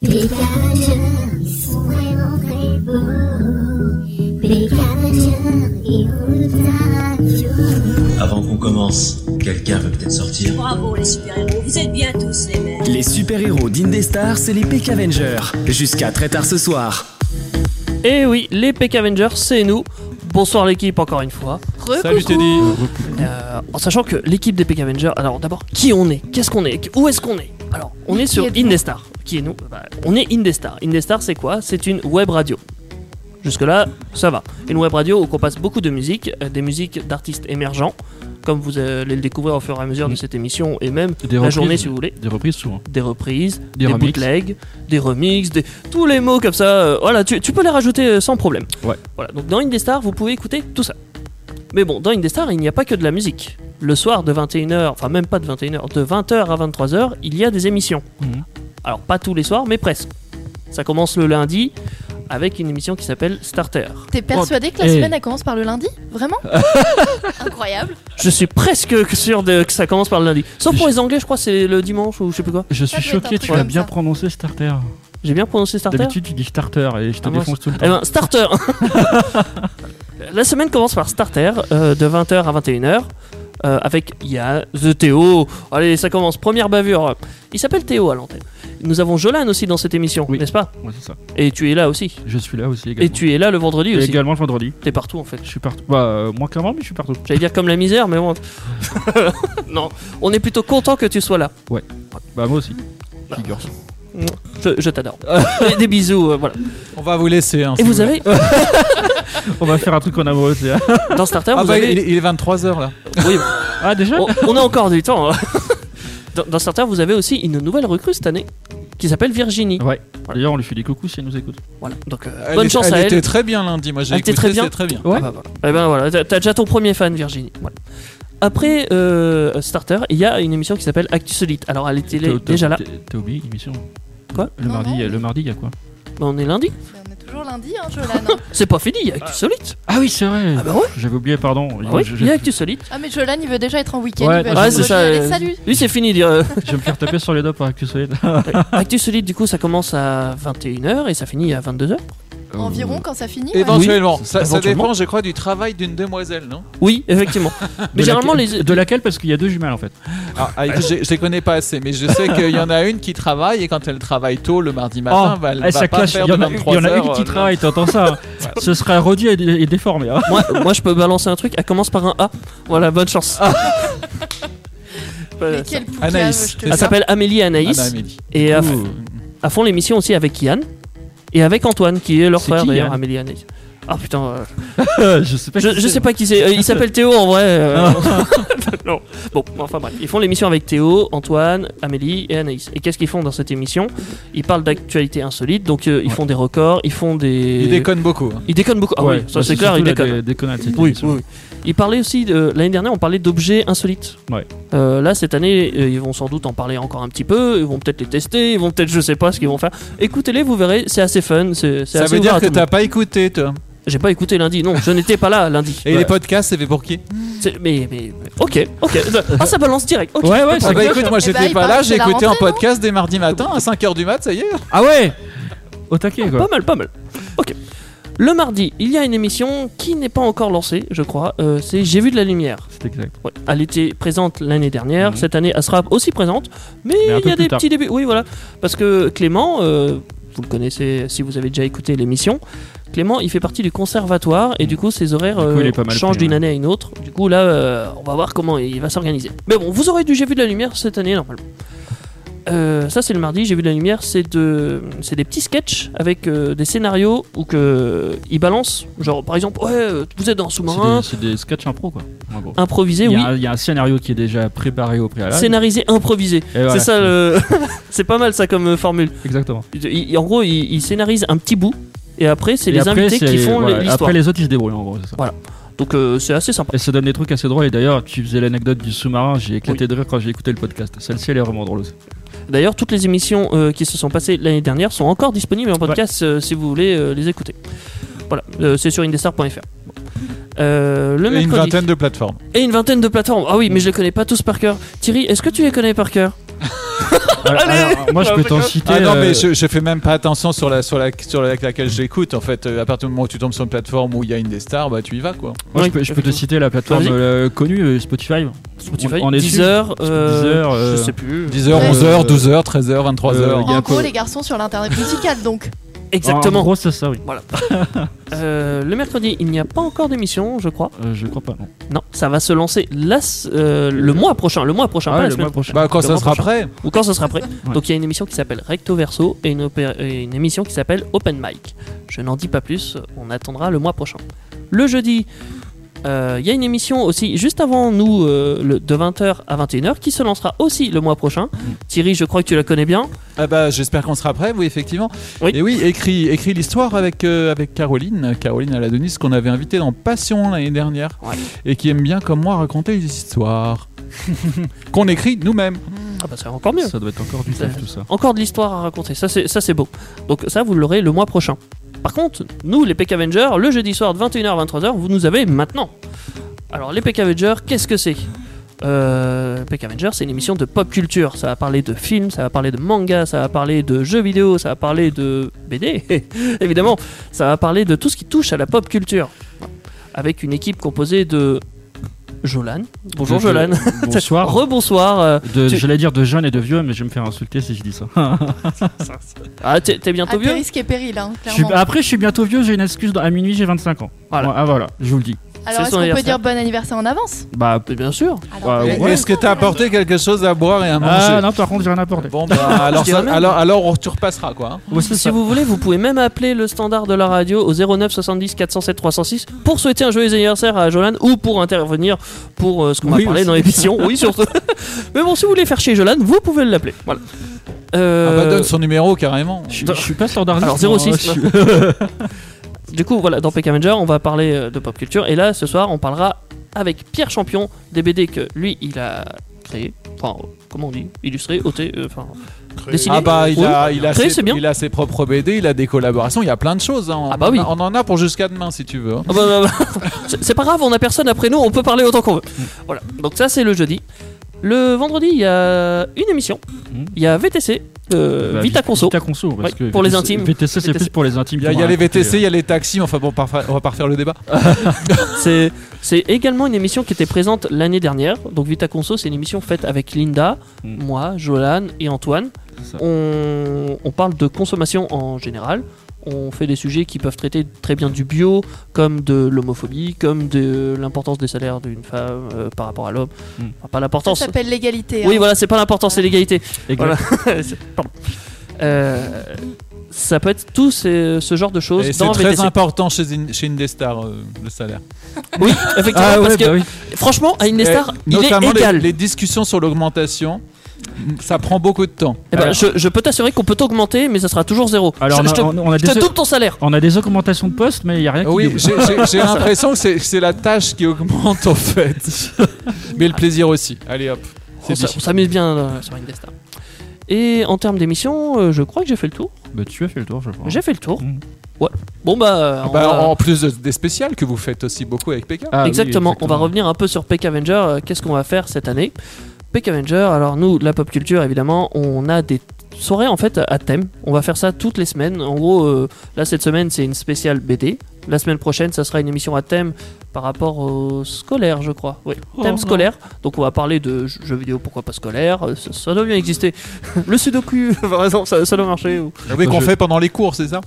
Les Canadiens, ils sont vraiment très beaux. Les Canadiens, ils roulent radio. Avant qu'on commence, quelqu'un veut peut-être sortir. Bravo les super-héros, vous êtes bien tous les mêmes. Les super-héros d'Indestar, c'est les Peck Avengers. Jusqu'à très tard ce soir. Et oui, les Peck Avengers, c'est nous. Bonsoir l'équipe encore une fois. Salut Teddy Euh, en sachant que l'équipe des Peck Avengers, alors d'abord, qui on est? Qu'est-ce qu'on est? Où est-ce qu'on est? Alors, on est sur Indestar. Qui est nous Bah, On est Indestar. Indestar, c'est quoi? C'est une web radio. Jusque-là, ça va. Une web radio où on passe beaucoup de musique, euh, des musiques d'artistes émergents, comme vous allez le découvrir au fur et à mesure de Mm. cette émission et même Des la reprises. journée si vous voulez. Des reprises souvent. Des reprises, Des des, bootlegs, des remixes, des... tous les mots comme ça. euh, voilà, tu, tu peux les rajouter euh, sans problème. Ouais. Voilà, donc dans Indestar, vous pouvez écouter tout ça. Mais bon, dans Indestar, il n'y a pas que de la musique. Le soir de 21h, enfin même pas de 21h, de 20h à 23h, il y a des émissions. Mhm. Alors pas tous les soirs, mais presque. Ça commence le lundi avec une émission qui s'appelle Starter. T'es persuadé que la Eh. semaine elle commence par le lundi? Vraiment? Incroyable. Je suis presque sûr de- que ça commence par le lundi. Sauf pour les Anglais, je crois que c'est le dimanche ou je sais plus quoi. Je Ça suis doit être un choqué, truc tu l'as comme bien ça. prononcé starter. J'ai bien prononcé Starter D'habitude tu dis starter et je te Ah, défonce tout le Eh temps. ben, starter La semaine commence par starter, euh, de 20h à 21h. Euh, avec il y a The Théo. Allez, ça commence. Première bavure. Il s'appelle Théo à l'antenne. Nous avons Jolan aussi dans cette émission, Oui. n'est-ce pas Ouais, c'est ça. Et tu es là aussi. Je suis là aussi également. Et tu es là le vendredi Et aussi. également le vendredi. T'es partout en fait. Je suis partout. Bah, euh, moins qu'avant, mais je suis partout. J'allais dire comme la misère, mais bon. non, on est plutôt content que tu sois là. Bah, moi aussi. Figure. Je, je t'adore. des, bisous, euh, voilà. On va vous laisser. hein, Et si vous avez, On va faire un truc en amoureux, dans Starter, Ah vous bah, avez. il, est- il est 23h là. Oui, Ah, déjà on, on a encore du temps. hein. Dans, dans Starter, vous avez aussi une nouvelle recrue cette année qui s'appelle Virginie. Ouais. D'ailleurs, on lui fait des coucous si elle nous écoute. Voilà. Donc euh, Elle, bonne est- chance elle à elle. était très bien lundi. Moi j'ai Elle était écouté, très bien c'était très bien. Ouais. Ah bah voilà. Eh ben voilà, t'as t'as déjà ton premier fan, Virginie. Voilà. Après euh, Starter, il y a une émission qui s'appelle Actu Solite. Alors elle était T'as- t'as- déjà là. t'as- T'as oublié émission Quoi Le Non, mardi, non. il y a- le mardi, il y a quoi Bah, on est lundi. Mais on est toujours lundi, hein, Jolan. hein. C'est pas fini, il y a Actu Solite. Ah oui, c'est vrai. Ah bah ouais. J'avais oublié, pardon. Ah oui, je, il y a Actu Solite. ah, mais Jolan il veut déjà être en week-end. Ouais, il veut ouais, aller c'est ça, euh, Allez, salut. Lui, c'est fini. dire, euh, je vais me faire taper sur les doigts par Actu Solide. Actu Solite, du coup, ça commence à 21h et ça finit à 22h. Environ quand ça finit. Éventuellement. Oui, ça, dépend, je crois, du travail d'une demoiselle, non? Oui, effectivement. Mais De généralement, laquelle- les. De laquelle? Parce qu'il y a deux jumelles en fait. Ah, ah, écoute, je, je les connais pas assez, mais je sais qu'il y en a une qui travaille et quand elle travaille tôt le mardi matin, bah, elle eh, va pas clash. faire Il y en de a, il 23 y en a heures, une qui euh, travaille, t'entends ça. Ce sera redit et, et déformé. hein. moi, moi, je peux balancer un truc. Elle commence par un A. Voilà, bonne chance. Mais quel poucave, Anaïs, Elle s'appelle Amélie Anaïs. Anna Amélie. Et à, à fond l'émission aussi avec Yann et avec Antoine qui est leur frère d'ailleurs Amélie Anaïs. Ah putain, euh, je sais pas. je, je sais pas qui c'est. Euh, il s'appelle Théo en vrai. euh, non. Bon, enfin bref, ils font l'émission avec Théo, Antoine, Amélie et Anaïs. Et qu'est-ce qu'ils font dans cette émission? Ils parlent d'actualité insolite, donc ils Ouais. font des records, ils font des. Il déconne beaucoup. hein. Ils déconnent beaucoup. Ah Ouais, oui, ça bah, c'est clair, ils déconnent. dé- déconnade, cette Oui, oui, oui. Ils parlaient aussi de l'année dernière, on parlait d'objets insolites. Ouais. Euh, là cette année, euh, ils vont sans doute en parler encore un petit peu. Ils vont peut-être les tester. Ils vont peut-être, je sais pas ce qu'ils vont faire. Écoutez-les, vous verrez, c'est assez fun. C'est, c'est Ça assez veut ouvert dire à que tout le t'as monde. pas écouté, toi. J'ai pas écouté lundi. Non, je n'étais pas là lundi. Et Ouais. les podcasts, c'est fait pour qui C'est- Mais, mais, mais- ok, ok. Ah, ça balance direct. ok. Ouais, ouais, Ah c'est bah écoute, moi Eh j'étais bah, il pas paraît là, que j'ai c'est la écouté en rentrée, podcast dès mardi matin à 5h du mat, ça y est. Ah ouais Au taquet quoi. Pas mal, pas mal. Ok. Le mardi, il y a une émission qui n'est pas encore lancée, je crois. Euh, c'est J'ai vu de la lumière. C'est exact. Ouais, Elle était présente l'année dernière, Mhm. cette année elle sera aussi présente, mais il y a des tard. petits débuts. Oui, voilà. Parce que Clément, euh, vous le connaissez si vous avez déjà écouté l'émission, Clément il fait partie du conservatoire et du coup ses horaires coup, euh, changent d'une année à une autre. Du coup là, euh, on va voir comment il va s'organiser. Mais bon, vous aurez du J'ai vu de la lumière cette année normalement. Euh, ça c'est le mardi, j'ai vu de la lumière, c'est de, c'est des petits sketchs avec euh, des scénarios où que ils balancent, genre par exemple, ouais, euh, vous êtes dans un sous-marin, c'est des sketchs impro quoi. improvisé, Il y, oui, a un, il y a un scénario qui est déjà préparé au préalable. scénarisé, improvisé. Voilà. C'est ça le. c'est pas mal ça comme euh, formule. Exactement. Il- en gros, il, il scénarise un petit bout et après, c'est les après, invités qui font voilà, l'histoire. Après les autres ils se débrouillent en gros. c'est ça. Donc euh, c'est assez sympa. Et ça donne des trucs assez drôles. Et d'ailleurs, tu faisais l'anecdote du sous-marin, j'ai éclaté de rire quand j'ai écouté le podcast. Celle-ci, elle est vraiment drôle aussi. D'ailleurs, toutes les émissions euh, qui se sont passées l'année dernière sont encore disponibles en podcast euh, si vous voulez euh, les écouter. Voilà, c'est sur indestar.fr. Euh, le Et une vingtaine de plateformes. Et une vingtaine de plateformes. Ah oui, mais je les connais pas tous par cœur. Thierry, est-ce que tu les connais par cœur? Alors, Allez alors, moi, je peux t'en citer. Ah non, euh, mais je, je fais même pas attention sur la sur la sur la- laquelle j'écoute. En fait, euh, à partir du moment où tu tombes sur une plateforme où il y a une des stars, bah tu y vas quoi. Moi, Oui, je peux, je peux te citer la plateforme euh, connue, euh, Spotify. Spotify, On- on est dessus. 10 heures, euh, 10 heures, euh, je sais plus. 10h, Ouais. 11h, 12h, 13h, 23h. Euh, il y a En gros, les garçons sur l'internet musical, donc. Exactement. En gros, c'est ça, oui. Euh, le mercredi, il n'y a pas encore d'émission, je crois. Euh, je crois pas, non. Non, ça va se lancer la euh, le mois prochain. Le mois prochain, Ah pas ouais, la le semaine mois prochain. Bah quand Le ça sera prochain. prêt. ou quand ça sera prêt. Ouais. Donc il y a une émission qui s'appelle Recto Verso et une, opé- et une émission qui s'appelle Open Mic. Je n'en dis pas plus, on attendra le mois prochain. Le jeudi, euh, il y a une émission aussi juste avant nous euh, le- de 20h à 21h qui se lancera aussi le mois prochain. Thierry, je crois que tu la connais bien. Ah bah j'espère qu'on sera prêt, oui effectivement. Oui. Et oui, écrit écrit l'histoire avec euh, avec Caroline, Caroline Aladonis qu'on avait invitée dans Passion l'année dernière Ouais. et qui aime bien comme moi raconter des histoires qu'on écrit nous-mêmes. Ah bah c'est encore mieux. Ça doit être encore du taf, tout ça. Encore de l'histoire à raconter, ça c'est, ça c'est beau. Donc ça vous l'aurez le mois prochain. Par contre, nous les PK Avengers, le jeudi soir de 21h à 23h, vous nous avez maintenant. Alors les PK Avengers, qu'est-ce que c'est? Euh, Avengers, c'est une émission de pop culture. Ça va parler de films, ça va parler de manga, ça va parler de jeux vidéo, ça va parler de BD, évidemment. Ça va parler de tout ce qui touche à la pop culture. Avec une équipe composée de Jolan. Bonjour De- Jolan. Bonsoir. Rebonsoir. euh, De- tu- J'allais dire de jeunes et de vieux, mais je vais me faire insulter si je dis ça. Ah, t'es, t'es bientôt À vieux risque et péril, hein, Je suis- clairement. après, je suis bientôt vieux, j'ai une excuse. dans- À minuit, j'ai 25 ans. Voilà. Ah voilà, je vous le dis. Alors, est-ce qu'on peut dire bon anniversaire en avance Bah, Mais bien sûr. Alors, ouais. Est-ce que t'as apporté quelque chose à boire et à manger ah non, par contre, j'ai rien apporté. Bon bah alors, ça- alors alors tu repasseras quoi. hein. Si ça. vous voulez, vous pouvez même appeler le standard de la radio au 09 70 407 306 pour souhaiter un joyeux anniversaire à Jolan ou pour intervenir pour euh, ce qu'on Oui, va parler aussi. dans l'émission. Oui, surtout. Mais bon, si vous voulez faire chez Jolan, vous pouvez l'appeler. Voilà. Ah Euh, bah donne son numéro carrément. Je, je suis pas standardiste. Alors, moi, 06. Du coup, voilà, dans PK Avenger, on va parler euh, de pop culture. Et là, ce soir, on parlera avec Pierre Champion des BD que lui, il a créé. Enfin, comment on dit Illustré, ôté, euh, enfin, dessiné. Ah bah il Oui. a il a Créé, ses, bien. il a ses propres BD, il a des collaborations, il y a plein de choses. hein. On, Ah bah en oui. a- on en a pour jusqu'à demain si tu veux. hein. Ah bah, bah, bah. C'est- pas grave, on a personne après nous, on peut parler autant qu'on veut. Voilà, donc ça c'est le jeudi. Le vendredi, il y a une émission. Mm. Il y a VTC, euh, Bah, Vita Conso. Vita Conso, parce Ouais, que pour les VTC intimes. VTC, c'est VTC. plus pour les intimes. Il y a, y les VTC, il y a les taxis, enfin bon, on va pas refaire le débat. C'est également une émission qui était présente l'année dernière. Donc Vita Conso, c'est une émission faite avec Linda, Mm. moi, Jolan et Antoine. On parle de consommation en général. On fait des sujets qui peuvent traiter très bien du bio, comme de l'homophobie, comme de l'importance des salaires d'une femme euh, par rapport à l'homme. Mm. Enfin, pas Ça l'importance. s'appelle l'égalité. Oui, hein. voilà, c'est pas l'importance, c'est l'égalité. Voilà. Pardon. Euh, ça peut être tout ces- ce genre de choses Et c'est très VTC. important chez, In- chez Indestar, euh, le salaire. Oui, effectivement, Ah parce ouais, que bah oui. franchement, à Indestar, Et il est les- égal. Les, discussions sur l'augmentation, ça prend beaucoup de temps. Eh ben, Alors- je, je peux t'assurer qu'on peut t'augmenter, mais ça sera toujours zéro. Alors, je, on je a, te, on, on a je te des, double ton salaire. on a des augmentations de postes, mais il n'y a rien qui Oui, j'ai l'impression que c'est la tâche qui augmente en fait. Mais le plaisir aussi. Allez hop. On s'amuse bien euh, sur Indestar. Et en termes d'émissions, euh, je crois que j'ai fait le tour. Bah, tu as fait le tour, je crois. J'ai fait le tour. Mm. Ouais. Bon bah, on Bah, va- En plus de- des spéciales que vous faites aussi beaucoup avec PK. Ah oui, exactement. On va revenir un peu sur Peck Avenger. euh, Qu'est-ce qu'on va faire cette année? Peck Avenger. Alors nous, la pop culture, évidemment, on a des soirées en fait à thème. On va faire ça toutes les semaines. En gros, euh, là cette semaine, c'est une spéciale BD. La semaine prochaine, ça sera une émission à thème par rapport au scolaire, je crois. Oui, thème Oh, scolaire. Donc on va parler de jeux vidéo, pourquoi pas scolaire. Euh, Ça, ça doit bien exister. le Sudoku, par exemple, ça, ça doit marcher. Ou, Oui, qu'on fait pendant les cours, c'est ça?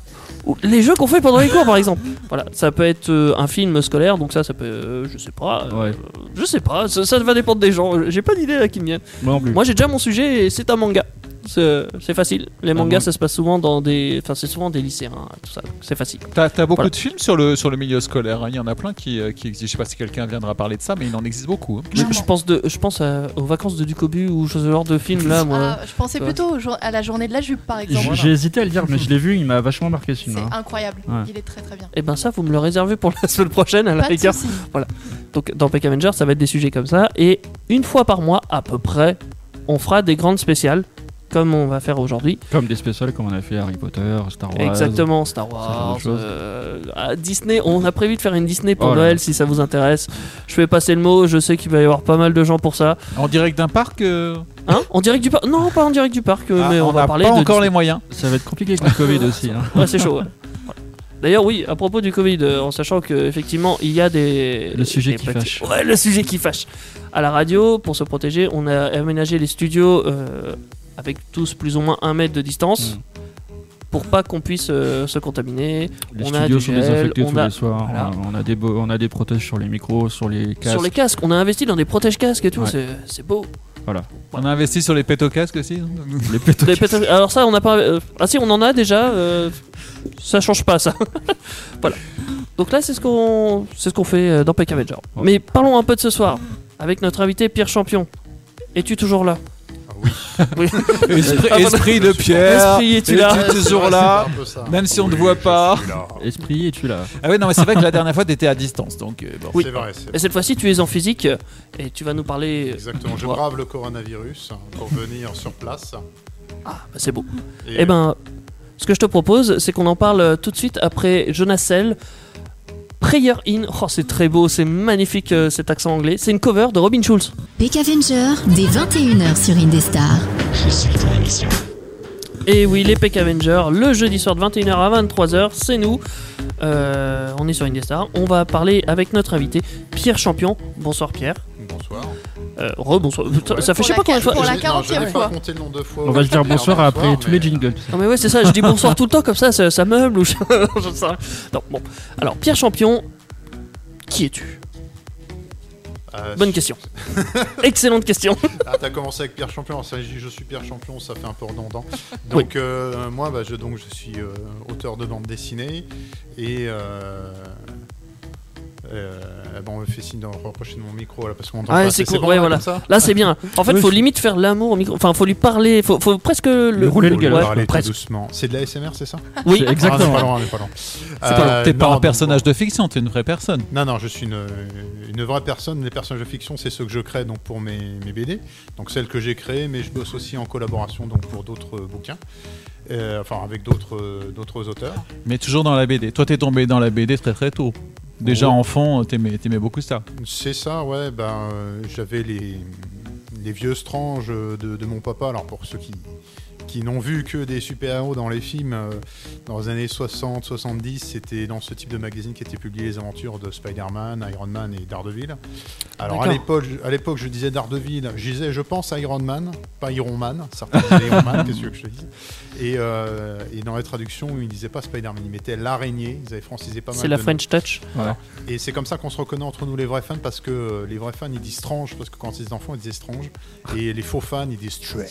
Ou les jeux qu'on fait pendant les cours, par exemple. Voilà, ça peut être euh, un film scolaire, donc ça, ça peut, euh, je sais pas. euh, Ouais. je sais pas, ça, ça va dépendre des gens. J'ai pas d'idée là qui me. Moi. Moi j'ai déjà mon sujet et c'est un manga. C'est facile. Les mangas bon ça se passe souvent dans des. Enfin c'est souvent des lycéens, tout ça. C'est facile. T'as as beaucoup Voilà. de films sur le, sur le milieu scolaire. hein. Il y en a plein qui, euh, qui existent. Je sais pas si quelqu'un viendra parler de ça, mais il en existe beaucoup. hein. Je, je pense, de, je pense à- aux vacances de Ducobu ou ce genre de film là, moi. Ah, je pensais plutôt au à la journée de la jupe, par exemple. J'ai hésité à le dire, mais je l'ai vu, il m'a vachement marqué ce film. C'est incroyable. Ouais. Il est très très bien. Et ben ça, vous me le réservez pour la semaine prochaine à la de rigueur. soucis. Donc dans Peck Avenger, ça va être des sujets comme ça. Et une fois par mois, à peu près, on fera des grandes spéciales comme on va faire aujourd'hui. Comme des spéciales comme on a fait Harry Potter, Star Wars. Exactement, Star Wars, euh, Disney. On a prévu de faire une Disney pour Oh Noël si ça vous intéresse. Je fais passer le mot. Je sais qu'il va y avoir pas mal de gens pour ça. En direct d'un parc euh, Hein En direct du parc Non, pas en direct du parc, euh, ah, mais on, on va n'a parler pas de encore Disney. les moyens. Ça va être compliqué avec le Covid aussi. hein. Ouais, c'est chaud. ouais. D'ailleurs, oui, à propos du Covid, euh, en sachant qu'effectivement, il y a des. Le sujet des qui petits- fâche. Ouais, le sujet qui fâche. À la radio, pour se protéger, on a aménagé les studios euh, avec tous plus ou moins un mètre de distance. Mm. Pour pas qu'on puisse euh, se contaminer. Les On a studios du sont gel, désinfectés on tous a- les soirs. voilà. On, a, on a des on a des protèges sur les micros, sur les casques. Sur les casques, on a investi dans des protège-casques et tout, Ouais. c'est- beau. On a investi sur les pétocasques aussi. Les pétales- Alors ça, on n'a pas. euh, Ah si, on en a déjà. euh, Ça change pas ça. voilà. Donc là, c'est ce qu'on, c'est ce qu'on fait dans Peck Avenger. Ouais. Mais parlons un peu de ce soir avec notre invité Pierre Champion. Es-tu toujours là? Oui. Esprit, esprit de Pierre. Esprit, es-tu là toujours là Même si on ne te voit pas. Esprit, es-tu là Ah ouais, non, mais c'est vrai que la dernière fois, t'étais à distance. Donc, euh, bon. Oui. C'est vrai, Et cette fois-ci, tu es en physique euh, et tu vas nous parler. euh, Exactement, je brave le coronavirus hein, pour venir sur place. Ah, bah, c'est beau. Et, Eh ben, ce que je te propose, c'est qu'on en parle tout de suite après Jonas Sell. Prayer In. Oh, c'est très beau, c'est magnifique euh, cet accent anglais. C'est une cover de Robin Schulz. Peck Avenger, dès 21h sur Indestar. Et oui, les Peck Avengers, le jeudi soir de 21h à 23h, c'est nous. Euh, on est sur Indestar. On va parler avec notre invité, Pierre Champion. Bonsoir Pierre. bonsoir. Euh, re-bonsoir. Ça, ça fait je sais pas combien de fois. pour la Je- non, je n'ai 40e pas fois. compté le nombre de fois. On va se dire bonsoir après tous les jingles. Non mais ouais, c'est ça, je dis bonsoir tout le temps comme ça, ça, ça meuble ou je, je sais. Non, bon. Alors, Pierre Champion, qui es-tu? Euh, Bonne question. Excellente question. Ah, t'as commencé avec Pierre Champion. Ça, je dis je suis Pierre Champion, ça fait un peu redondant. Donc, euh, moi, bah, je, donc, je suis euh, auteur de bande dessinée et. Euh, bon, on me fait signe de rapprocher de mon micro là parce qu'on entend Ouais, pas. c'est cool, bon, ouais, là, voilà. comme ça Là, c'est bien. En fait, Oui, faut je- limite faire l'amour au micro. Enfin, faut lui parler. Faut, faut presque le. rouler le Faut gala. Ouais, parler presque. doucement. C'est de la SMR, c'est ça Oui, exactement. Ah, pas pas pas- T'es pas non, un personnage bon. de fiction, t'es une vraie personne. Non, non, je suis une, une vraie personne. Les personnages de fiction, c'est ceux que je crée donc pour mes, mes BD, donc celles que j'ai créées, mais je bosse aussi en collaboration donc pour d'autres euh, bouquins, Euh, enfin avec d'autres d'autres auteurs. Mais toujours dans la BD. Toi, t'es tombé dans la BD très très tôt. Déjà enfant, t'aimais t'aimais beaucoup ça. C'est ça, ouais. Ben, euh, j'avais les, les vieux stranges de, de mon papa. Alors pour ceux qui qui n'ont vu que des super-héros dans les films euh, dans les années 60, 70, c'était dans ce type de magazine qui était publié les aventures de Spider-Man, Iron Man et Daredevil. Alors à l'époque, je- à l'époque, je disais Daredevil, je disais je pense à Iron Man, pas Iron Man, certains disaient Iron Man, qu'est-ce que je te dise et, euh, et dans les traductions, ils disaient pas Spider-Man, ils mettaient l'araignée, ils avaient francisé pas mal c'est la de noms. French Touch. Et c'est comme ça qu'on se reconnaît entre nous les vrais fans parce que euh, les vrais fans ils disent strange parce que quand ils étaient enfants ils disaient strange et les faux fans ils disent strange.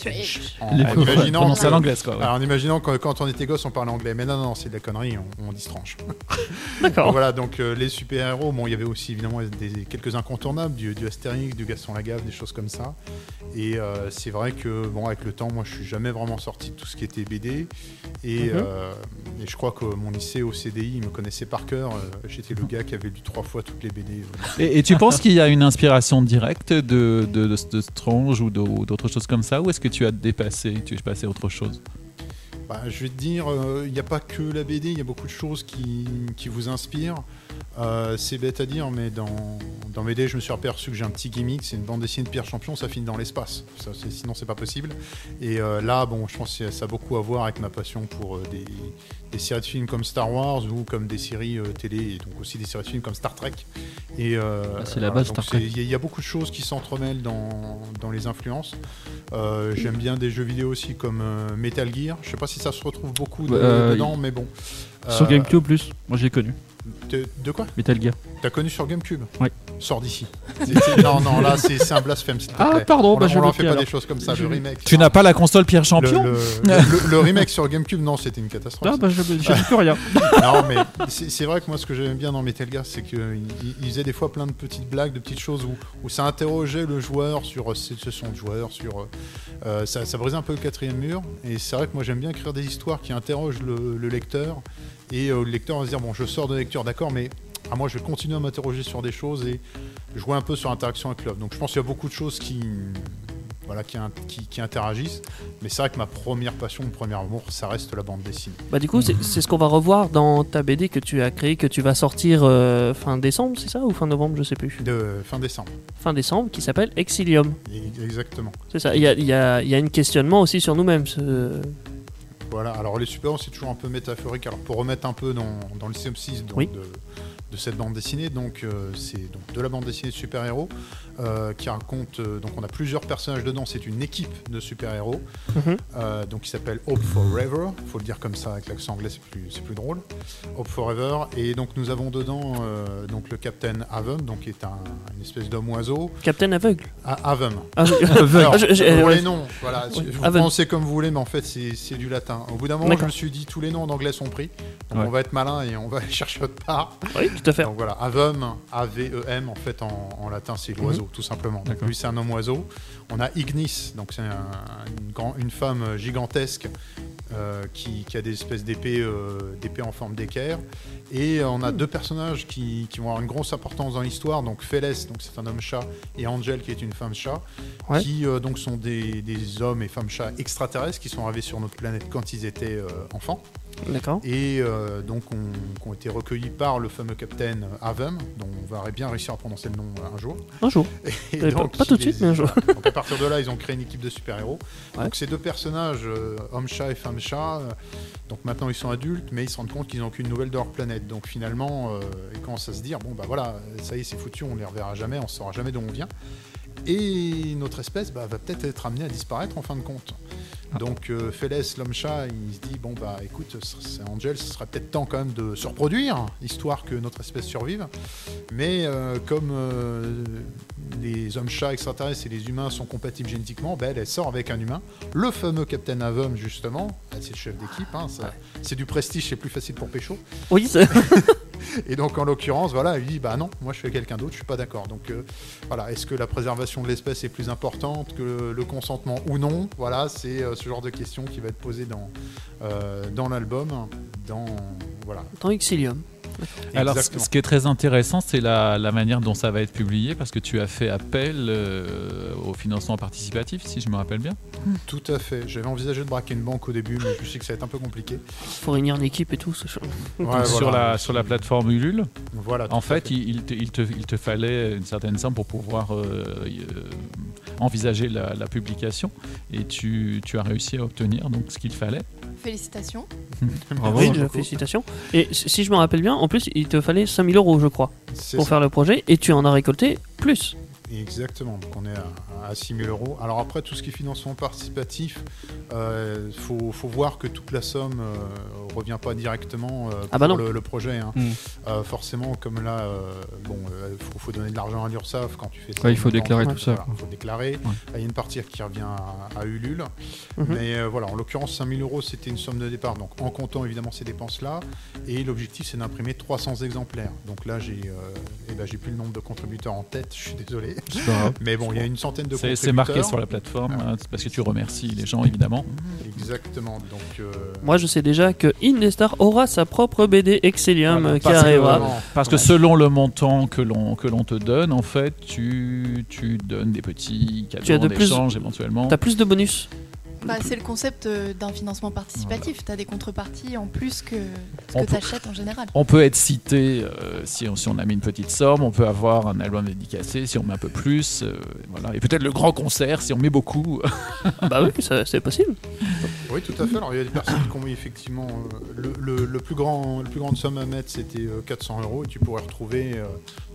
En, Les en faux fans imaginant prononcent à que- l'anglaise, quoi. ouais. alors, en imaginant que quand on était gosse on parlait anglais mais non non, non c'est de la connerie on, on dit strange. D'accord. Donc voilà donc euh, les super héros bon il y avait aussi évidemment des, quelques incontournables du, du Astérix, du Gaston Lagaffe des choses comme ça et euh, c'est vrai que bon avec le temps moi je suis jamais vraiment sorti de tout ce qui était BD et, Mhm. euh, et je crois que mon lycée au CDI il me connaissait par cœur j'étais le gars qui avait lu trois fois toutes les BD Et, et tu penses qu'il y a une inspiration directe de, de, de, de Strange ou d'autres choses comme ça Ou est-ce que tu as dépassé, tu es passé chose? Bah, je vais te dire, euh, il n'y a pas que la BD, il y a beaucoup de choses qui vous inspirent. Euh, c'est bête à dire, mais dans, dans mes dés, je me suis aperçu que j'ai un petit gimmick, c'est une bande dessinée de Pierre Champion, ça finit dans l'espace. Ça, c'est- sinon, c'est pas possible. Et euh, là, bon, je pense que ça a beaucoup à voir avec ma passion pour euh, des, des séries de films comme Star Wars ou comme des séries télé, et donc aussi des séries de films comme Star Trek. Et Ah, c'est la base, Star Trek. Il y, a- il y a beaucoup de choses qui s'entremêlent dans, dans les influences. J'aime bien des jeux vidéo aussi comme Metal Gear. Je sais pas si ça se retrouve beaucoup de- dedans, mais bon. Sur GameCube plus, moi j'ai connu. De, de quoi Metal Gear. T'as connu sur GameCube Oui. Sors d'ici. C'est- c'est- non, non, là c'est c'est un blasphème, s'il te Ah, plaît. pardon, on, bah, je on leur fait bloquer, pas alors. des choses comme ça. Je Le remake. Tu n'as pas la console Pierre Champion le, le- le- le remake sur GameCube, non, c'était une catastrophe. Ah bah je je dis plus rien. non, mais c'est c'est vrai que moi, ce que j'aime bien dans Metal Gear, c'est qu'il il faisait des fois plein de petites blagues, de petites choses où, où ça interrogeait le joueur sur euh, ce ce sont le joueur, sur. euh, euh, ça, ça brisait un peu le quatrième mur. Et c'est vrai que moi, j'aime bien écrire des histoires qui interrogent le, le lecteur. Et euh, le lecteur va se dire bon, je sors de lecture, d'accord, mais ah, moi, je vais continuer à m'interroger sur des choses et jouer un peu sur l'interaction avec l'œuvre. Donc, je pense qu'il y a beaucoup de choses qui voilà, qui, in- qui- qui interagissent. Mais c'est vrai que ma première passion, mon premier amour, ça reste la bande dessinée. Bah du coup, c'est ce qu'on va revoir dans ta BD que tu as créée, que tu vas sortir euh, fin décembre, c'est ça Ou fin novembre, je sais plus. De fin décembre. Fin décembre, qui s'appelle Exilium. Exactement. C'est ça. Il y a, il y a- il y a un questionnement aussi sur nous-mêmes. ce- Voilà, alors les super-héros, c'est toujours un peu métaphorique. Alors pour remettre un peu dans, dans le synopsis donc, Oui. de, de cette bande dessinée, donc euh, c'est donc de la bande dessinée de super-héros euh, qui raconte. euh, donc on a plusieurs personnages dedans, c'est une équipe de super-héros Mhm. euh, donc qui s'appelle Hope Forever. faut le dire comme ça avec l'accent anglais, c'est plus, c'est plus drôle. Hope Forever. Et donc nous avons dedans euh, donc le Captain Avum, donc qui est un, une espèce d'homme-oiseau. Captain aveugle. Ah. Ah. Alors, Ah, je- je- pour euh, les noms, voilà, oui, vous pensez comme vous voulez, mais en fait c'est c'est du latin. Au bout d'un moment, je D'accord. me suis dit tous les noms en anglais sont pris, donc Ouais. on va être malin et on va aller chercher autre part. Oui, tout à fait. Donc voilà, Avum, A-V-E-M, en fait en, en latin c'est l'oiseau, tout simplement. Donc, lui c'est un homme oiseau. On a Ignis, donc c'est un- une, grand- une femme gigantesque euh, qui, qui a des espèces d'épées euh, en forme d'équerre. Et on a deux personnages qui, qui vont avoir une grosse importance dans l'histoire. Donc Félès, donc c'est un homme chat, et Angel qui est une femme chat, Ouais. qui euh, donc sont des, des hommes et femmes chats extraterrestres qui sont arrivés sur notre planète quand ils étaient euh, enfants D'accord. et euh, donc on- qui ont été recueillis par le fameux capitaine Avum, dont on va bien réussir à prononcer le nom euh, un jour. Un jour. Et pas- pas tout de suite, mais un jour. voilà. Donc à partir de là, ils ont créé une équipe de super-héros. Ouais. Donc ces deux personnages, euh, homme-chat et femme-chat, euh, donc maintenant ils sont adultes, mais ils se rendent compte qu'ils n'ont aucune nouvelle de leur planète. Donc finalement, ils commencent à se dire, bon bah voilà, ça y est, c'est foutu, on les reverra jamais, on saura jamais d'où on vient. Et notre espèce bah, va peut-être être amenée à disparaître en fin de compte. Donc euh, Félès, l'homme-chat, il se dit bon bah écoute, c'est Angel, ce serait peut-être temps quand même de se reproduire, histoire que notre espèce survive. Mais euh, comme euh, les hommes-chats extraterrestres et les humains sont compatibles génétiquement, bah, elle, elle sort avec un humain, le fameux Captain Avum justement, Ah, c'est le chef d'équipe, hein, c'est du prestige, c'est plus facile pour Pécho. Oui, c'est- Et donc en l'occurrence, voilà, il dit bah non, moi je suis quelqu'un d'autre, je suis pas d'accord. Donc euh, voilà, est-ce que la préservation de l'espèce est plus importante que le, consentement ou non? Voilà, c'est ce genre de question qui va être posée dans euh, dans l'album, dans voilà. Alors, ce, Exactement. ce qui est très intéressant, c'est la, la manière dont ça va être publié, parce que tu as fait appel euh, au financement participatif, si je me rappelle bien. Tout à fait. J'avais envisagé de braquer une banque au début, mais je sais que ça va être un peu compliqué. Faut réunir une équipe et tout. Ouais, sur, la, sur la plateforme Ulule. Voilà. En fait, il, il te, il te- il te fallait une certaine somme pour pouvoir euh, euh, envisager la, la publication, et tu, tu as réussi à obtenir donc ce qu'il fallait. Félicitations. Bravo. Oui, félicitations. Et si je me rappelle bien, en plus, il te fallait 5000 euros, je crois, pour ça. faire le projet, et tu en as récolté plus. Exactement, donc on est à, à 6 000 euros. Alors après, tout ce qui est financement participatif, il faut, faut voir que toute la somme ne revient pas directement euh, Ah bah pour le, le projet. hein. Mm. Euh, forcément, comme là, euh, bon, il faut, faut donner de l'argent à l'URSSAF quand tu fais ça. Ouais, il faut temps. déclarer tout ça. Il faut déclarer. Il y a une partie qui revient à, à Ulule. Mhm. Mais euh, voilà, en l'occurrence, 5 000 euros, c'était une somme de départ. Donc en comptant évidemment ces dépenses-là. Et l'objectif, c'est d'imprimer 300 exemplaires. Donc là, j'ai euh, eh ben, j'ai plus le nombre de contributeurs en tête, je suis désolé. Grave. Mais bon, il y a une centaine de contributeurs. c'est marqué sur la plateforme, hein, c'est parce que tu remercies les gens, évidemment. Exactement. Donc, euh, Moi, je sais déjà que Indestar aura sa propre BD Exilium Ah, qui parce que, arrivera. Parce que selon le montant que l'on que l'on te donne, en fait, tu, tu donnes des petits cadeaux Tu as de en plus- échange éventuellement. T'as plus de bonus. Bah, c'est le concept euh, d'un financement participatif. Tu as des contreparties en plus que ce On que peut- tu achètes en général. On peut être cité euh, si, on, si on a mis une petite somme, on peut avoir un album dédicacé si on met un peu plus, euh, voilà. Et peut-être le grand concert si on met beaucoup. bah oui, c'est possible. Oui, tout à fait. Alors, il y a des personnes qui ont mis effectivement euh, le, le- le plus grand, le plus grande somme à mettre, c'était euh, 400 euros, et tu pourrais retrouver euh,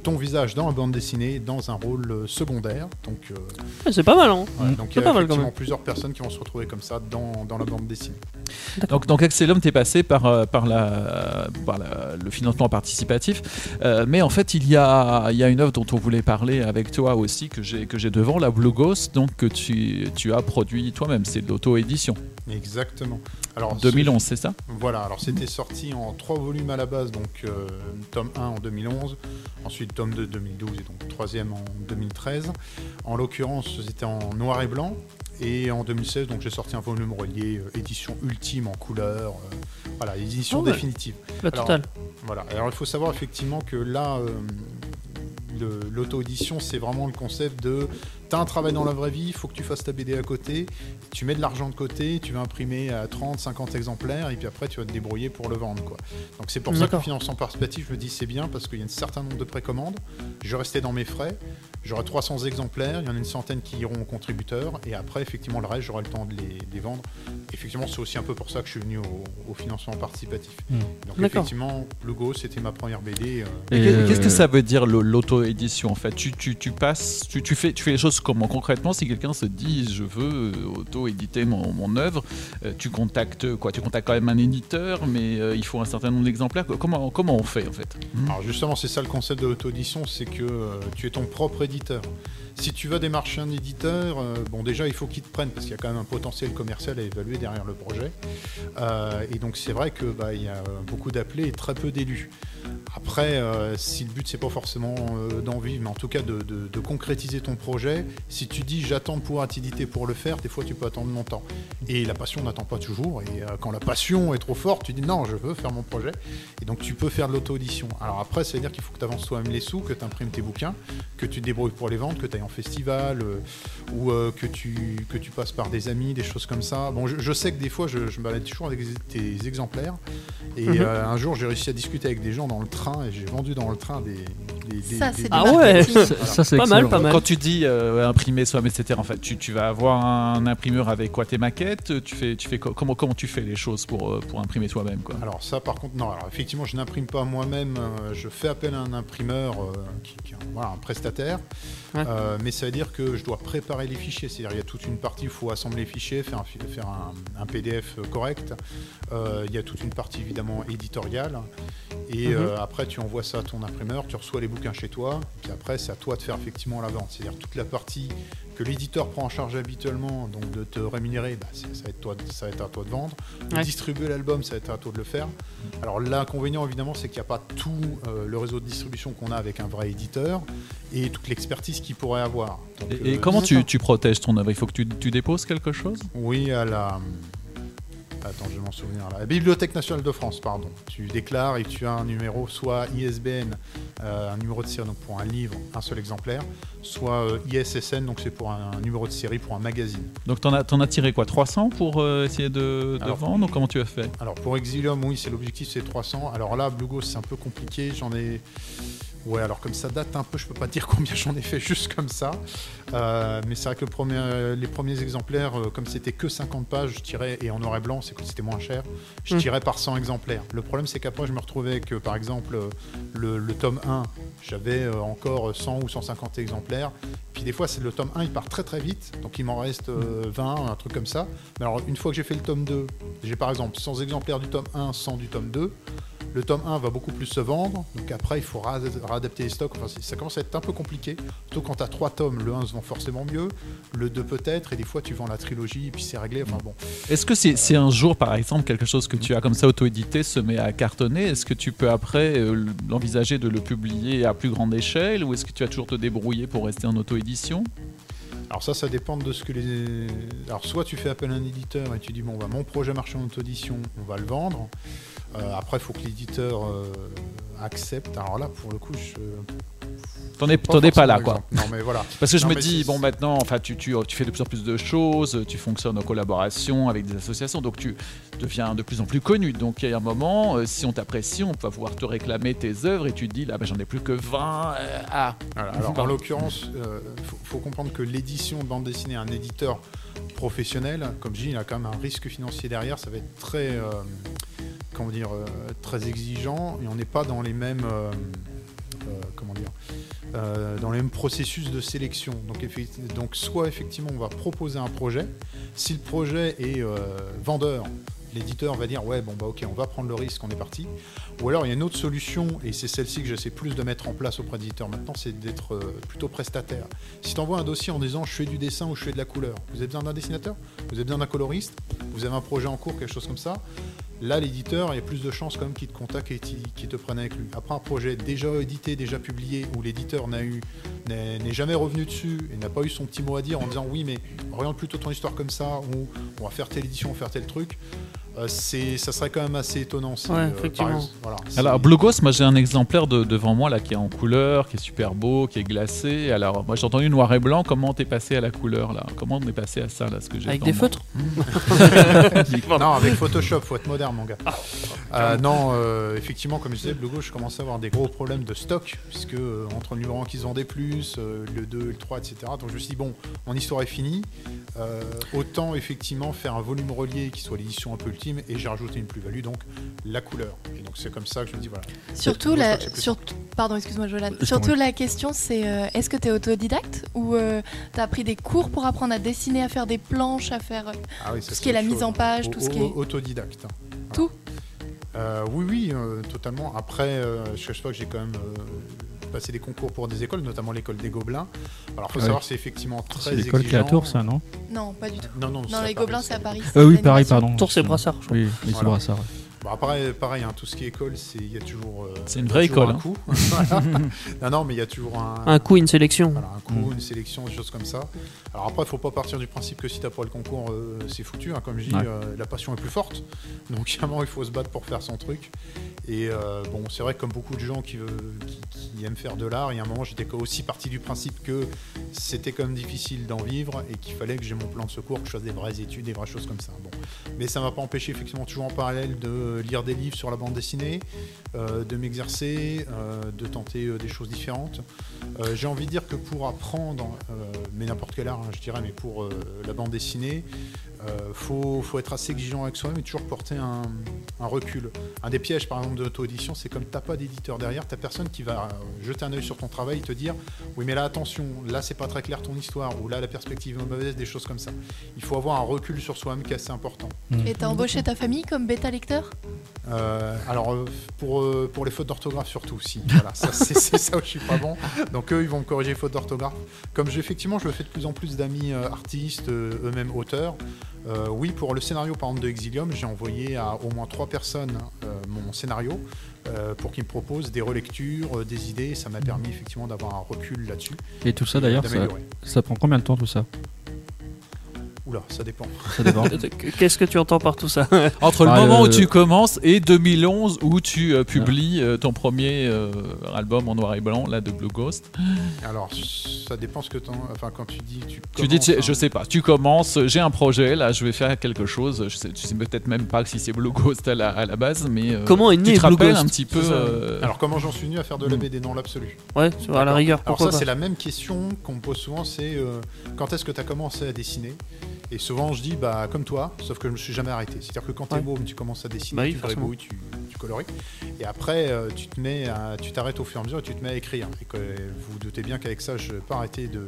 ton visage dans la bande dessinée, dans un rôle euh, secondaire. Donc, euh, Ouais, c'est pas mal, hein. ouais, donc il y a pas mal, quand effectivement même. plusieurs personnes qui vont se retrouver comme ça dans, dans la bande dessinée. Donc, donc Excelum, t'es passé par, euh, par, la, par la- le financement participatif. Euh, mais en fait, il y a, il y a une œuvre dont on voulait parler avec toi aussi, que j'ai que j'ai devant, la Blue Ghost, donc, que tu, tu as produit toi-même. C'est de l'auto-édition. Exactement. Alors, 2011, c'est ça? Voilà, alors c'était sorti en trois volumes à la base, donc euh, tome 1 en 2011, ensuite tome 2 2012 et donc troisième en 2013. En l'occurrence, c'était en noir et blanc. Et en 2016, donc j'ai sorti un volume relié, euh, édition ultime en couleur, euh, voilà, édition ouais. définitive. La Alors, totale. Voilà. Alors il faut savoir effectivement que là, euh, l'auto-édition, c'est vraiment le concept de T'as un travail dans la vraie vie, il faut que tu fasses ta BD à côté, tu mets de l'argent de côté, tu vas imprimer à 30, 50 exemplaires, et puis après tu vas te débrouiller pour le vendre. Quoi. Donc c'est pour ça que financement participatif, je me dis c'est bien, parce qu'il y a un certain nombre de précommandes, je vais rester dans mes frais, j'aurai 300 exemplaires, il y en a une centaine qui iront aux contributeurs, et après effectivement le reste, j'aurai le temps de les, de les vendre. Effectivement, c'est aussi un peu pour ça que je suis venu au, au financement participatif. Hmm. Donc effectivement, Logo, c'était ma première BD. euh, Et Qu'est-ce que euh, ça veut dire l'auto-édition en fait? Tu, tu, tu passes, tu, tu fais, tu fais les choses comment concrètement? Si quelqu'un se dit je veux euh, mon, mon œuvre, euh, tu contactes quoi? Tu contactes quand même un éditeur, mais euh, il faut un certain nombre d'exemplaires. Comment, comment on fait en fait? Alors justement, c'est ça le concept de l'auto-édition, c'est que euh, tu es ton propre éditeur. Si tu vas démarcher un éditeur, euh, bon déjà il faut qu'il te prenne parce qu'il y a quand même un potentiel commercial à évaluer derrière le projet. Euh, et donc c'est vrai que bah, il y a beaucoup d'appelés et très peu d'élus. Après, euh, si le but c'est pas forcément d'en vivre, mais en tout cas de, concrétiser ton projet, si tu dis j'attends pouvoir t'éditer pour le faire, des fois tu peux attendre longtemps. Et la passion n'attend pas toujours. Et quand la passion est trop forte, tu dis non, je veux faire mon projet. Et donc tu peux faire de l'auto-édition. Alors après, ça veut dire qu'il faut que tu avances toi-même les sous, que tu imprimes tes bouquins, que tu te débrouilles pour les vendre, que tu ailles en festival, euh, ou euh, que, tu, que tu passes par des amis, des choses comme ça. Bon, je, je sais que des fois, je, je me balade toujours avec tes exemplaires. Et Mhm. euh, un jour, j'ai réussi à discuter avec des gens dans le train et j'ai vendu dans le train des. des- des- Ça, des- Ah ouais. Ça, c'est Pas mal, pas mal. Quand tu dis euh, imprimer soi-même, etc., en fait, tu, tu vas avoir un imprimeur avec quoi tes maquettes Tu fais, tu fais co- comment, comment tu fais les choses pour, euh, pour imprimer toi-même quoi? Alors ça par contre non, alors effectivement je n'imprime pas moi-même, euh, je fais appel à un imprimeur euh, qui, voilà, un prestataire, Ouais. Euh, mais ça veut dire que je dois préparer les fichiers, c'est-à-dire il y a toute une partie où il faut assembler les fichiers, faire un, fi- faire un, un PDF correct, Euh, il y a toute une partie évidemment éditoriale, et Mhm. euh, après tu envoies ça à ton imprimeur, tu reçois les bouquins chez toi, puis après c'est à toi de faire effectivement la vente, c'est-à-dire toute la partie que l'éditeur prend en charge habituellement, donc de te rémunérer, bah, ça, va être toi, ça va être à toi de vendre. De distribuer l'album, ça va être à toi de le faire. Alors l'inconvénient évidemment, c'est qu'il n'y a pas tout euh, le réseau de distribution qu'on a avec un vrai éditeur et toute l'expertise qu'il pourrait avoir. Donc, Et, et euh, comment tu, tu protèges ton œuvre? Il faut que tu, tu déposes quelque chose? Oui, à la... Attends, je vais m'en souvenir là. La Bibliothèque nationale de France, pardon. Tu déclares et tu as un numéro, soit ISBN, euh, un numéro de série donc pour un livre, un seul exemplaire, soit euh, ISSN, donc c'est pour un, un numéro de série pour un magazine. Donc t'en as, t'en as tiré quoi 300 pour euh, essayer de, de Alors- vendre ou comment tu as fait? Alors pour Exilium, oui, c'est l'objectif, c'est 300. Alors là, Blue Ghost, c'est un peu compliqué. J'en ai. Ouais, alors comme ça date un peu, je peux pas dire combien j'en ai fait juste comme ça. Euh, mais c'est vrai que le premier, euh, les premiers exemplaires, euh, comme c'était que 50 pages, je tirais, et en noir et blanc, c'est que c'était moins cher, je Mm. tirais par 100 exemplaires. Le problème, c'est qu'après, je me retrouvais avec, par exemple, le, le tome 1, j'avais encore 100 ou 150 exemplaires. Puis des fois, c'est le tome 1, il part très très vite, donc il m'en reste euh, 20, un truc comme ça. Mais alors, une fois que j'ai fait le tome 2, j'ai par exemple 100 exemplaires du tome 1, 100 du tome 2. Le tome 1 va beaucoup plus se vendre, donc après il faut ra- réadapter les stocks. Enfin, ça commence à être un peu compliqué. Surtout quand tu as 3 tomes, le 1 se vend forcément mieux, le 2 peut-être, et des fois tu vends la trilogie, et puis c'est réglé. Enfin bon. Est-ce que c'est si un jour, par exemple, quelque chose que tu as comme ça auto-édité se met à cartonner, est-ce que tu peux après euh, l'envisager de le publier à plus grande échelle ou est-ce que tu vas toujours te débrouiller pour rester en auto-édition? Alors ça, ça dépend de ce que les. Alors soit tu fais appel à un éditeur et tu dis bon bah mon projet marche en auto-édition, on va le vendre. Euh, après, il faut que l'éditeur euh, accepte. Alors là, pour le coup, je. T'en es, t'en es pas là, quoi. Non mais voilà. Parce que je Non, me dis, bon, maintenant, enfin, tu, tu, tu fais de plus en plus de choses, tu fonctionnes en collaboration avec des associations, donc tu deviens de plus en plus connu. Donc, il y a un moment, euh, si on t'apprécie, on va pouvoir te réclamer tes œuvres et tu te dis, là, ben, j'en ai plus que 20. euh, ah, Voilà, alors en l'occurrence, il faut, faut comprendre que l'édition de bande dessinée, un éditeur professionnel, comme je dis, il a quand même un risque financier derrière, ça va être très, euh, comment dire, euh, très exigeant et on n'est pas dans les mêmes, euh, euh, comment dire, euh, dans les mêmes processus de sélection. Donc, donc soit effectivement on va proposer un projet, si le projet est euh, vendeur, l'éditeur va dire ouais bon bah ok on va prendre le risque, on est parti. Ou alors il y a une autre solution, et c'est celle-ci que j'essaie plus de mettre en place auprès d'éditeurs maintenant, c'est d'être euh, plutôt prestataire. Si tu envoies un dossier en disant je fais du dessin ou je fais de la couleur, vous avez besoin d'un dessinateur? Vous avez besoin d'un coloriste? Vous avez un projet en cours, quelque chose comme ça? Là, l'éditeur, il y a plus de chances quand même qu'il te contacte et qu'il te prenne avec lui. Après un projet déjà édité, déjà publié, où l'éditeur n'a eu n'est jamais revenu dessus et n'a pas eu son petit mot à dire en disant oui mais oriente plutôt ton histoire comme ça ou on va faire telle édition, on va faire tel truc. Euh, c'est, ça serait quand même assez étonnant. si, Ouais, euh, effectivement. voilà, Alors, Blue Ghost, moi j'ai un exemplaire de- devant moi là qui est en couleur, qui est super beau, qui est glacé. Alors, moi j'ai entendu noir et blanc. Comment t'es passé à la couleur là? Comment on est passé à ça là ce que j'ai Avec des feutres? Non, avec Photoshop, faut être moderne, mon gars. Euh, non, euh, effectivement, comme je disais, Blue Ghost, je commençais à avoir des gros problèmes de stock, puisque euh, entre le numéro 1 qui se vendait plus, euh, le 2, le 3, etc. Donc je me suis dit, bon, mon histoire est finie. Euh, autant effectivement faire un volume relié qui soit l'édition un peu ultime, et j'ai rajouté une plus-value, donc la couleur. Et donc c'est comme ça que je me dis, voilà. Surtout, la, surtout- pardon, excuse-moi, Surtout la question, c'est euh, est-ce que tu es autodidacte ou euh, tu as pris des cours pour apprendre à dessiner, à faire des planches, à faire. euh, Ah oui, Tout ce qui est la mise en page, tout ce qui est- Autodidacte. hein. Voilà. Tout Euh, Oui, oui, euh, totalement. Après, euh, je cache pas que j'ai quand même passé des concours pour des écoles, notamment l'école des Gobelins. Alors, faut savoir, c'est effectivement très C'est l'école qui est à. Tours, ça, non? Non, pas du tout. Non, non, Non, les Gobelins, c'est à Paris. Euh, Oui, Paris, pardon. Tours, c'est Brassard, je crois. Oui, oui, c'est Voilà. Brassard. Bon, après, pareil, hein, tout ce qui est école, c'est il y a toujours. euh, C'est une vraie école, Un hein. coup. Voilà. non, non, mais il y a toujours un. Un coup, une sélection. Voilà, un coup, Mm. une sélection, des choses comme ça. Alors après, il faut pas partir du principe que si t'as pas le concours, euh, c'est foutu. hein. Comme je dis, Ouais. euh, la passion est plus forte. Donc à un moment, il faut se battre pour faire son truc. Et euh, bon, c'est vrai que comme beaucoup de gens qui, veulent- qui, qui aiment faire de l'art, il y a un moment, j'étais aussi parti du principe que c'était quand même difficile d'en vivre et qu'il fallait que j'ai mon plan de secours, que je fasse des vraies études, des vraies choses comme ça. Bon. Mais ça m'a pas empêché effectivement toujours en parallèle de lire des livres sur la bande dessinée, euh, de m'exercer, euh, de tenter euh, des choses différentes. J'ai envie de dire que pour apprendre, mais n'importe quel art, hein, je dirais, mais pour la bande dessinée, euh, faut, faut être assez exigeant avec soi-même et toujours porter un, recul. Un des pièges, par exemple, de l'auto-édition, c'est comme t'as pas d'éditeur derrière, t'as personne qui va jeter un œil sur ton travail et te dire oui, mais là, attention, là, c'est pas très clair ton histoire, ou là, la perspective est mauvaise, des choses comme ça. Il faut avoir un recul sur soi-même qui est assez important. Et t'as embauché ta famille comme bêta lecteur? Euh, alors euh, pour, euh, pour les fautes d'orthographe surtout si. Voilà c'est ça où je suis pas bon. Donc eux ils vont me corriger les fautes d'orthographe. Comme effectivement je fais de plus en plus d'amis artistes eux-mêmes auteurs Euh, oui pour le scénario par exemple de Exilium j'ai envoyé à au moins trois personnes euh, mon scénario pour qu'ils me proposent des relectures des idées. Ça m'a permis effectivement d'avoir un recul là-dessus. Et tout ça, d'ailleurs, ça prend combien de temps tout ça? Oula ça dépend Ça dépend. Qu'est-ce que tu entends par tout ça Entre le Bah, moment le- où tu commences et 2011 où tu euh, publies euh, ton premier euh, album en noir et blanc là de Blue Ghost. alors ça dépend ce que t'en- enfin quand tu dis tu Tu dis, tu- hein. je sais pas, tu commences, j'ai un projet, là, je vais faire quelque chose. Je sais, tu sais peut-être même pas si c'est Blue Ghost à la, à la base, mais euh, Comment est tu né te Blue rappelles Ghost un petit peu. Euh, alors comment j'en suis venu à faire de la Hmm. BD dans l'absolu Ouais, à la rigueur, Alors pourquoi ça, c'est la même question qu'on me pose souvent, c'est euh, quand est-ce que tu as commencé à dessiner? Et souvent, je dis, bah, comme toi, sauf que je me suis jamais arrêté. C'est-à-dire que quand tu es Ouais. môme, tu commences à dessiner, Bah oui, tu forcément. gribouilles, tu, tu colories. Et après, euh, tu te mets à- tu t'arrêtes au fur et à mesure et tu te mets à écrire. Et que, vous vous doutez bien qu'avec ça, je n'ai pas arrêté de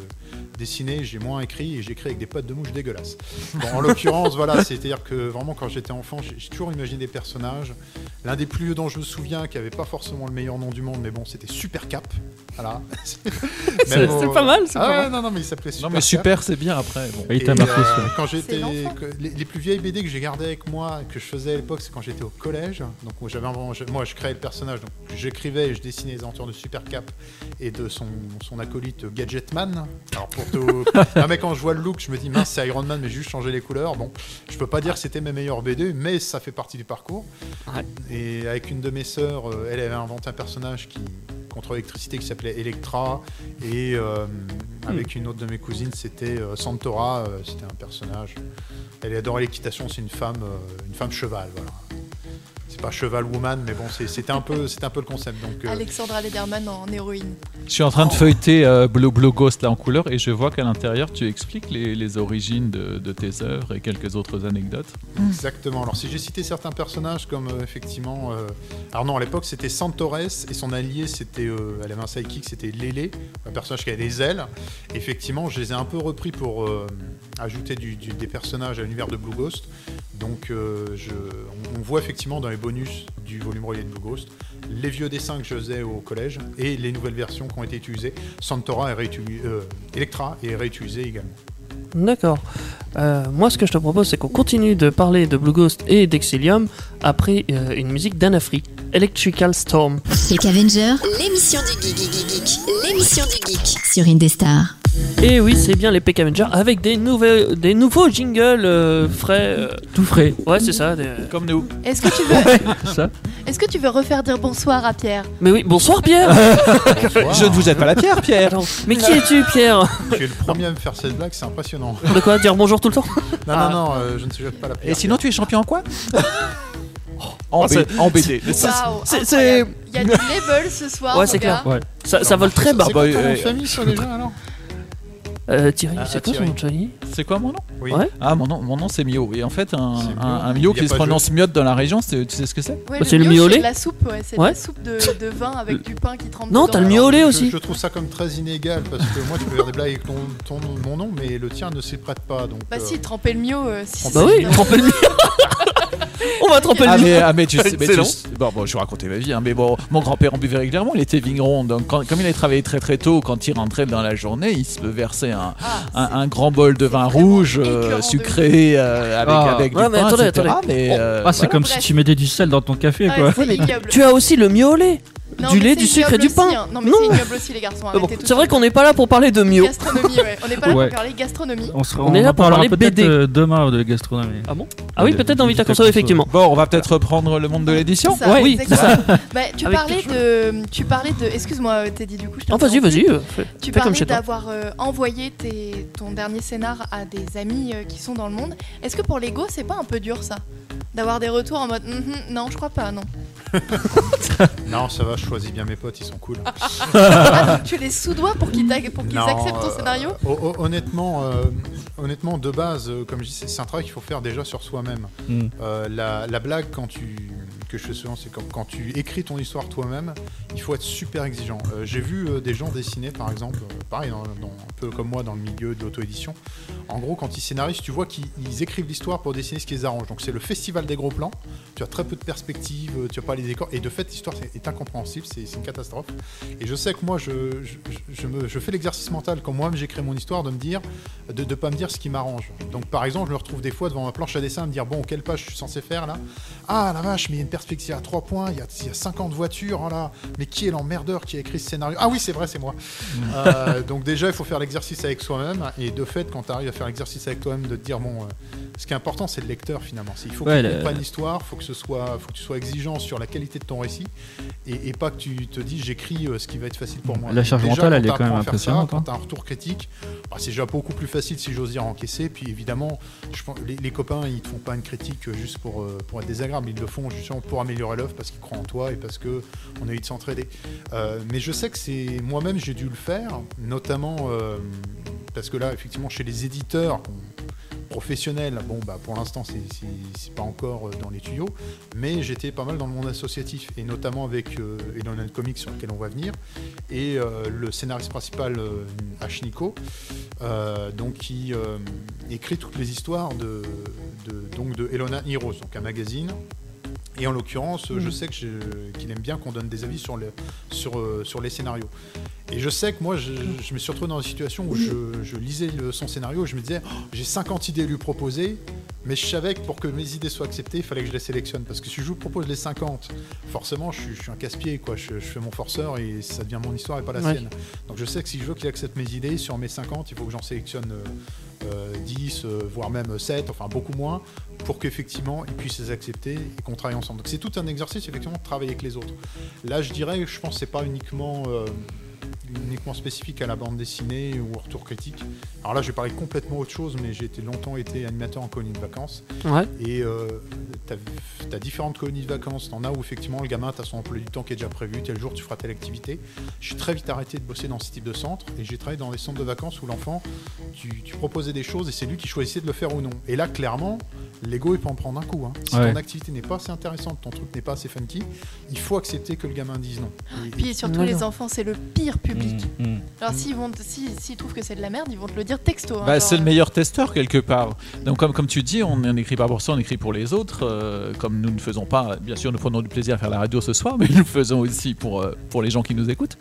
dessiner, j'ai moins écrit et j'écris avec des pattes de mouche dégueulasses. Bon, en l'occurrence, voilà, c'est-à-dire que vraiment, quand j'étais enfant, j'ai j'ai toujours imaginé des personnages. L'un des plus vieux dont je me souviens, qui avait pas forcément le meilleur nom du monde, mais bon, c'était Super Cap. Voilà. C'est Même au- c'est pas mal, c'est ah pas mal. non, non, mais il s'appelait Non, Super mais Cap. super, c'est bien après. Bon. Et il Et, t'a marqué euh. Quand j'étais les, les plus vieilles BD que j'ai gardées avec moi que je faisais à l'époque c'est quand j'étais au collège. Donc moi, j'avais moi je créais le personnage. Donc j'écrivais et je dessinais les aventures de Super Cap et de son, son acolyte Gadgetman. Alors pour tout non, mais quand je vois le look je me dis mince c'est Iron Man mais juste changé les couleurs. Bon je peux pas dire que c'était mes meilleurs BD mais ça fait partie du parcours. Ouais. et avec une de mes sœurs euh, elle avait inventé un personnage qui contre l'électricité qui s'appelait Electra. Et euh, avec une autre de mes cousines c'était euh, Santora. C'était un personnage elle adorait l'équitation c'est une femme euh, une femme cheval voilà c'est pas cheval woman mais bon c'est- c'était un peu c'était un peu le concept donc euh, Alexandra Lederman en héroïne. Je suis en train de feuilleter euh, Blue, Blue Ghost là en couleur et je vois qu'à l'intérieur tu expliques les, les origines de, de tes œuvres et quelques autres anecdotes. Exactement. Alors si j'ai cité certains personnages comme euh, effectivement, euh, alors non à l'époque c'était Santores et son allié c'était, euh, elle avait un sidekick c'était Lélé, un personnage qui avait des ailes. Effectivement je les ai un peu repris pour euh, ajouter du- du- des personnages à l'univers de Blue Ghost. Donc euh, je, on, on voit effectivement dans les bonus du volume relié de Blue Ghost les vieux dessins que je faisais au collège et les nouvelles versions qui ont été utilisées. Santora est réutilisé, euh, Electra est réutilisé également. D'accord. Euh, moi, ce que je te propose, c'est qu'on continue de parler de Blue Ghost et d'Exilium après euh, une musique d'Anafri, Electrical Storm. Peck Avenger L'émission du geek, geek, geek, geek. L'émission du geek. sur Indestar. Et oui, c'est bien les PK Avengers avec des, nouveaux des nouveaux jingles euh, frais. euh, Tout frais. ouais, c'est ça. des- Comme nous. Est-ce que tu veux, Ça. est-ce que tu veux refaire dire bonsoir à Pierre? Mais oui, bonsoir Pierre Je ne vous jette pas la pierre, Pierre. Attends, Mais qui es-tu Pierre? Tu es le premier à me faire cette blague, c'est impressionnant. De quoi? Dire bonjour tout le temps? Non, Ah. non, non, euh, je ne te jette pas la pierre. Et sinon, tu es champion en quoi? En, Oh, B- c'est- en BD. Waouh, c'est- incroyable. Il y a du level ce soir. Ouais, mon c'est clair. gars. Ça, ça vole très bas. C'est bah, quoi ton nom euh, de famille, ça, déjà, alors? Euh, Thierry, Ah, c'est quoi Thierry. son nom de famille? C'est quoi mon nom? Oui. Ouais. Ah, mon nom, mon nom c'est Mio. Et en fait, un, Mio. un, un qui se prononce Miotte dans la région, tu sais ce que c'est? Ouais, Bah, c'est le mio, miolet la soupe, ouais. C'est la soupe de, de vin avec du pain qui trempe Non, t'as le miolet aussi. Je, trouve ça comme très inégal parce que moi, tu peux faire des blagues avec ton, ton- mon nom, mais le tien ne s'y prête pas. Donc, Bah euh, si, tremper le mio. euh, si, Bah oui, tremper le mio. On va tremper Ah le mio. mais, ah, mais tu sais, mais tu Excellent. sais- bon, bon, je vais raconter ma vie, hein, mais bon, mon grand-père en buvait régulièrement, il était vigneron, donc quand- comme il avait travaillé très très tôt, quand il rentrait dans la journée, il se versait un, Ah, un, un grand bol de vin rouge euh, sucré euh, avec, Ah. avec Ouais, du mais pain, attendez, etc. attendez. Mais, Oh. euh, Ah, c'est voilà. comme Bref. si tu mettais du sel dans ton café, ouais, quoi. Tu as aussi le mieux au lait. Non, du lait, du sucre et du pain. aussi, hein. Non mais Non. c'est ignoble aussi les garçons. Ah bon, C'est vrai qu'on n'est pas là pour parler de mio. Gastronomie, ouais. On n'est pas là Ouais. pour parler gastronomie. On, sera, On est là en pour parler BD. euh, demain de gastronomie. Ah bon Ah oui, peut-être dans de Vita Vita Conso, Conso. effectivement. Bon, on va peut-être reprendre le monde de l'édition. Ouais, oui, c'est ça. Bah, tu parlais de, tu parlais de, excuse-moi euh, Teddy du coup. Je vas-y, vas-y. euh, Tu parlais d'avoir euh, envoyé ton dernier scénar à des amis euh, qui sont dans le monde. Est-ce que pour l'ego, c'est pas un peu dur ça? D'avoir des retours en mode Mhm, non, je crois pas, non. Non, ça va, je choisis bien mes potes, ils sont cool. Tu les sous-dois pour qu'ils t'a- pour qu'ils Non, acceptent ton euh, scénario? ho- ho- honnêtement, euh, honnêtement, de base, euh, comme je dis, c'est- c'est un travail qu'il faut faire déjà sur soi-même. Mm. Euh, la, la blague quand tu que je fais souvent, c'est quand, quand tu écris ton histoire toi-même, il faut être super exigeant. Euh, J'ai vu euh, des gens dessiner, par exemple, euh, pareil, dans- un peu comme moi dans le milieu de l'auto-édition. En gros, quand ils scénarisent, tu vois qu'ils ils écrivent l'histoire pour dessiner ce qui les arrange. Donc c'est le festival des gros plans. Tu as très peu de perspectives, tu as pas les décors, et de fait, l'histoire est incompréhensible, c'est une catastrophe. Et je sais que moi, je fais l'exercice mental quand moi-même j'écris mon histoire de me dire, de ne pas me dire ce qui m'arrange. Donc par exemple, je me retrouve des fois devant ma planche à dessin à me dire, bon, quelle page je suis censé faire là? Ah la vache, mais il y a une perspective à 3 points, il y a, il y a 50 voitures, oh là, mais qui est l'emmerdeur qui a écrit ce scénario? Ah oui, c'est vrai, c'est moi. Euh, donc déjà, il faut faire l'exercice avec soi-même, et de fait, quand tu arrives à faire l'exercice avec toi-même, de te dire, bon, euh, ce qui est important, c'est le lecteur finalement. Il faut Ouais, qu'il le- comprenne l'histoire, faut que ce soit, faut que tu sois exigeant sur la qualité de ton récit, et, et pas que tu te dis, j'écris euh, ce qui va être facile pour moi. La charge Déjà, mentale, elle est quand même impressionnante, Quand hein. tu as un retour critique, bah, c'est déjà beaucoup plus facile si j'ose dire encaisser. Puis évidemment, je pense, les, les copains, ils te font pas une critique juste pour, pour être désagréable. Ils le font justement pour améliorer l'œuvre parce qu'ils croient en toi et parce que on a envie de s'entraider. Euh, mais je sais que c'est moi-même, j'ai dû le faire, notamment euh, parce que là, effectivement, chez les éditeurs on- professionnels, bon, bah, pour l'instant, c'est pas encore euh, dans les tuyaux, mais j'étais pas mal dans le monde associatif et notamment avec euh, Elon Comics sur lequel on va venir et le scénariste principal Ash Nico, euh, donc qui écrit toutes les histoires de, de- donc de Elona Heroes, donc un magazine. Et en l'occurrence, je sais que je- qu'il aime bien qu'on donne des avis sur, le, sur, euh, sur les scénarios. Et je sais que moi, je, je me suis retrouvé dans une situation où je, je lisais le- son scénario et je me disais, Oh, j'ai 50 idées à lui proposer, mais je savais que pour que mes idées soient acceptées, il fallait que je les sélectionne. Parce que si je vous propose les 50, forcément, je suis, je suis un casse-pied, quoi. Je, fais mon forceur et ça devient mon histoire et pas la Ouais. sienne. Donc je sais que si je veux qu'il accepte mes idées, sur mes 50, il faut que j'en sélectionne euh, euh, 10, euh, voire même 7, enfin beaucoup moins, pour qu'effectivement ils puissent les accepter et qu'on travaille ensemble. Donc c'est tout un exercice effectivement de travailler avec les autres. Là je dirais, je pense c'est pas uniquement euh, uniquement spécifique à la bande dessinée ou au retour critique. Alors là je vais parler complètement autre chose, mais j'ai été longtemps été animateur en colonie de vacances. Ouais. Et euh, t'as as différentes colonies de vacances. T'en as où effectivement le gamin, t'as son emploi du temps qui est déjà prévu, tel jour tu feras telle activité. J'ai très vite arrêté de bosser dans ce type de centre et j'ai travaillé dans des centres de vacances où l'enfant, tu, tu proposais des choses et c'est lui qui choisissait de le faire ou non. Et là, clairement, l'ego il peut en prendre un coup. hein. Si Ouais. ton activité n'est pas assez intéressante, ton truc n'est pas assez funky, il faut accepter que le gamin dise non. Et- Puis surtout, les non. enfants, c'est le pire public. Mm, mm. Alors s'ils si- trouvent que c'est de la merde, ils vont te le dire texto. hein, Bah, genre, c'est le euh, meilleur testeur quelque part. Donc comme, comme tu dis, on n'écrit pas pour ça, on écrit pour les autres. euh, comme nous ne faisons pas, bien sûr, nous prenons du plaisir à faire la radio ce soir, mais nous le faisons aussi pour, euh, pour les gens qui nous écoutent.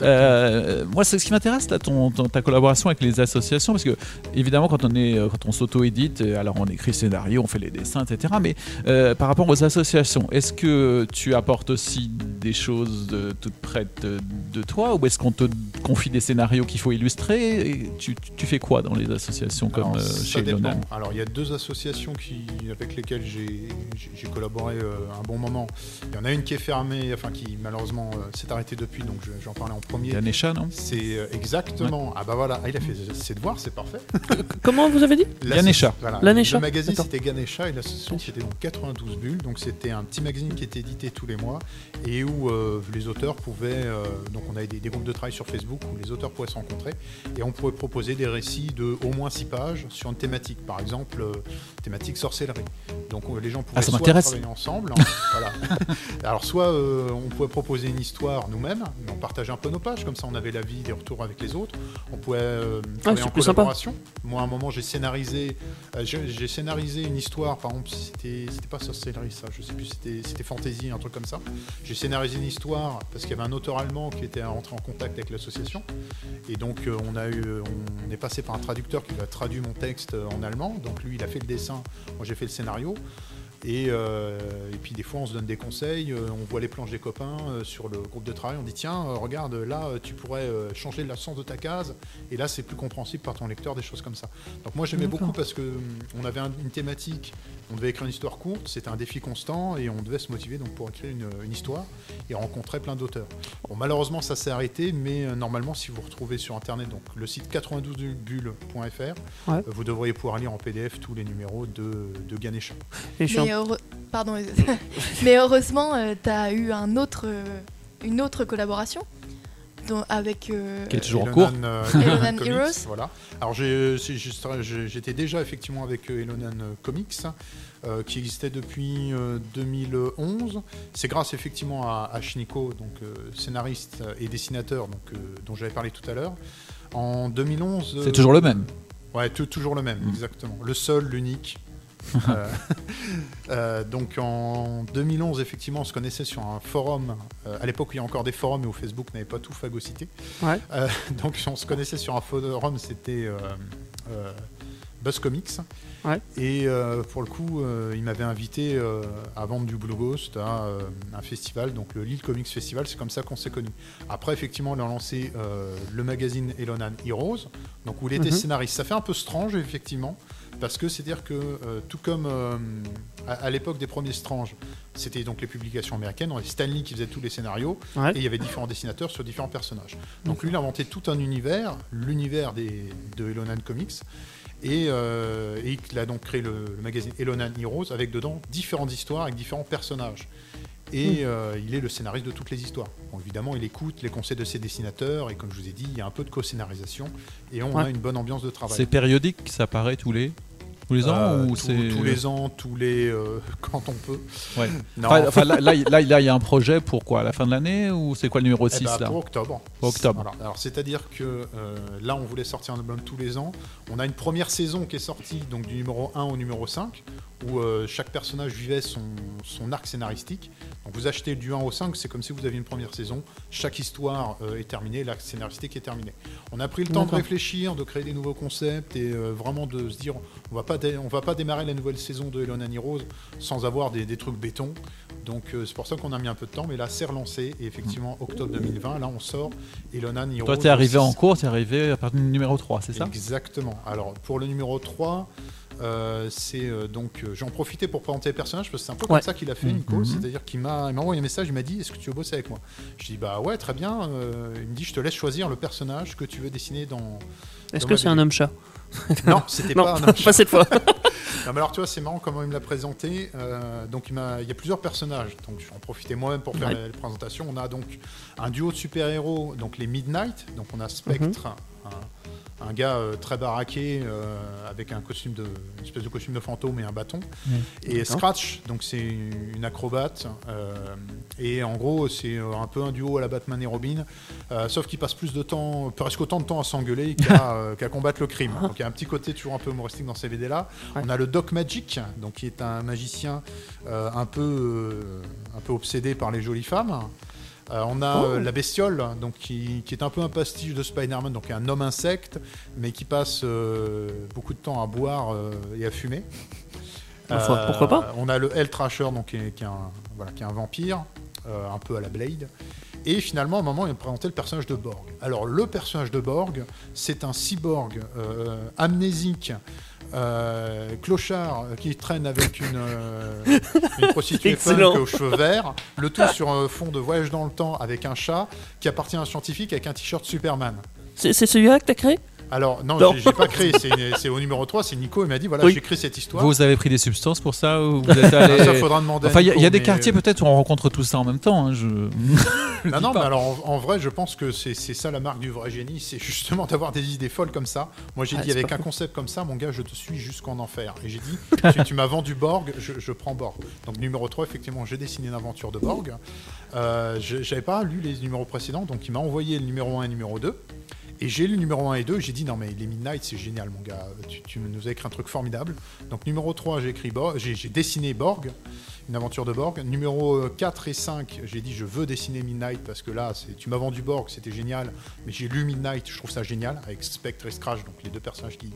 Euh, moi, c'est ce qui m'intéresse là, ton, ton- ta collaboration avec les associations, parce que évidemment, quand on est, quand on s'auto-édite, alors on écrit scénario, on fait les dessins, etc. Mais euh, par rapport aux associations, est-ce que tu apportes aussi des choses de, toutes près de, de toi, ou est-ce qu'on on te confie des scénarios qu'il faut illustrer. Et tu, fais quoi dans les associations comme Alors, euh, chez. Lonan Alors, il y a deux associations qui, avec lesquelles j'ai collaboré euh, un bon moment. Il y en a une qui est fermée, enfin qui malheureusement euh, s'est arrêtée depuis, donc je- j'en parlais en premier. Ganesha, non? C'est euh, exactement. Ah bah voilà, ah, il a fait ses devoirs, c'est parfait. Comment vous avez dit? La- Ganesha. Voilà. Le magazine c'était Ganesha et l'association c'était donc 92 bulles. Donc c'était un petit magazine qui était édité tous les mois et où euh, les auteurs pouvaient. euh, donc on avait des, des groupes de travail sur Facebook où les auteurs pouvaient se rencontrer et on pouvait proposer des récits de au moins 6 pages sur une thématique. Par exemple, euh, thématique sorcellerie. Donc les gens pouvaient Ah, soit travailler ensemble. hein, voilà. Alors soit euh, on pouvait proposer une histoire nous-mêmes, mais on partageait un peu nos pages, comme ça on avait l'avis, des retours avec les autres. On pouvait euh, travailler c'est en sympa. collaboration. Moi à un moment j'ai scénarisé, euh, j'ai scénarisé une histoire, par exemple c'était pas sorcellerie ça, je sais plus, c'était c'était fantasy, un truc comme ça. J'ai scénarisé une histoire parce qu'il y avait un auteur allemand qui était rentré en contact avec l'association. Et donc euh, on a eu, on est passé par un traducteur qui a traduit mon texte euh, en allemand. Donc lui il a fait le dessin, moi j'ai fait le scénario. Et, euh, et puis des fois on se donne des conseils, euh, on voit les planches des copains euh, sur le groupe de travail, on dit tiens regarde là tu pourrais changer le sens de ta case et là c'est plus compréhensible par ton lecteur, des choses comme ça. Donc moi j'aimais beaucoup parce que hum, on avait un- une thématique, on devait écrire une histoire courte, c'était un défi constant et on devait se motiver donc pour écrire une, une histoire et rencontrer plein d'auteurs. Bon malheureusement ça s'est arrêté mais euh, normalement si vous retrouvez sur internet donc le site 92bulle.fr Ouais. euh, vous devriez pouvoir lire en PDF tous les numéros de, de Ganesha. Et Mais, heureux- Pardon, mais heureusement, tu as eu un autre, euh, une autre collaboration dont- avec. euh, Qui est toujours en Elonan, cours. euh, Elonan Comics, Heroes. Voilà. Alors j'étais déjà effectivement avec Elonan euh, Comics, euh, qui existait depuis euh, 2011. C'est grâce effectivement à, à Shiniko, donc euh, scénariste et dessinateur, donc euh, dont j'avais parlé tout à l'heure. En 2011. C'est euh, toujours le même. Ouais, tou- toujours le même, Mm. exactement. Le seul, l'unique. Euh, euh, donc en 2011, effectivement, on se connaissait sur un forum. euh, à l'époque, il y a encore des forums et où Facebook n'avait pas tout phagocyté. Ouais. Euh, donc on se connaissait sur un forum, c'était Buzz Comics. Ouais. Et pour le coup, il m'avait invité à vendre du Blue Ghost à un festival, donc le Lille Comics Festival. C'est comme ça qu'on s'est connus. Après, effectivement, on a lancé le magazine Elonan Heroes, donc où il était Mhm. scénariste. Ça fait un peu strange, effectivement, parce que c'est-à-dire que euh, tout comme euh, à, à l'époque des premiers Strange, c'était donc les publications américaines, on avait Stanley qui faisait tous les scénarios, Ouais. et il y avait différents dessinateurs sur différents personnages. Donc lui, il a inventé tout un univers, l'univers des- de Elonan Comics, et, euh, et il a donc créé le, le magazine Elonan Heroes avec dedans différentes histoires avec différents personnages. Et euh, il est le scénariste de toutes les histoires. Bon, évidemment, il écoute les conseils de ses dessinateurs, et comme je vous ai dit, il y a un peu de co-scénarisation, et on Ouais. a une bonne ambiance de travail. C'est périodique, ça paraît tous les tous les ans Euh, ou tous- c'est tous les ans, tous les euh, quand on peut. Ouais. Non, Enfin, enfin, là, il- là, y a un projet pour quoi à la fin de l'année ou c'est quoi le numéro Eh 6 ben, là pour octobre. Pour octobre. Voilà. Alors c'est-à-dire que euh, là on voulait sortir un album tous les ans. On a une première saison qui est sortie donc du numéro 1 au numéro 5 où chaque personnage vivait son, son arc scénaristique. Donc vous achetez du 1 au 5, c'est comme si vous aviez une première saison. Chaque histoire euh, est terminée, l'arc scénaristique est terminé. On a pris le temps de réfléchir, de créer des nouveaux concepts et euh, vraiment de se dire on va pas dé- on va pas démarrer la nouvelle saison de Elon Rose sans avoir des, des trucs béton. Donc euh, c'est pour ça qu'on a mis un peu de temps, mais là c'est relancé et effectivement octobre 2020, là on sort Elonan Heroes. Toi, t'es arrivé en cours, t'es arrivé à partir du numéro 3, c'est ça? Exactement. Alors pour le numéro 3, euh, c'est euh, donc euh, j'en profitais pour présenter les personnages parce que c'est un peu Ouais. comme ça qu'il a fait Nico, Mhm. c'est-à-dire qu'il m'a envoyé un message, il m'a dit est-ce que tu veux bosser avec moi? Je dis bah ouais très bien. Euh, il me dit je te laisse choisir le personnage que tu veux dessiner dans. Est-ce que c'est un BD. homme-chat Non, c'était pas. un homme pas cette fois. non, mais alors tu vois, c'est marrant comment il me l'a présenté. Donc il, il y a plusieurs personnages. Donc j'en profitais moi-même pour faire Ouais. la, la présentation. On a donc un duo de super-héros, donc les Midnight. Donc on a Spectre, Mhm. un, un gars euh, très baraqué euh, avec un costume de, une espèce de costume de fantôme et un bâton. Et. Scratch, donc c'est une acrobate. euh, et en gros, c'est un peu un duo à la Batman et Robin, euh, sauf qu'il passe plus de temps, presque autant de temps à s'engueuler qu'à euh, qu'à combattre le crime. Donc il y a un petit côté toujours un peu humoristique dans ces BD là. Ouais. On a le Doc Magic, donc qui est un magicien euh, un peu euh, un peu obsédé par les jolies femmes. Euh, on a Oh. euh, la bestiole, donc qui, qui est un peu un pastiche de Spider-Man, donc un homme insecte, mais qui passe euh, beaucoup de temps à boire et à fumer. Pourquoi pas On a le Hell Trasher, donc qui est, qui est un, voilà, qui est un vampire, un peu à la Blade. Et finalement, à un moment, il présentait le personnage de Borg. Alors, le personnage de Borg, c'est un cyborg euh, amnésique. euh, clochard euh, qui traîne avec une, euh, une prostituée aux cheveux verts, le tout sur un fond de voyage dans le temps avec un chat qui appartient à un scientifique avec un t-shirt Superman. C'est c'est celui-là que t'as créé? Alors, non, Non. j'ai- pas créé, c'est au numéro 3, c'est Nico, il m'a dit voilà, Oui. j'ai créé cette histoire. Vous avez pris des substances pour ça ou vous êtes allé... Ça, faudra demander Enfin, il y a- y, des quartiers euh, peut-être où on rencontre tout ça en même temps. hein, je... Non, non, pas. mais alors en, en vrai, je pense que c'est ça la marque du vrai génie, c'est justement d'avoir des idées folles comme ça. Moi, j'ai dit avec un concept comme ça, mon gars, je te suis jusqu'en enfer. Et j'ai dit, tu, tu m'as vendu Borg, je, je prends Borg. Donc numéro 3, effectivement, j'ai dessiné une aventure de Borg. Euh, je- J'avais pas lu les numéros précédents, donc il m'a envoyé le numéro 1 et le numéro 2. Et j'ai lu le numéro 1 et 2, j'ai dit non mais les Midnight c'est génial mon gars, tu, tu nous as écrit un truc formidable. Donc numéro 3 j'ai écrit Borg, j'ai dessiné Borg, une aventure de Borg. Numéro euh, 4 et 5, j'ai dit je veux dessiner Midnight parce que là tu m'as vendu Borg, c'était génial, mais j'ai lu Midnight, je trouve ça génial, avec Spectre et Scratch, donc les deux personnages qui,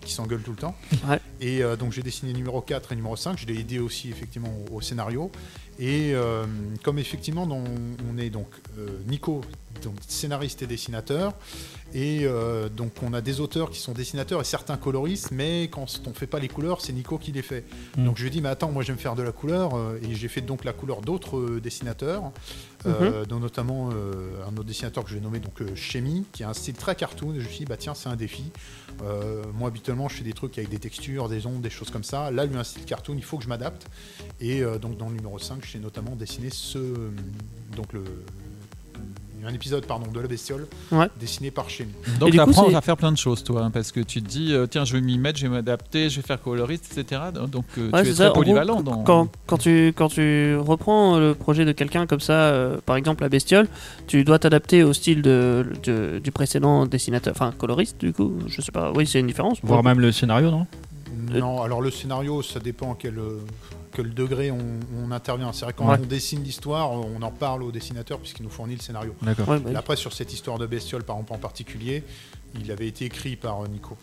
qui s'engueulent tout le temps. Ouais. Et euh, donc j'ai dessiné numéro 4 et numéro 5, je l'ai aidé aussi effectivement au, au scénario. Et euh, comme effectivement on est donc euh, Nico, donc scénariste et dessinateur, et euh, donc on a des auteurs qui sont dessinateurs et certains coloristes, mais quand on fait pas les couleurs, c'est Nico qui les fait. Mm. Donc je lui ai dit mais attends, moi j'aime faire de la couleur euh, et j'ai fait donc la couleur d'autres euh, dessinateurs, euh, dont notamment euh, un autre dessinateur que j'ai nommé donc euh, Chemi, qui a un style très cartoon. Je me suis dit bah tiens c'est un défi. Moi habituellement je fais des trucs avec des textures, des ondes, des choses comme ça. Là lui a un style cartoon, il faut que je m'adapte. Et donc dans le numéro 5, j'ai notamment dessiné ce donc le un épisode pardon de la bestiole Ouais. dessiné par Chemi. Donc tu apprends à faire plein de choses, toi, hein, parce que tu te dis, euh, tiens, je vais m'y mettre, je vais m'adapter, je vais faire coloriste, etc. Donc euh, Ouais, tu es c'est très gros, polyvalent. dans... Quand, quand, tu, quand tu reprends le projet de quelqu'un comme ça, euh, par exemple la bestiole, tu dois t'adapter au style de, de- du précédent dessinateur, enfin coloriste du coup, je sais pas, oui c'est une différence. Voire même le scénario, non? Non, alors le scénario, ça dépend à quel, quel degré on, on intervient. C'est vrai que quand Ouais. on dessine l'histoire, on en parle au dessinateur puisqu'il nous fournit le scénario. D'accord. Ouais, bah Et oui. après, sur cette histoire de bestiole, par exemple en particulier, il avait été écrit par euh, Nico.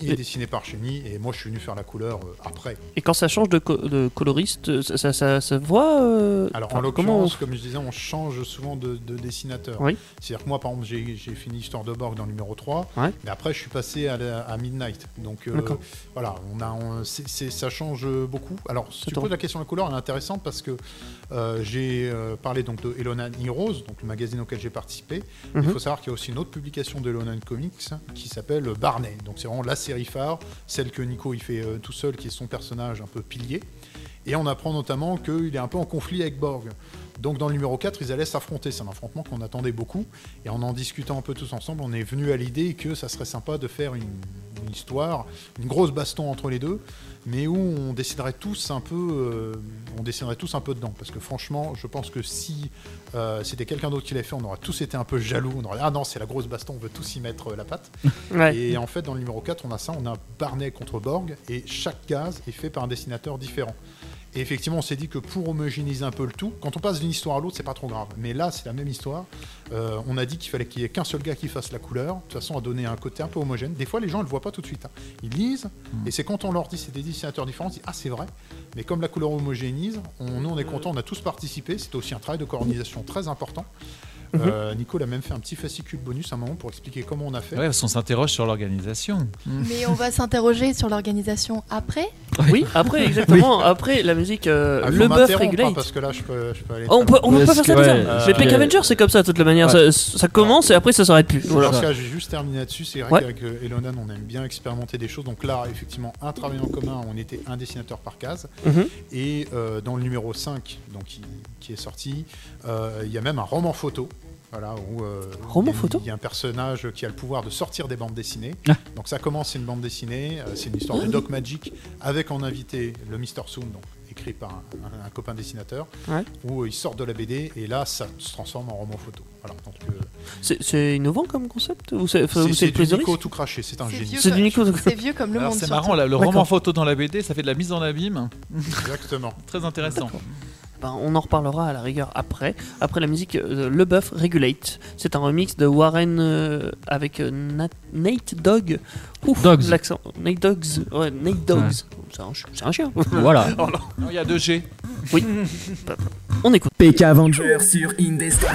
Il est dessiné par Chény et moi je suis venu faire la couleur euh, après. Et quand ça change de, co- de coloriste, ça, ça, ça se voit euh, Alors enfin, en l'occurrence, comme je disais, on change souvent de, de dessinateur. Oui. C'est-à-dire que moi par exemple j'ai fini l'histoire de Borg dans le numéro 3, Ouais. mais après je suis passé à, la- à Midnight. Donc euh, voilà, on a, on- ça change beaucoup. Alors si tu poses la question de la couleur, elle est intéressante parce que euh, j'ai euh, parlé donc de Elonan Heroes, donc le magazine auquel j'ai participé. Il Mhm. faut savoir qu'il y a aussi une autre publication de Elonan Comics qui s'appelle Barney. Donc c'est vraiment la série phare, celle que Nico il fait euh, tout seul, qui est son personnage un peu pilier. Et on apprend notamment qu'il est un peu en conflit avec Borg. Donc dans le numéro 4, ils allaient s'affronter. C'est un affrontement qu'on attendait beaucoup. Et en en discutant un peu tous ensemble, on est venu à l'idée que ça serait sympa de faire une, une histoire, une grosse baston entre les deux, mais où on déciderait tous un peu, euh, on dessinerait tous un peu dedans. Parce que franchement, je pense que si euh, c'était quelqu'un d'autre qui l'avait fait, on aurait tous été un peu jaloux. On aurait dit, ah non, c'est la grosse baston, on veut tous y mettre euh, la patte. Ouais. Et en fait, dans le numéro 4, on a ça, on a Barney contre Borg, et chaque case est fait par un dessinateur différent. Et effectivement, on s'est dit que pour homogénéiser un peu le tout, quand on passe d'une histoire à l'autre, c'est pas trop grave. Mais là, c'est la même histoire. Euh, on a dit qu'il fallait qu'il y ait qu'un seul gars qui fasse la couleur, de toute façon, à donner un côté un peu homogène. Des fois, les gens ne le voient pas tout de suite. hein. Ils lisent, et c'est quand on leur dit c'est des dessinateurs différents, ils disent ah, c'est vrai. Mais comme la couleur homogénise, on, nous, on est content, on a tous participé. C'était aussi un travail de coordination très important. Euh, Nico a même fait un petit fascicule bonus à un moment pour expliquer comment on a fait. Ouais, parce qu'on s'interroge sur l'organisation. Mais on va s'interroger sur l'organisation après. Oui, après exactement, après la musique, euh, Ah, le buff regulate. parce que là, je peux, je peux aller. On peut, on peut pas faire ça comme ouais, euh, Mais Peck euh, Avenger c'est comme ça de toute la manière, Ouais. ça, ça commence et après ça s'arrête plus. Voilà. Dans ce cas, j'ai juste terminé là-dessus. C'est vrai Ouais. qu'avec euh, Elonan, on aime bien expérimenter des choses. Donc là, effectivement, un travail en commun, on était un dessinateur par case. Mhm. Et euh, dans le numéro 5, donc, qui, qui est sorti, euh, il y a même un roman photo. Voilà, où, euh, Roman il y a- photo Il y a un personnage qui a le pouvoir de sortir des bandes dessinées. Ah. Donc ça commence, c'est une bande dessinée. euh, c'est une histoire de Doc Magic avec en invité le Mr. Soon, donc écrit par un, un- un copain dessinateur, Ouais. où il sort de la BD et là, ça se transforme en roman photo. Voilà, donc, euh, C'est- C'est innovant comme concept ou c'est du Nico tout craché, c'est un génie. vieux C'est comme- du Nico. C'est vieux comme le Alors monde. c'est marrant, là, le D'accord. roman photo dans la BD, ça fait de la mise en abîme. Exactement. Très intéressant. Ben, on en reparlera à la rigueur après. Après la musique, euh, Le Buff Regulate. C'est un remix de Warren euh, avec euh, Nat- Nate Dogg. Ouf, Dogs. l'accent. Nate Dogs. Ouais, Nate Dogs. C'est un, ch- c'est un chien. Voilà. Non, Il y a deux G. Oui. On écoute. PK Avenger sur Indestar.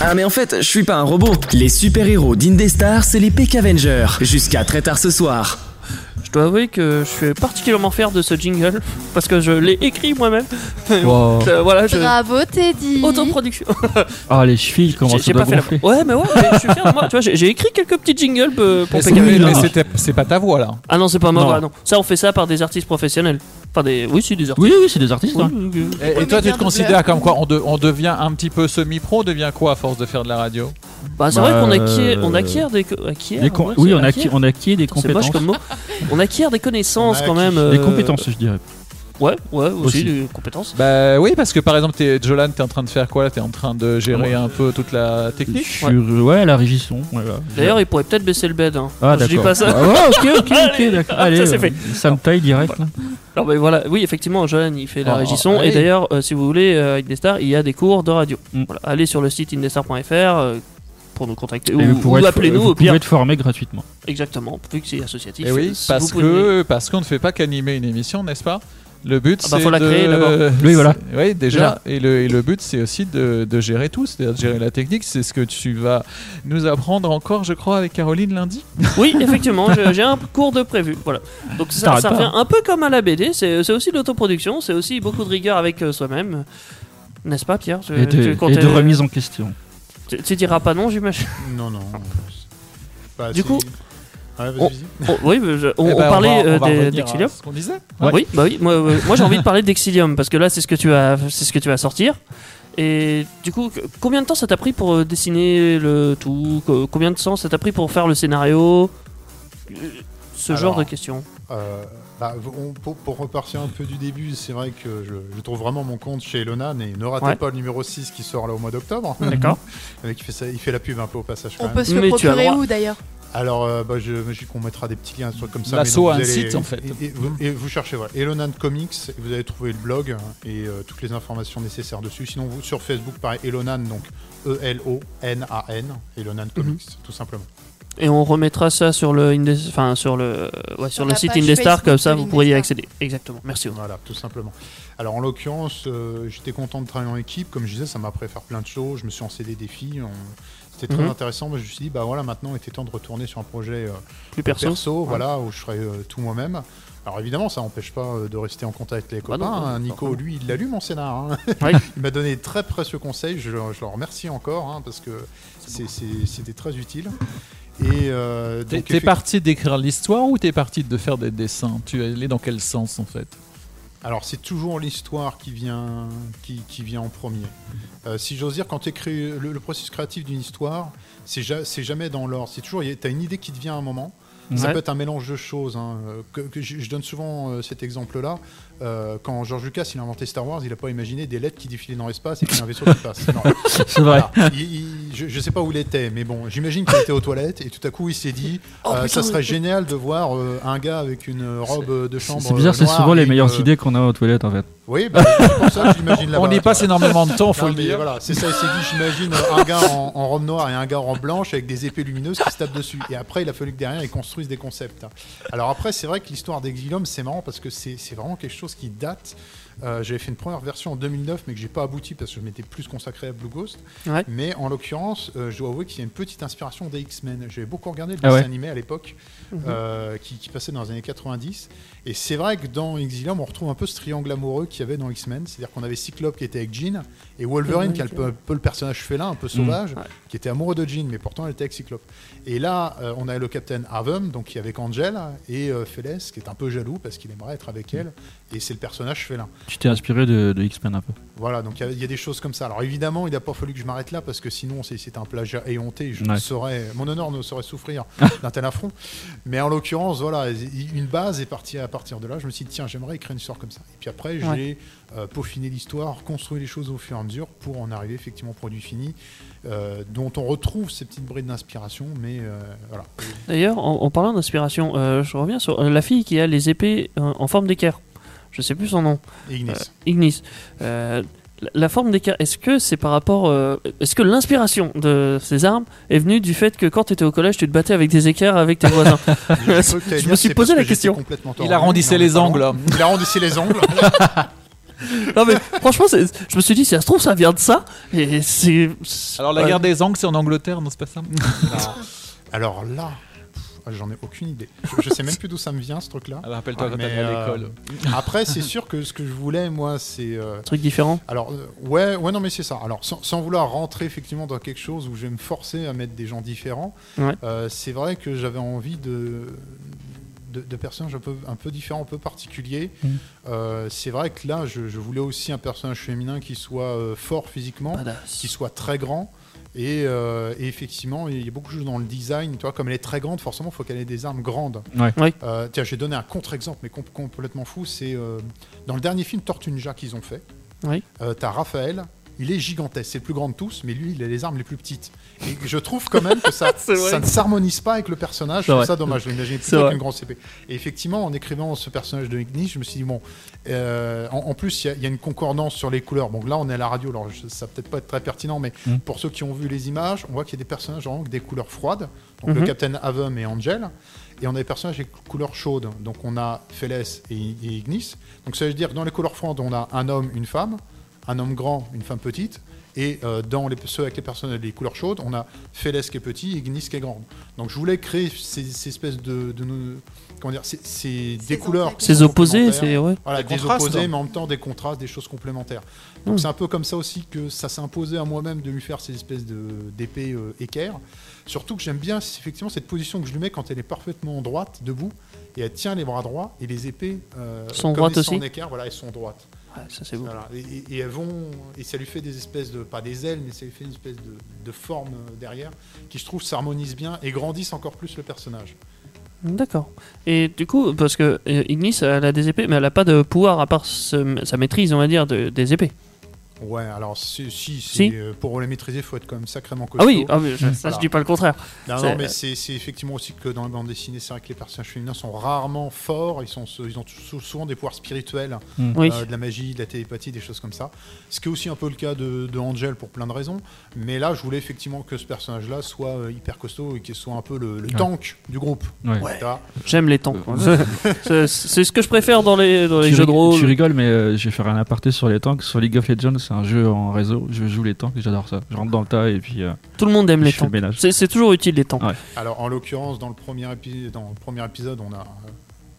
Ah mais en fait, je suis pas un robot. Les super-héros d'Indestar, c'est les PK Avengers. Jusqu'à très tard ce soir. Je dois avouer que je suis particulièrement fier de ce jingle parce que je l'ai écrit moi-même. Wow. Euh, voilà, je... Bravo Teddy. autoproduction. Ah, les chevilles, comment ça j'ai doit pas fait la. Ouais, mais ouais, mais je suis fier de moi. Tu vois, j'ai écrit quelques petits jingles euh, pour Mais PK c'est- Avenger. mais c'était- c'est pas ta voix là. Ah non, c'est pas ma Non. voix, non. Ça, on fait ça par des artistes professionnels. Des. Oui, c'est des artistes. Oui, oui, c'est des artistes. hein. Oui, oui, oui. Et, toi, tu te considères comme quoi on, de- on devient un petit peu semi-pro, on devient quoi à force de faire de la radio? Bah, c'est Bah, vrai qu'on acquiert, on acquiert des. acquiert, ouais, Oui, on acquiert, acquiert. on acquiert des moche compétences. comme mot. On acquiert des connaissances quand même. Des euh, compétences, je dirais. Ouais, ouais, aussi, Aussi. des compétences. Bah oui, parce que par exemple, t'es, Jolan, t'es en train de faire quoi? Là T'es en train de gérer un peu toute la technique? Sur, ouais, la régisson. voilà. D'ailleurs, il pourrait peut-être baisser le bed. Hein. Ah, je dis pas ça. Ah, ouais, ok, ok, ok, Allez, d'accord. ça, Allez, c'est fait. euh, ça me taille direct. là. Alors, ben voilà, oui, effectivement, Johan, il fait la Oh, régisson. allez. Et d'ailleurs, euh, si vous voulez, euh, Indestar, il y a des cours de radio. Mm. Voilà, allez sur le site indestar.fr euh, pour nous contacter. Et Ou, ou appelez-nous vous au pire. pouvez être formé gratuitement. Exactement, vu que c'est associatif. Et Eh oui, que parce qu'on ne fait pas qu'animer une émission, n'est-ce pas? Le but, Ah bah, c'est la de... créer d'abord. Oui, voilà. Oui, déjà. Et, le, et le but, c'est aussi de, de gérer tout, c'est-à-dire de gérer la technique. C'est ce que tu vas nous apprendre encore, je crois, avec Caroline lundi. Oui, effectivement, j'ai un cours de prévu. Voilà. Donc ça, ça pas. revient un peu comme à la BD. C'est c'est aussi de l'autoproduction, c'est aussi beaucoup de rigueur avec euh, soi-même. N'est-ce pas, Pierre? Et de, tu et comptais- de remise en question. Tu, tu diras pas non, j'imagine. Non, non. Bah, Du coup- Ouais, vas-y, Oh. vas-y. Oh, oui, mais je- on, Eh on ben, parlait va- euh, d'Exilium. ce qu'on disait. Ouais. Oui, bah oui. Moi, euh, moi j'ai envie de parler d'Exilium parce que là, c'est ce que tu as, c'est ce que tu vas sortir. Et du coup, combien de temps ça t'a pris pour euh, dessiner le tout? Co- Combien de temps ça t'a pris pour faire le scénario? Ce Alors, genre de questions. Euh, bah, on- pour, pour repartir un peu du début, c'est vrai que je, je trouve vraiment mon compte chez Elonan et ne ratez Ouais. pas le numéro 6 qui sort là au mois d'octobre. D'accord. Il fait, ça, il fait la pub un peu au passage quand On même. peut se Mais le tu as le procurer où d'ailleurs? Alors, euh, bah, je me dis qu'on mettra des petits liens, des trucs comme ça. L'assaut a vous un allez- site, en fait. Et, et vous, et vous cherchez voilà, Elonan Comics, et vous allez trouver le blog et euh, toutes les informations nécessaires dessus. Sinon, vous, sur Facebook, pareil, Elonan, donc E E-L-O-N-A-N, Elonan Comics, tout simplement. Et on remettra ça sur le, Indes- enfin sur le, ouais, sur Sur le site Indestar, comme ça vous pourriez y accéder. Exactement. Merci. Audrey. Voilà, tout simplement. Alors en l'occurrence, euh, j'étais content de travailler en équipe. Comme je disais, ça m'a appris à faire plein de choses. Je me suis lancé des défis. on- C'était très Mhm. intéressant. Moi, je me suis dit, bah voilà, maintenant il était temps de retourner sur un projet euh, Plus perso. perso, voilà, où je ferais euh, tout moi-même. Alors évidemment, ça n'empêche pas euh, de rester en contact avec les Bah copains. non, hein. Nico, forcément. lui, il l'a lu mon scénar. hein. Ouais. il m'a donné de très précieux conseils. Je, le- je le remercie encore hein, parce que c'était très utile. Et euh, t'es parti d'écrire l'histoire ou t'es parti de faire des dessins? Tu es allé dans quel sens en fait? Alors c'est toujours l'histoire qui vient, qui, qui vient en premier. Euh, si j'ose dire, quand tu écris le, le processus créatif d'une histoire, c'est, ja- c'est jamais dans l'ordre. C'est toujours, tu as une idée qui te vient à un moment. Ça Ouais. peut être un mélange de choses. hein, euh, que, que je, je donne souvent euh, cet exemple-là. Euh, quand George Lucas il a inventé Star Wars, il n'a pas imaginé des lettres qui défilaient dans l'espace et puis un vaisseau qui passe. C'est vrai. Voilà. Il- il- je, je sais pas où il était, mais bon, j'imagine qu'il était aux toilettes et tout à coup il s'est dit, Oh, euh, putain, ça serait génial de voir euh, un gars avec une robe de chambre. C'est bizarre, c'est souvent les meilleures idées qu'on a aux toilettes en fait. oui, bah, c'est pour ça que j'imagine là-bas. On y passe énormément de temps, faut Non, le dire. Voilà, c'est ça, il s'est dit, j'imagine un gars en, en robe noire et un gars en robe blanche avec des épées lumineuses qui se tapent dessus. Et après, il a fallu que derrière, ils construisent des concepts. Alors après, c'est vrai que l'histoire d'Exilium, c'est marrant parce que c'est c'est vraiment quelque chose qui date. Euh, J'avais fait une première version en 2009, mais que j'ai pas abouti parce que je m'étais plus consacré à Blue Ghost. Ouais. Mais en l'occurrence, euh, je dois avouer qu'il y a une petite inspiration des X-Men. J'avais beaucoup regardé le Ah dessin ouais animé à l'époque, Euh, qui, qui passait dans les années 90. Et c'est vrai que dans Exilium, on retrouve un peu ce triangle amoureux qu'il y avait dans X-Men. C'est-à-dire qu'on avait Cyclope qui était avec Jean, et Wolverine, qui est un peu, un peu le personnage félin, un peu sauvage, Ouais. qui était amoureux de Jean, mais pourtant elle était avec Cyclope. Et là, euh, on a le Captain Avum, donc qui est avec Angel, et euh, qui est un peu jaloux parce qu'il aimerait être avec elle, et c'est le personnage félin. Tu t'es inspiré de, de X-Men un peu. Voilà, donc il y a- il y, a des choses comme ça. Alors évidemment, il n'a pas fallu que je m'arrête là parce que sinon c'est- un plagiat éhonté. Je ne saurais, mon honneur ne saurait souffrir d'un tel affront. Mais en l'occurrence, voilà, une base est partie à partir de là. Je me suis dit tiens, j'aimerais écrire une histoire comme ça. Et puis après, j'ai Ouais. euh, peaufiné l'histoire, construit les choses au fur et à mesure pour en arriver effectivement au produit fini, euh, dont on retrouve ces petites brides d'inspiration. Mais euh, voilà. D'ailleurs, en, en parlant d'inspiration, je reviens sur la fille qui a les épées en forme d'équerre. Je sais plus son nom. Ignis. Ignis. La- forme d'équerre, est-ce que c'est par rapport. euh, est-ce que l'inspiration de ces armes est venue du fait que quand tu étais au collège, tu te battais avec des équerres avec tes voisins je me suis posé la que question. Il arrondissait les angles. Il arrondissait les angles. non mais franchement, je me suis dit, si ça se trouve, ça vient de ça. Et c'est. Alors la Ouais. guerre des Angles, c'est en Angleterre, non c'est pas ça? Non. Alors là, j'en ai aucune idée. Je, je sais même plus d'où ça me vient ce truc-là. Alors rappelle-toi quand Mais, t'allais à euh, l'école. Après, c'est sûr que ce que je voulais, moi, c'est. euh, Truc différent. Alors, euh, ouais, ouais, non, mais c'est ça. Alors, sans, sans vouloir rentrer effectivement dans quelque chose où je vais me forcer à mettre des gens différents, Ouais. euh, c'est vrai que j'avais envie de, de, de personnages un peu, un peu différents, un peu particuliers. Euh, c'est vrai que là, je, je voulais aussi un personnage féminin qui soit euh, fort physiquement, Badass. qui soit très grand. Et, euh, et effectivement, il y a beaucoup de choses dans le design. Tu vois, comme elle est très grande, forcément, il faut qu'elle ait des armes grandes. Ouais. Euh, tiens, j'ai donné un contre-exemple, mais com- complètement fou. C'est euh, dans le dernier film Tortue Ninja qu'ils ont fait. Oui. Euh, T'as Raphaël, il est gigantesque, c'est le plus grand de tous, mais lui, il a les armes les plus petites. Et je trouve quand même que ça, ça ne s'harmonise pas avec le personnage. C'est Je trouve vrai. ça dommage. Je l'imaginais plutôt avec une grosse épée. Et effectivement, en écrivant ce personnage de Ignis, je me suis dit, bon, euh, en, en plus, il y a- il y, a une concordance sur les couleurs. Bon, là, on est à la radio, alors je- ça peut-être pas être très pertinent, mais Mm. pour ceux qui ont vu les images, on voit qu'il y a des personnages vraiment avec des couleurs froides. Donc le Captain Avum et Angel. Et on a des personnages avec couleurs chaudes. Donc on a Félès et, et Ignis. Donc ça veut dire que dans les couleurs froides, on a un homme, une femme, un homme grand, une femme petite. Et euh, dans les, ceux avec les personnages les couleurs chaudes, on a Félès qui est petit et Ignis qui est grande. Donc je voulais créer ces, ces espèces de, comment dire, ces, ces- des couleurs. Ces opposés, c'est. Ouais. Voilà, Des opposés, hein. mais en même temps des contrastes, des choses complémentaires. Donc Mm. c'est un peu comme ça aussi que ça s'est imposé à moi-même de lui faire ces espèces de- d'épées euh, équerres. Surtout que j'aime bien c'est effectivement cette position que je lui mets quand elle est parfaitement droite, debout, et elle tient les bras droits, et les épées euh, Sont comme droites aussi en équerre, voilà, elles sont droites. Ouais, ça c'est beau. Voilà. Et, elles vont, et ça lui fait des espèces de, pas des ailes, mais ça lui fait une espèce de, de forme euh, derrière, qui je trouve s'harmonise bien et grandissent encore plus le personnage. D'accord. Et du coup, parce que euh, Ignis, elle a des épées, mais elle a pas de pouvoir à part ce- sa maîtrise, on va dire, de- des épées. Ouais, alors si, si, c'est- Si. euh, pour les maîtriser, il faut être quand même sacrément costaud. Ah oui, ah, mais je- ça Voilà. je dis pas le contraire. Non, non, mais c'est c'est effectivement aussi que dans la bande dessinée, c'est vrai que les personnages féminins sont rarement forts, ils, sont, ils ont sou- souvent des pouvoirs spirituels, Mm. Oui. euh, de la magie, de la télépathie, des choses comme ça. Ce qui est aussi un peu le cas de, de Angel pour plein de raisons. Mais là, je voulais effectivement que ce personnage-là soit euh, hyper costaud et qu'il soit un peu le, le Ouais. tank du groupe. Ouais. J'aime les tanks. c'est c'est ce que je préfère dans les, dans les Tu, jeux de rôle. tu rigoles, mais euh, je vais faire un aparté sur les tanks. Sur League of Legends, c'est un jeu en réseau. Je joue les tanks et j'adore ça. Je rentre dans le tas et puis euh, Tout le monde aime les le tanks. C'est c'est toujours utile les tanks. Ouais. Alors, en l'occurrence, dans le premier, épi- dans le premier épisode, on a. euh,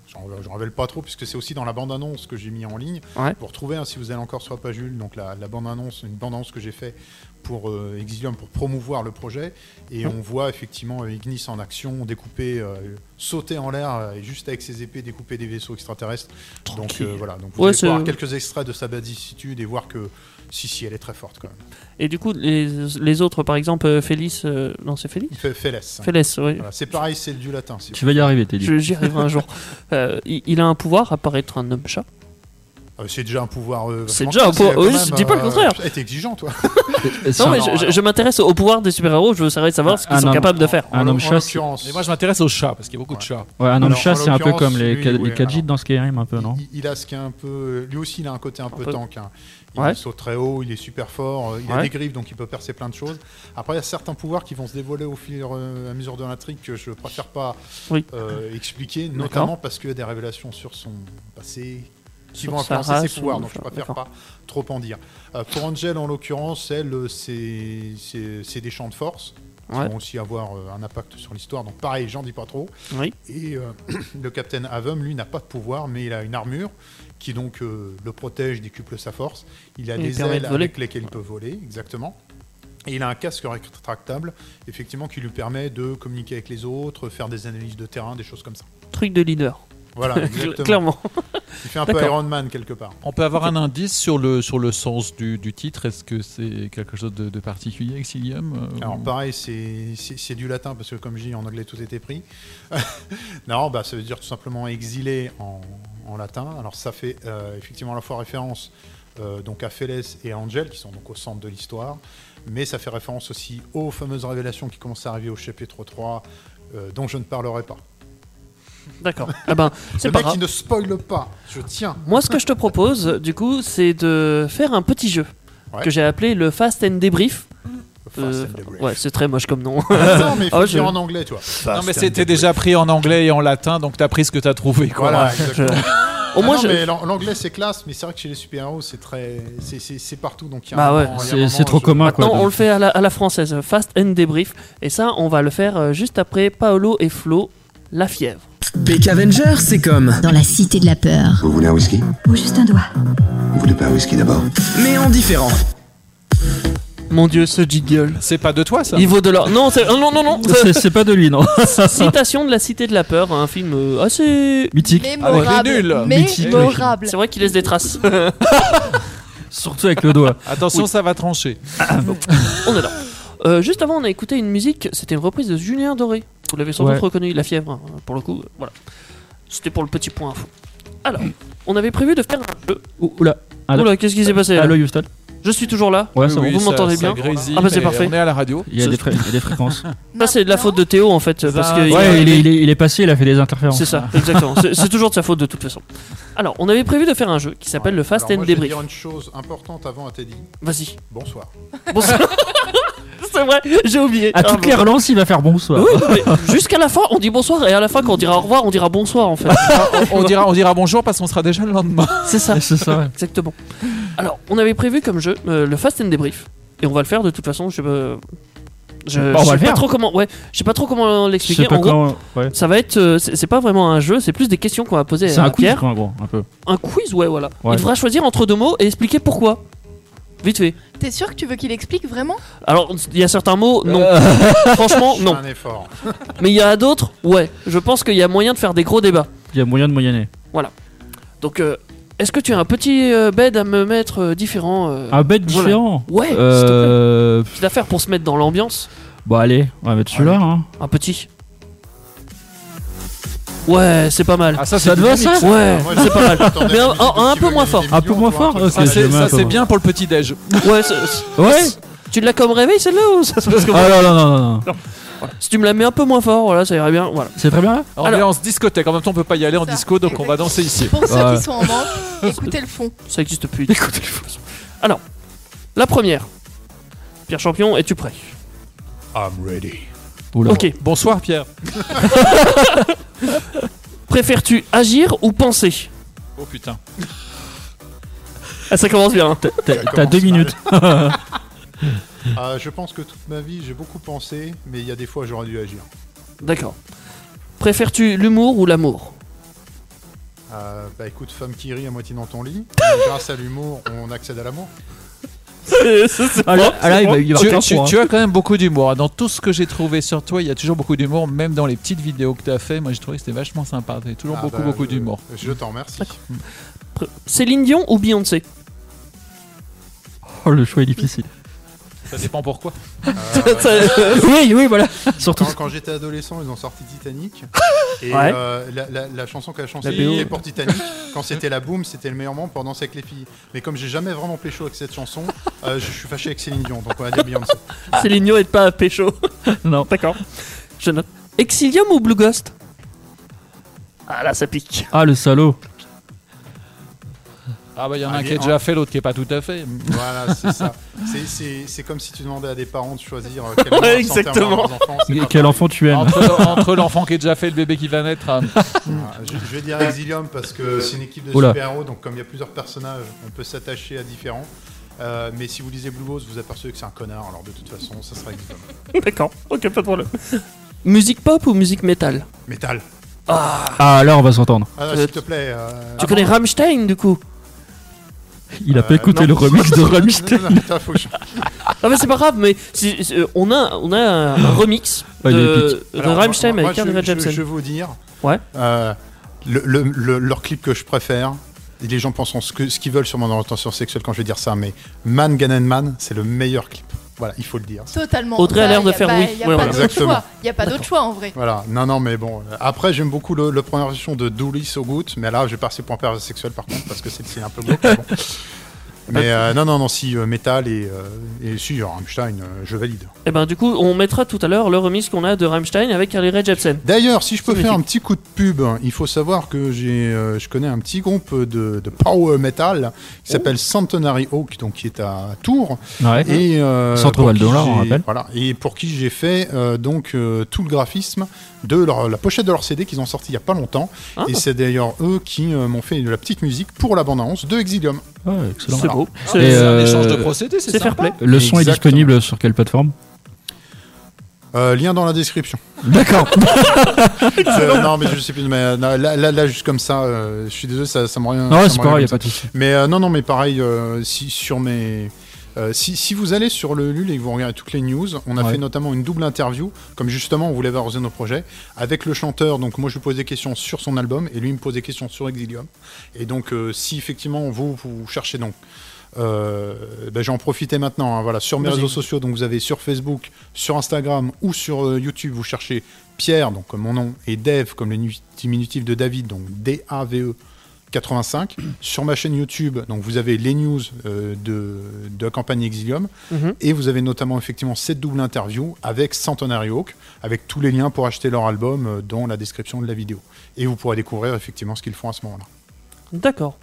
J'en j'en révèle pas trop, puisque c'est aussi dans la bande-annonce que j'ai mis en ligne. Ouais. Vous retrouvez, hein, si vous allez encore sur la page Jules, donc la, la bande-annonce, une bande-annonce que j'ai fait pour euh, Exilium pour promouvoir le projet. Et on voit effectivement euh, Ignis en action, découper, euh, sauter en l'air, et juste avec ses épées découper des vaisseaux extraterrestres. Donc Tranquille. euh, voilà, donc vous Ouais, allez voir quelques extraits de sa badicitude et voir que si, si, elle est très forte quand même. Et du coup, les, les autres, par exemple, euh, Félix. euh, non, c'est Félix Il fait Félès. Félix, oui. Voilà, c'est pareil, c'est du latin. si Tu vas y arriver, Teddy. Je- J'y arriverai un jour. Euh, il, il a un pouvoir à paraître un homme-chat. Euh, c'est déjà un pouvoir. euh, C'est déjà un pouvoir- oui, quand je même, dis pas le contraire. T'es exigeant, toi. Non, mais je, m'intéresse au pouvoir des super-héros. Je voudrais savoir ce qu'ils sont homme- capables de faire. Un En homme l'oc- en chat, c'est- l'occurrence. Et moi je m'intéresse aux chats parce qu'il y a beaucoup de chats. Ouais, un homme Alors, chat, en c'est un peu comme les, Khajiit alors. dans Skyrim, un peu, non il, il a ce qui est un peu. Lui aussi, il a un côté un peu, peu. tank. Il Ouais. saute très haut, il est super fort, euh, il a des griffes donc il peut percer plein de choses. Après, il y a certains pouvoirs qui vont se dévoiler au fur et à mesure de l'intrigue que je préfère pas Oui. euh, expliquer, notamment parce qu'il y a des révélations sur son passé qui Sur vont influencer ses pouvoirs, ou- donc je préfère pas trop en dire. Euh, pour Angel, en l'occurrence, elle, euh, c'est des champs de force qui vont aussi avoir euh, un impact sur l'histoire. Donc pareil, j'en dis pas trop. Oui. Et euh, le Captain Avum, lui, n'a pas de pouvoir, mais il a une armure qui donc euh, le protège, décuple sa force. Il a Il des ailes de avec lesquelles il peut voler, exactement. Et il a un casque rétractable, effectivement, qui lui permet de communiquer avec les autres, faire des analyses de terrain, des choses comme ça. Truc de leader. Voilà, exactement. Clairement. Il fait un peu. Iron Man quelque part. On peut avoir un indice sur le, sur le sens du, du titre. Est-ce que c'est quelque chose de, de particulier, Exilium euh, Alors ou- pareil, c'est du latin parce que comme je dis en anglais tout était pris. non, bah ça veut dire tout simplement exilé en, en latin. Alors ça fait euh, effectivement à la fois référence euh, donc à Félès et à Angel qui sont donc au centre de l'histoire, mais ça fait référence aussi aux fameuses révélations qui commencent à arriver au chapitre 3 euh, dont je ne parlerai pas. D'accord. Ah ben, c'est Le pas mec grave. qui ne spoile pas, je tiens. Moi, ce que je te propose, du coup, c'est de faire un petit jeu Ouais. que j'ai appelé le Fast and Debrief. Fast Euh, and Debrief. ouais, c'est très moche comme nom. Attends, mais il faut Ah, le je- dire en anglais, toi. Non, mais c'était déjà pris en anglais et en latin, donc t'as pris ce que t'as trouvé. Quoi. Voilà, exactement. Au Ah moins, non, je- mais l'an- l'anglais c'est classe, mais c'est vrai que chez les super-héros c'est très. c'est- partout donc il y a Bah un ouais. C'est trop je- commun quoi. Maintenant, on le fait à la, à la française, fast and débrief. Et ça, on va le faire euh, juste après Paolo et Flo, la fièvre. Peck Avenger, c'est comme. Dans la cité de la peur. Vous voulez un whisky? Ou juste un doigt. Vous voulez pas un whisky d'abord? Mais en différent. Mon dieu, ce jiggle. C'est pas de toi ça Il vaut de l'or. Non, c'est- oh, non, non, non. C'est c'est pas de lui, non. Citation de la Cité de la Peur, un film euh, assez. Mythique. Mémorable. Ah, il est nul. Mémorable. C'est vrai qu'il laisse des traces. Surtout avec le doigt. Attention, ça va trancher. on adore. Euh, juste avant, on a écouté une musique, c'était une reprise de Julien Doré. Vous l'avez sans doute reconnu, La fièvre, hein, pour le coup. Voilà. C'était pour le petit point info. Alors, on avait prévu de faire un jeu. Ouh, Oula. Oula, qu'est-ce qui s'est passé là? Allo Houston? Je suis toujours là. Ouais, Oui, c'est bon. oui, Vous m'entendez bien grésille, Ah bah, c'est mais parfait. On est à la radio. Il y a des, fré- il y a des fréquences. Ça, c'est de la faute de Théo en fait, parce que. Ah, il a- Ouais, il est, il, est, il est passé, il a fait des interférences. C'est ça, exactement. C'est- toujours de sa faute de toute façon. Alors, on avait prévu de faire un jeu qui s'appelle le Fast Alors, and moi, je vais Débrief. dire une chose importante avant à Teddy. Vas-y. Bonsoir. Bonsoir. c'est vrai, j'ai oublié. À Ah, toutes bon. les relances, il va faire bonsoir. Oui, mais jusqu'à la fin, on dit bonsoir, et à la fin, quand on dira au revoir, on dira bonsoir en fait. on, dira, on dira bonjour parce qu'on sera déjà le lendemain. C'est ça. C'est ça. Exactement. Alors, on avait prévu comme jeu euh, le Fast and Débrief. Et on va le faire de toute façon. Je, euh, je, Bah, on je va sais le pas faire. trop comment. Ouais, je sais pas trop comment Je l'expliquer. sais pas En gros, comment. Ouais. ça va être. euh, c'est c'est pas vraiment un jeu, c'est plus des questions qu'on va poser C'est à un quiz, Pierre. quoi, en gros, un peu. Un quiz, ouais, voilà. Ouais. Il devra choisir entre deux mots et expliquer pourquoi. Vite fait. T'es sûr que tu veux qu'il explique vraiment? Alors, il y a certains mots, non. Euh. Franchement, Je non. un effort. Mais il y a d'autres, ouais. Je pense qu'il y a moyen de faire des gros débats. Il y a moyen de moyenner. Donc, euh, est-ce que tu as un petit euh, bed à me mettre euh, différent euh, Un voilà. différent. Ouais, s'il te plaît. Euh. Petite affaire pour se mettre dans l'ambiance. Bon, allez, on va mettre celui-là. Hein. Un petit. Ouais, c'est pas mal. Ah, ça, Ça c'est te va, dynamique, ça Ouais, Moi, c'est pas mal. j'attendais Mais un- peu moins fort. des Un peu millions moins fort truc. Ok, Ça, je c'est ça, bien pour le petit-déj. Ouais, c'est- Ouais tu l'as comme réveil celle-là ou ça se passe comment Ah non, non, non, non. non. Si tu me la mets un peu moins fort, voilà, ça irait bien. Voilà. C'est très bien là Ambiance discothèque. En même temps, on peut pas y aller en Ça. disco, donc on va danser ici. Pour ceux Ouais. qui sont en manque, écoutez le fond. Ça existe plus. Écoutez, Alors, la première. Pierre Champion, es-tu prêt? I'm ready. Oula. Ok. Bonsoir, Pierre. Préfères-tu agir ou penser? Oh putain. ah, Ça commence bien. hein. T'as- deux minutes. Ah, je pense que toute ma vie, j'ai beaucoup pensé, mais il y a des fois, j'aurais dû agir. D'accord. Préfères-tu l'humour ou l'amour? Euh, bah écoute, femme qui rit à moitié dans ton lit. Grâce à l'humour, on accède à l'amour. Ah là, ah, là, il va, il va Tu, as quand même beaucoup d'humour. Dans tout ce que j'ai trouvé sur toi, il y a toujours beaucoup d'humour. Même dans les petites vidéos que tu as fait, moi j'ai trouvé que c'était vachement sympa. Tu toujours Ah, beaucoup, bah, beaucoup je- d'humour. Je t'en remercie. Pr- Céline Dion ou Beyoncé? Hein. Oh, le choix est difficile. Ça dépend pourquoi. Euh, oui, oui, voilà. Surtout. quand quand j'étais adolescent, ils ont sorti Titanic. Et Ouais. euh, la, la- la chanson qu'elle a chantée La BO. pour Titanic, quand c'était la boom, c'était le meilleur moment pour danser avec les filles. Mais comme j'ai jamais vraiment pécho avec cette chanson, euh, je suis fâché avec Céline Dion, donc on va dire Beyoncé. Céline Dion est pas à pécho. Non. D'accord. Je note. Exilium ou Blue Ghost? Ah là, ça pique. Ah, le salaud. Ah bah il y en a Ah, un qui est déjà fait, l'autre qui est pas tout à fait. Voilà, c'est ça. C'est- C'est c'est comme si tu demandais à des parents de choisir euh, quel Ouais, exactement. enfants, Quel pareil. enfant tu aimes Entre, entre l'enfant qui est déjà fait et le bébé qui va naître. euh, Ah, je, je vais dire Exilium parce que c'est une équipe de super-héros, donc comme il y a plusieurs personnages, on peut s'attacher à différents. Euh, mais si vous lisez Blue Ghost, vous apercevez que c'est un connard, alors de toute façon, ça sera Exilium. D'accord. Ok, pas de problème. Musique pop ou musique métal? Métal. Ah, là, on va s'entendre. Ah, s'il te plaît. euh, Tu ah connais bon Rammstein du coup? Il a pas Euh, écouté non. le remix de Rammstein. Non, Ah mais c'est pas grave, mais euh, on a on a un, un remix Ouais, il est de, de Alors, Rammstein moi- moi, avec Carl je, Rae je- vais vous dire. Ouais. euh, le, le- le- leur clip que je préfère, et les gens penseront ce que- ce qu'ils veulent sur mon orientation sexuelle quand je vais dire ça, mais Man Ganen Man, c'est le meilleur clip. Voilà, il faut le dire. Totalement. Audrey a l'air de faire bah, oui. y a Ouais, pas voilà. d'autre Exactement. choix. Il y a pas d'autre choix en vrai. Voilà, non, non, mais bon. euh, Après, j'aime beaucoup le, le première version de So Good, mais là, je vais passer pour un pervers sexuel par contre, parce que c'est un peu glauque. bon. Mais euh, non, non, non, si euh, Metal et, euh, et si Rammstein, euh, je valide. Et ben du coup, on mettra tout à l'heure le remix qu'on a de Rammstein avec Carly Rae Jepsen. D'ailleurs, si je peux faire un petit coup de pub, il faut savoir que j'ai, euh, je connais un petit groupe de, de power metal qui s'appelle Centenary Oak, donc qui est à Tours. Ouais. Et euh, Centre Val on rappelle. Voilà. Et pour qui j'ai fait euh, donc euh, tout le graphisme de leur, la pochette de leur CD qu'ils ont sorti il y a pas longtemps. Ah. Et c'est d'ailleurs eux qui euh, m'ont fait de la petite musique pour la bande-annonce de Exilium. Ouais, excellent. C'est beau. C'est un euh, échange de procédés, c'est fair play. Le son est disponible sur quelle plateforme? Euh, lien dans la description. D'accord. Euh, non, mais je sais plus. Mais euh, là, là, là, juste comme ça, euh, je suis désolé, ça, ça me rien. Non, c'est pas grave, revient y a pas de souci. Mais euh, non, non, mais pareil, euh, si, sur mes. Euh, si, si vous allez sur le LUL et que vous regardez toutes les news, on a Ouais. fait notamment une double interview, comme justement on voulait valoriser nos projets, avec le chanteur. Donc moi je lui pose des questions sur son album et lui il me pose des questions sur Exilium. Et donc euh, si effectivement vous, vous cherchez donc, euh, ben, j'en profitais maintenant. hein, voilà, sur mes réseaux sociaux, donc vous avez sur Facebook, sur Instagram ou sur euh, YouTube, vous cherchez Pierre, donc comme mon nom, et Dev comme le nu- diminutif de David, donc D-A-V-E 85. Sur ma chaîne YouTube, donc vous avez les news euh, de, de la campagne Exilium. Mhm. Et vous avez notamment effectivement cette double interview avec Centenary Oak, avec tous les liens pour acheter leur album euh, dans la description de la vidéo. Et vous pourrez découvrir effectivement ce qu'ils font à ce moment-là. D'accord.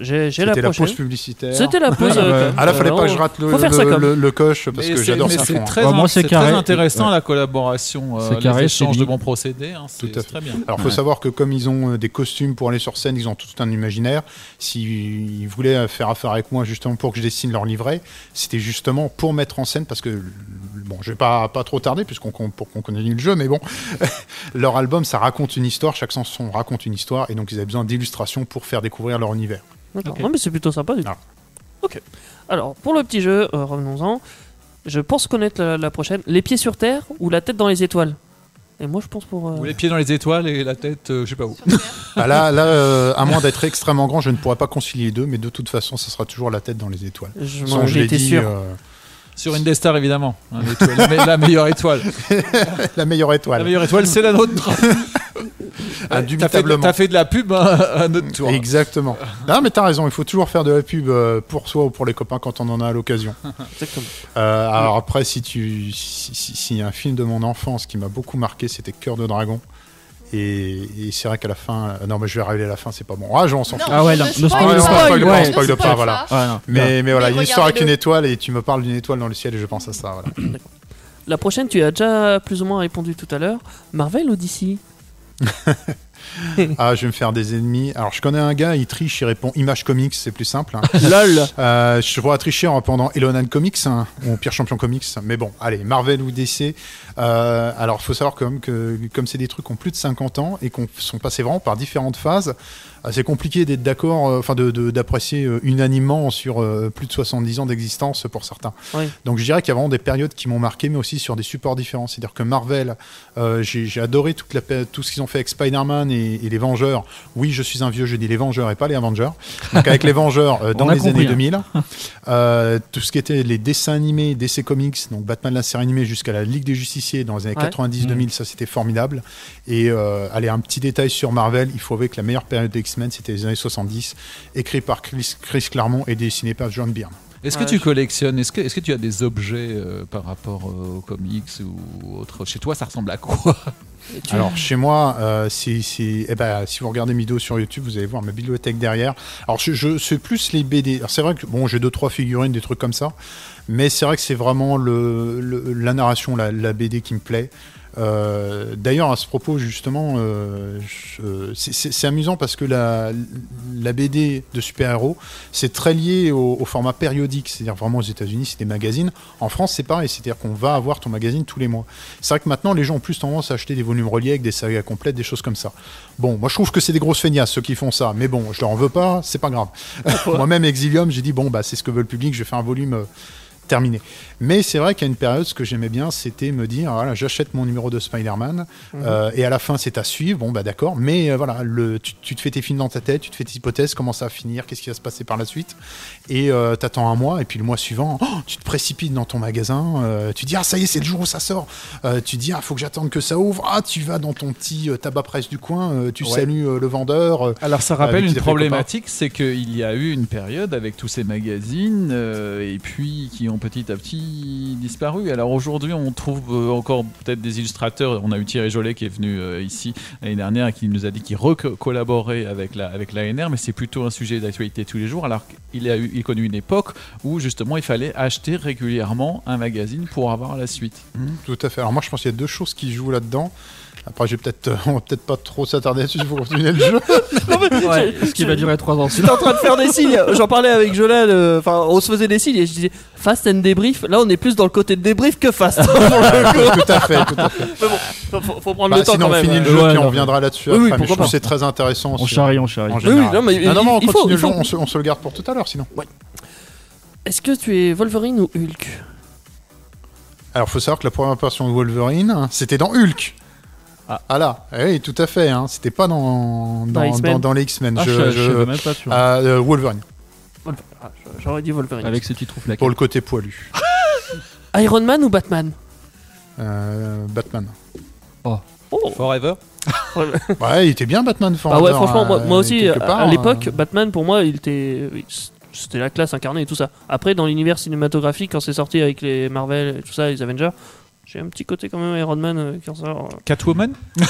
J'ai la C'était la pause publicitaire. C'était la pause. euh, Ah là, fallait pas que je rate le, le- coche parce Mais que j'adore ça. c'est très, Ouais, c'est très intéressant Ouais. la collaboration, euh, C'est carré, les échanges de bons procédés. hein, c'est Tout à c'est très bien. Alors, il faut savoir que comme ils ont euh, des costumes pour aller sur scène, ils ont tout un imaginaire. S'ils voulaient euh, faire affaire avec moi justement pour que je dessine leur livret, c'était justement pour mettre en scène parce que bon, je vais pas pas trop tarder puisqu'on qu'on- pour qu'on connaisse le jeu, mais bon, leur album ça raconte une histoire, chaque chanson raconte une histoire et donc ils avaient besoin d'illustrations pour faire découvrir leur univers. D'accord. Non, mais c'est plutôt sympa du coup. Ah. Ok. Alors, pour le petit jeu, euh, revenons-en. Je pense connaître la, la prochaine. Les pieds sur terre ou la tête dans les étoiles? Et moi, je pense pour. euh, Ou les pieds dans les étoiles et la tête, euh, je sais pas où. Ah, là, là euh, à moins d'être extrêmement grand, je ne pourrais pas concilier les deux, mais de toute façon, ça sera toujours la tête dans les étoiles. Je m'en étais dit, sûr. Sur une des stars, évidemment. hein, la, me- la meilleure étoile. la meilleure étoile. La meilleure étoile, c'est la nôtre. Fait, Indubitablement. t'as fait de la pub hein, à notre tour. Exactement. Non, mais t'as raison, il faut toujours faire de la pub euh, pour soi ou pour les copains quand on en a l'occasion. Exactement. Euh, alors après, si tu, si, si- s'il y a un film de mon enfance qui m'a beaucoup marqué, c'était Cœur de dragon. Et, et c'est vrai qu'à la fin, euh, non, mais je vais arriver à la fin, c'est pas bon. Ah, j'en s'en Non, fout. Ah ouais, ne non, ne spoil Ah, pas. spoil pas, voilà. Mais, mais voilà, Mais une histoire avec une étoile et tu me parles d'une étoile dans le ciel et je pense à ça. Voilà. La prochaine, tu as déjà plus ou moins répondu tout à l'heure. Marvel ou DC Ah, je vais me faire des ennemis. Alors, je connais un gars, il triche, il répond Image Comics, c'est plus simple. hein. LOL Euh, je pourrais tricher en répondant Elonan Comics, hein, ou Pire Champion Comics. Mais bon, allez, Marvel ou DC. Euh, alors, il faut savoir quand même que comme c'est des trucs qui ont plus de 50 ans et qu'on sont passés vraiment par différentes phases, c'est compliqué d'être d'accord, euh, enfin d'apprécier euh, unanimement sur euh, plus de 70 ans d'existence pour certains. Oui. Donc je dirais qu'il y a vraiment des périodes qui m'ont marqué, mais aussi sur des supports différents. C'est-à-dire que Marvel, euh, j'ai adoré toute la, pé- tout ce qu'ils ont fait avec Spider-Man et, et les Vengeurs. Oui, je suis un vieux, je dis les Vengeurs et pas les Avengers. Donc avec les Vengeurs euh, dans les compris, années hein. 2000. Euh, tout ce qui était les dessins animés, DC Comics, donc Batman la série animée jusqu'à la Ligue des Justiciers dans les années Ouais. 90-2000, ça c'était formidable. Et allez, un petit détail sur Marvel, il faut avouer que la meilleure période des X-Men c'était les années 70, écrit par Chris, Chris Claremont et dessiné par John Byrne. Est-ce que Ouais, tu collectionnes Est-ce que, est que tu as des objets euh, par rapport euh, aux comics ou autre? Chez toi, ça ressemble à quoi? Alors chez moi, euh, c'est, c'est- eh ben, si vous regardez mes vidéos sur YouTube, vous allez voir ma bibliothèque derrière. Alors je, je c'est plus les BD. C'est vrai que bon, j'ai deux trois figurines, des trucs comme ça, mais c'est vrai que c'est vraiment le, le- la narration, la, la BD qui me plaît. Euh, D'ailleurs, à ce propos, justement, euh, je- c'est- amusant parce que la, la BD de super-héros, c'est très lié au, au format périodique. C'est-à-dire vraiment aux États-Unis, c'est des magazines. En France, c'est pareil. C'est-à-dire qu'on va avoir ton magazine tous les mois. C'est vrai que maintenant, les gens ont plus tendance à acheter des volumes reliés avec des sagas complètes, des choses comme ça. Bon, moi, je trouve que c'est des grosses feignasses ceux qui font ça. Mais bon, je leur en veux pas, c'est pas grave. Moi-même, Exilium, j'ai dit bon, bah, c'est ce que veut le public. Je vais faire un volume. euh, terminé. Mais c'est vrai qu'à une période, ce que j'aimais bien, c'était me dire, voilà, j'achète mon numéro de Spider-Man, Mhm. euh, et à la fin, c'est à suivre, bon, bah d'accord, mais euh, voilà, le, tu, tu te fais tes films dans ta tête, tu te fais tes hypothèses, comment ça va finir, qu'est-ce qui va se passer par la suite, et euh, t'attends un mois, et puis le mois suivant, oh, tu te précipites dans ton magasin, euh, tu dis, ah, ça y est, c'est le jour où ça sort, tu dis, ah, faut que j'attende que ça ouvre, ah, tu vas dans ton petit tabac presse du coin, tu Ouais. salues le vendeur. Alors ça rappelle une problématique, c'est qu'il y a eu une période avec tous ces magazines et puis qui ont petit à petit disparu. Alors aujourd'hui, on trouve euh, encore peut-être des illustrateurs. On a eu Thierry Jolet qui est venu euh, ici l'année dernière et qui nous a dit qu'il recollaborait avec la avec l'ANR, mais c'est plutôt un sujet d'actualité tous les jours. Alors qu'il a eu, il connu une époque où justement il fallait acheter régulièrement un magazine pour avoir la suite. Mhm, Tout à fait. Alors moi, je pense qu'il y a deux choses qui jouent là-dedans. Après, j'ai peut-être, euh, on va peut-être pas trop s'attarder dessus. Il faut continuer le jeu. Ouais, ce qui va durer 3 ans. J'étais en train de faire des signes. J'en parlais avec Jolan. euh, Enfin, on se faisait des signes et je disais fast and débrief. Là, on est plus dans le côté de débrief que fast. Pour tout à fait, tout à fait. Mais bon, faut, faut- faut prendre Bah, le temps sinon, quand on même. finit le euh. jeu Ouais, puis on non, reviendra là-dessus Oui, oui, après. mais je c'est très intéressant. On aussi, charrie, on charrie. Oui, oui, non, mais Ah non, non, on il faut- continue il le jeu, faut- on se, on se le garde pour tout à l'heure sinon. Est-ce que tu es Wolverine ou Hulk? Alors, faut savoir que la première version de Wolverine, c'était dans Hulk. Ah. là, Eh oui, tout à fait. Hein, c'était pas dans, Dans dans, X-Men. dans, dans les X-Men. Ah, je, je, je- même pas, vois. Ah, euh, Wolverine, Wolver- ah, J'aurais dit Wolverine. Avec ses petits trous flaqués. pour le côté poilu. Iron Man ou Batman? Euh, Batman. Oh. Forever. Ouais, il était bien Batman Bah Forever, ouais, franchement, moi, moi aussi, à, part, à l'époque, euh, Batman, pour moi, il était. C'était la classe incarnée et tout ça. Après, dans l'univers cinématographique, quand c'est sorti avec les Marvel et tout ça, les Avengers, j'ai un petit côté quand même Iron Man euh, qui en sort. euh, Catwoman.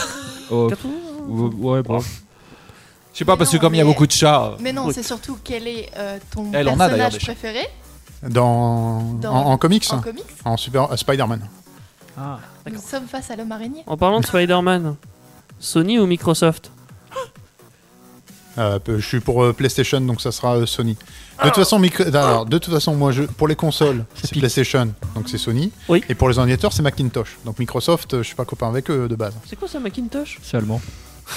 Oh, Catwoman, ouais, ouais, bon. Je sais pas Mais parce que non, comme il y a mais- beaucoup de chats. Mais non, Oui. c'est surtout quel est euh, ton Elle en a d'ailleurs, personnage des chats. préféré dans, Dans- En, en comics, en en, comics. super, euh, Spider-Man. Ah. Nous sommes face à l'homme araignée. En parlant de Spider-Man, Sony ou Microsoft? Euh, je suis pour euh, PlayStation, donc ça sera euh, Sony. De toute façon, micro- alors, de toute façon, moi, je, pour les consoles, c'est PlayStation, donc c'est Sony. Oui. Et pour les ordinateurs, c'est Macintosh. Donc Microsoft, euh, je suis pas copain avec eux de base. C'est quoi ça, Macintosh? C'est allemand.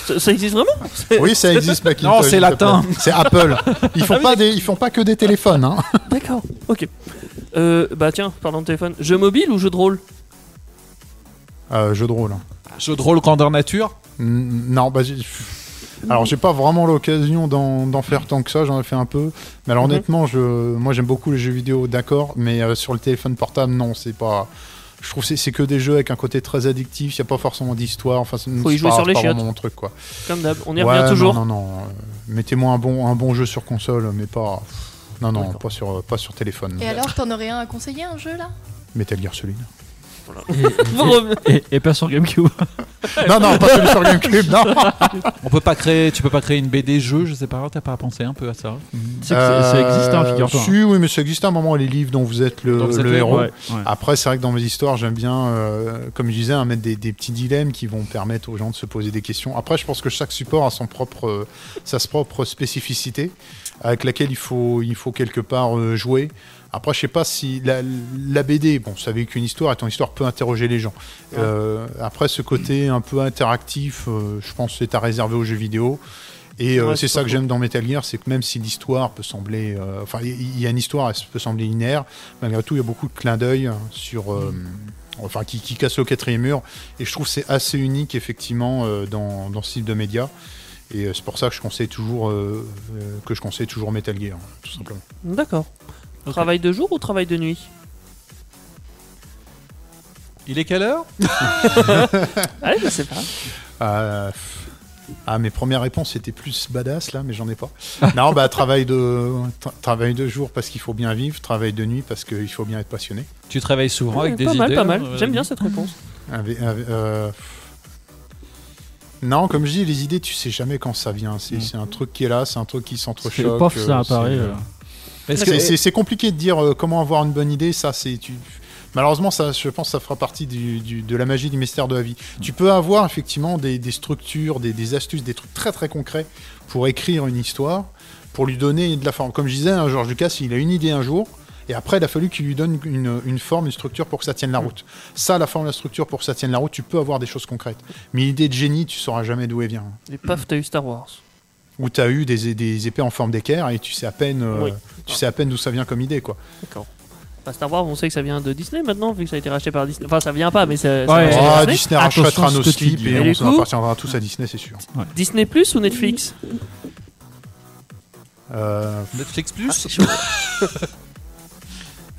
ça, ça existe vraiment? Oui, ça existe Macintosh. Non, c'est latin. C'est Apple. Ils font pas des, ils font pas que des téléphones. Hein. D'accord, ok. Euh, bah tiens, parlant de téléphone, jeu mobile ou jeu de rôle? Euh, jeu de rôle. Jeu de rôle grandeur nature? Non, bah, alors j'ai pas vraiment l'occasion d'en d'en faire tant que ça, j'en ai fait un peu. Mais alors Mhm. honnêtement, je, moi j'aime beaucoup les jeux vidéo, d'accord, mais euh, sur le téléphone portable, non, c'est pas. Je trouve que c'est- c'est que des jeux avec un côté très addictif, il n'y a pas forcément d'histoire. Enfin, c'est- Faut y jouer pas- sur les chiottes. mon truc, quoi. Comme d'hab, on y Ouais, revient toujours. Non, non, non. euh, Mettez-moi un bon, un bon jeu sur console, mais pas. Non, non, pas sur, pas sur téléphone. Et alors, t'en aurais un à conseiller, un jeu là? Metal Gear Solid. Et, et pas sur GameCube. non, non, pas celui sur GameCube, non. On peut pas créer, tu peux pas créer une BD jeu, je sais pas, t'as pas pensé un peu à ça? C'est ça- ça existe, hein, Euh, figure-toi. Si, oui, mais ça existe à un moment, les livres dont vous êtes le, Dont vous êtes le le héros. Ouais, ouais. Après, c'est vrai que dans mes histoires, j'aime bien, euh, comme je disais, hein, mettre des, des petits dilemmes qui vont permettre aux gens de se poser des questions. Après, je pense que chaque support a son propre, euh, sa propre spécificité avec laquelle il faut, il faut quelque part euh, jouer. Après, je sais pas si la, la BD, bon, ça avec qu'une histoire, et ton histoire peut interroger les gens. Euh, après, ce côté un peu interactif, euh, je pense que c'est à réserver aux jeux vidéo. Et euh, Ouais, c'est ça que j'aime dans Metal Gear, c'est que même si l'histoire peut sembler, enfin, il y a une histoire, elle peut sembler linéaire, malgré tout, il y a beaucoup de clins d'œil sur, euh, enfin, qui, qui cassent le quatrième mur. Et je trouve que c'est assez unique effectivement dans, dans ce type de média. Et c'est pour ça que je conseille toujours, que je conseille toujours Metal Gear, tout simplement. D'accord. Travail de jour ou travail de nuit Il est quelle heure Allez, je sais pas. Euh, pff, ah, mes premières réponses étaient plus badass là, mais j'en ai pas. non, bah travail de tra- travail de jour parce qu'il faut bien vivre, travail de nuit parce qu'il faut bien être passionné. Tu travailles souvent Ouais, avec des pas idées mal, pas mal. euh, J'aime bien cette réponse. Avec- avec- euh, Non, comme je dis, les idées, tu sais jamais quand ça vient. C'est c'est un truc qui est là, c'est un truc qui s'entrechoque. Pof, ça euh, apparaît. C'est- compliqué de dire euh, comment avoir une bonne idée. Ça, c'est tu. Malheureusement, ça, je pense, que ça fera partie du- du- de la magie du mystère de la vie. Tu peux avoir effectivement des, des structures, des, des astuces, des trucs très très concrets pour écrire une histoire, pour lui donner de la forme. Comme je disais, hein, George Lucas, il a une idée un jour. Et après, il a fallu qu'il lui donne une, une forme, une structure pour que ça tienne la route. Ça, la forme, la structure pour que ça tienne la route, tu peux avoir des choses concrètes. Mais l'idée de génie, tu sauras jamais d'où elle vient. Et paf, t'as eu Star Wars. Ou tu as eu des, des épées en forme d'équerre et tu sais à peine, euh, Oui. tu sais à peine d'où ça vient comme idée, quoi. D'accord. Bah, Star Wars, on sait que ça vient de Disney maintenant, vu que ça a été racheté par Disney. Enfin, ça vient pas, mais ça. Ouais. Ah, Disney. Rachètera nos dis. et Et on s'en appartiendra tous à Disney, c'est sûr. Disney Plus ou Netflix Euh, Netflix Plus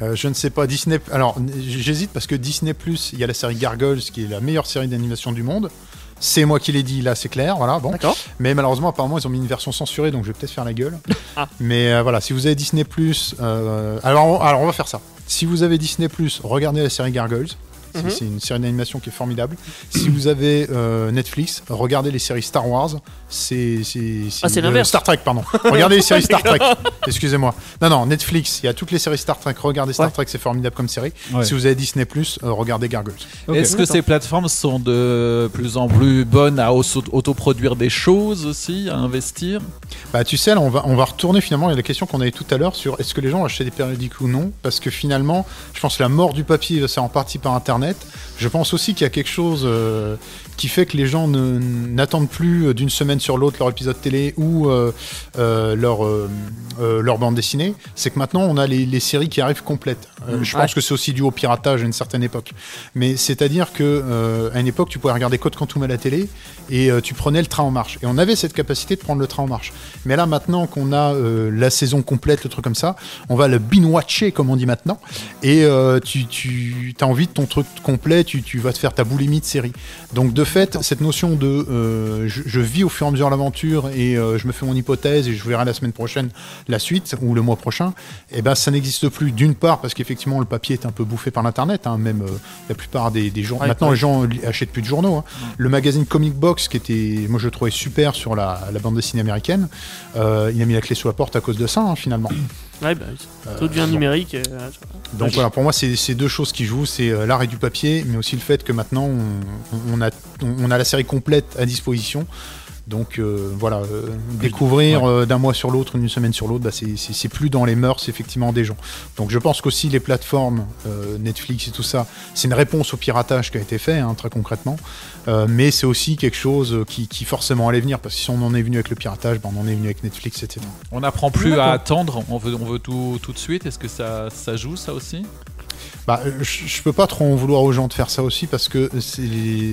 euh, je ne sais pas, Disney. Alors, j'hésite parce que Disney Plus, il y a la série Gargoyles qui est la meilleure série d'animation du monde. C'est moi qui l'ai dit, là c'est clair, voilà, bon. D'accord. Mais malheureusement, apparemment, ils ont mis une version censurée, donc je vais peut-être faire la gueule. Ah. Mais euh, voilà, si vous avez Disney Plus, alors, on- alors on va faire ça. Si vous avez Disney Plus, regardez la série Gargoyles. C'est- Mhm. C'est une série d'animation qui est formidable. Si vous avez euh, Netflix, regardez les séries Star Wars. C'est Ah, l'inverse. Star Trek, pardon. Regardez les séries Star Trek. Excusez-moi. Non, non, Netflix. Il y a toutes les séries Star Trek. Regardez Star Ouais. Trek, c'est formidable comme série. Ouais. Si vous avez Disney Plus, euh, regardez Gargoyles. Est-ce que ces plateformes sont de plus en plus bonnes à auto- autoproduire des choses aussi, à investir? Bah, tu sais, là, on va, on va retourner finalement à la question qu'on avait tout à l'heure sur est-ce que les gens achètent des périodiques ou non? Parce que finalement, je pense que la mort du papier, c'est en partie par Internet. Je pense aussi qu'il y a quelque chose euh, qui fait que les gens n'attendent plus euh, d'une semaine sur l'autre leur épisode télé ou euh, euh, leur, euh, leur bande dessinée. C'est que maintenant, on a les, les séries qui arrivent complètes. Euh, je Ouais. pense que c'est aussi dû au piratage à une certaine époque. Mais c'est-à-dire que à une époque, tu pouvais regarder Code Quantum à la télé et tu prenais le train en marche. Et on avait cette capacité de prendre le train en marche. Mais là, maintenant qu'on a la saison complète, le truc comme ça, on va le binge-watcher, comme on dit maintenant. Et euh, tu, tu as envie de ton truc complet, tu, tu vas te faire ta boulimie de série. Donc, de fait, cette notion de euh, je, je vis au fur et à mesure l'aventure et euh, je me fais mon hypothèse et je verrai la semaine prochaine la suite ou le mois prochain, eh ben, ça n'existe plus. D'une part, parce qu'effectivement, le papier est un peu bouffé par l'Internet, hein, même euh, la plupart des, des journaux. Ouais, maintenant, ouais. les gens achètent plus de journaux. hein. Le magazine Comic Box, qui était, moi je le trouvais super sur la, la bande dessinée américaine, euh, il a mis la clé sous la porte à cause de ça, hein, finalement. Ouais, bah, tout devient numérique. Donc voilà, pour moi, c'est deux choses qui jouent, c'est l'arrêt du papier, mais aussi le fait que maintenant, on, on a, on a la série complète à disposition. Donc euh, voilà, euh, découvrir euh, d'un mois sur l'autre, d'une semaine sur l'autre, bah, c'est- plus dans les mœurs effectivement des gens. Donc je pense qu'aussi les plateformes, euh, Netflix et tout ça, c'est une réponse au piratage qui a été fait, hein, très concrètement. Euh, mais c'est aussi quelque chose qui, qui forcément allait venir, parce que si on en est venu avec le piratage, bah, on en est venu avec Netflix, etc. On n'apprend plus à attendre, on veut, on veut tout, tout de suite. Est-ce que ça, ça joue ça aussi? Bah, euh, je, peux pas trop en vouloir aux gens de faire ça aussi parce que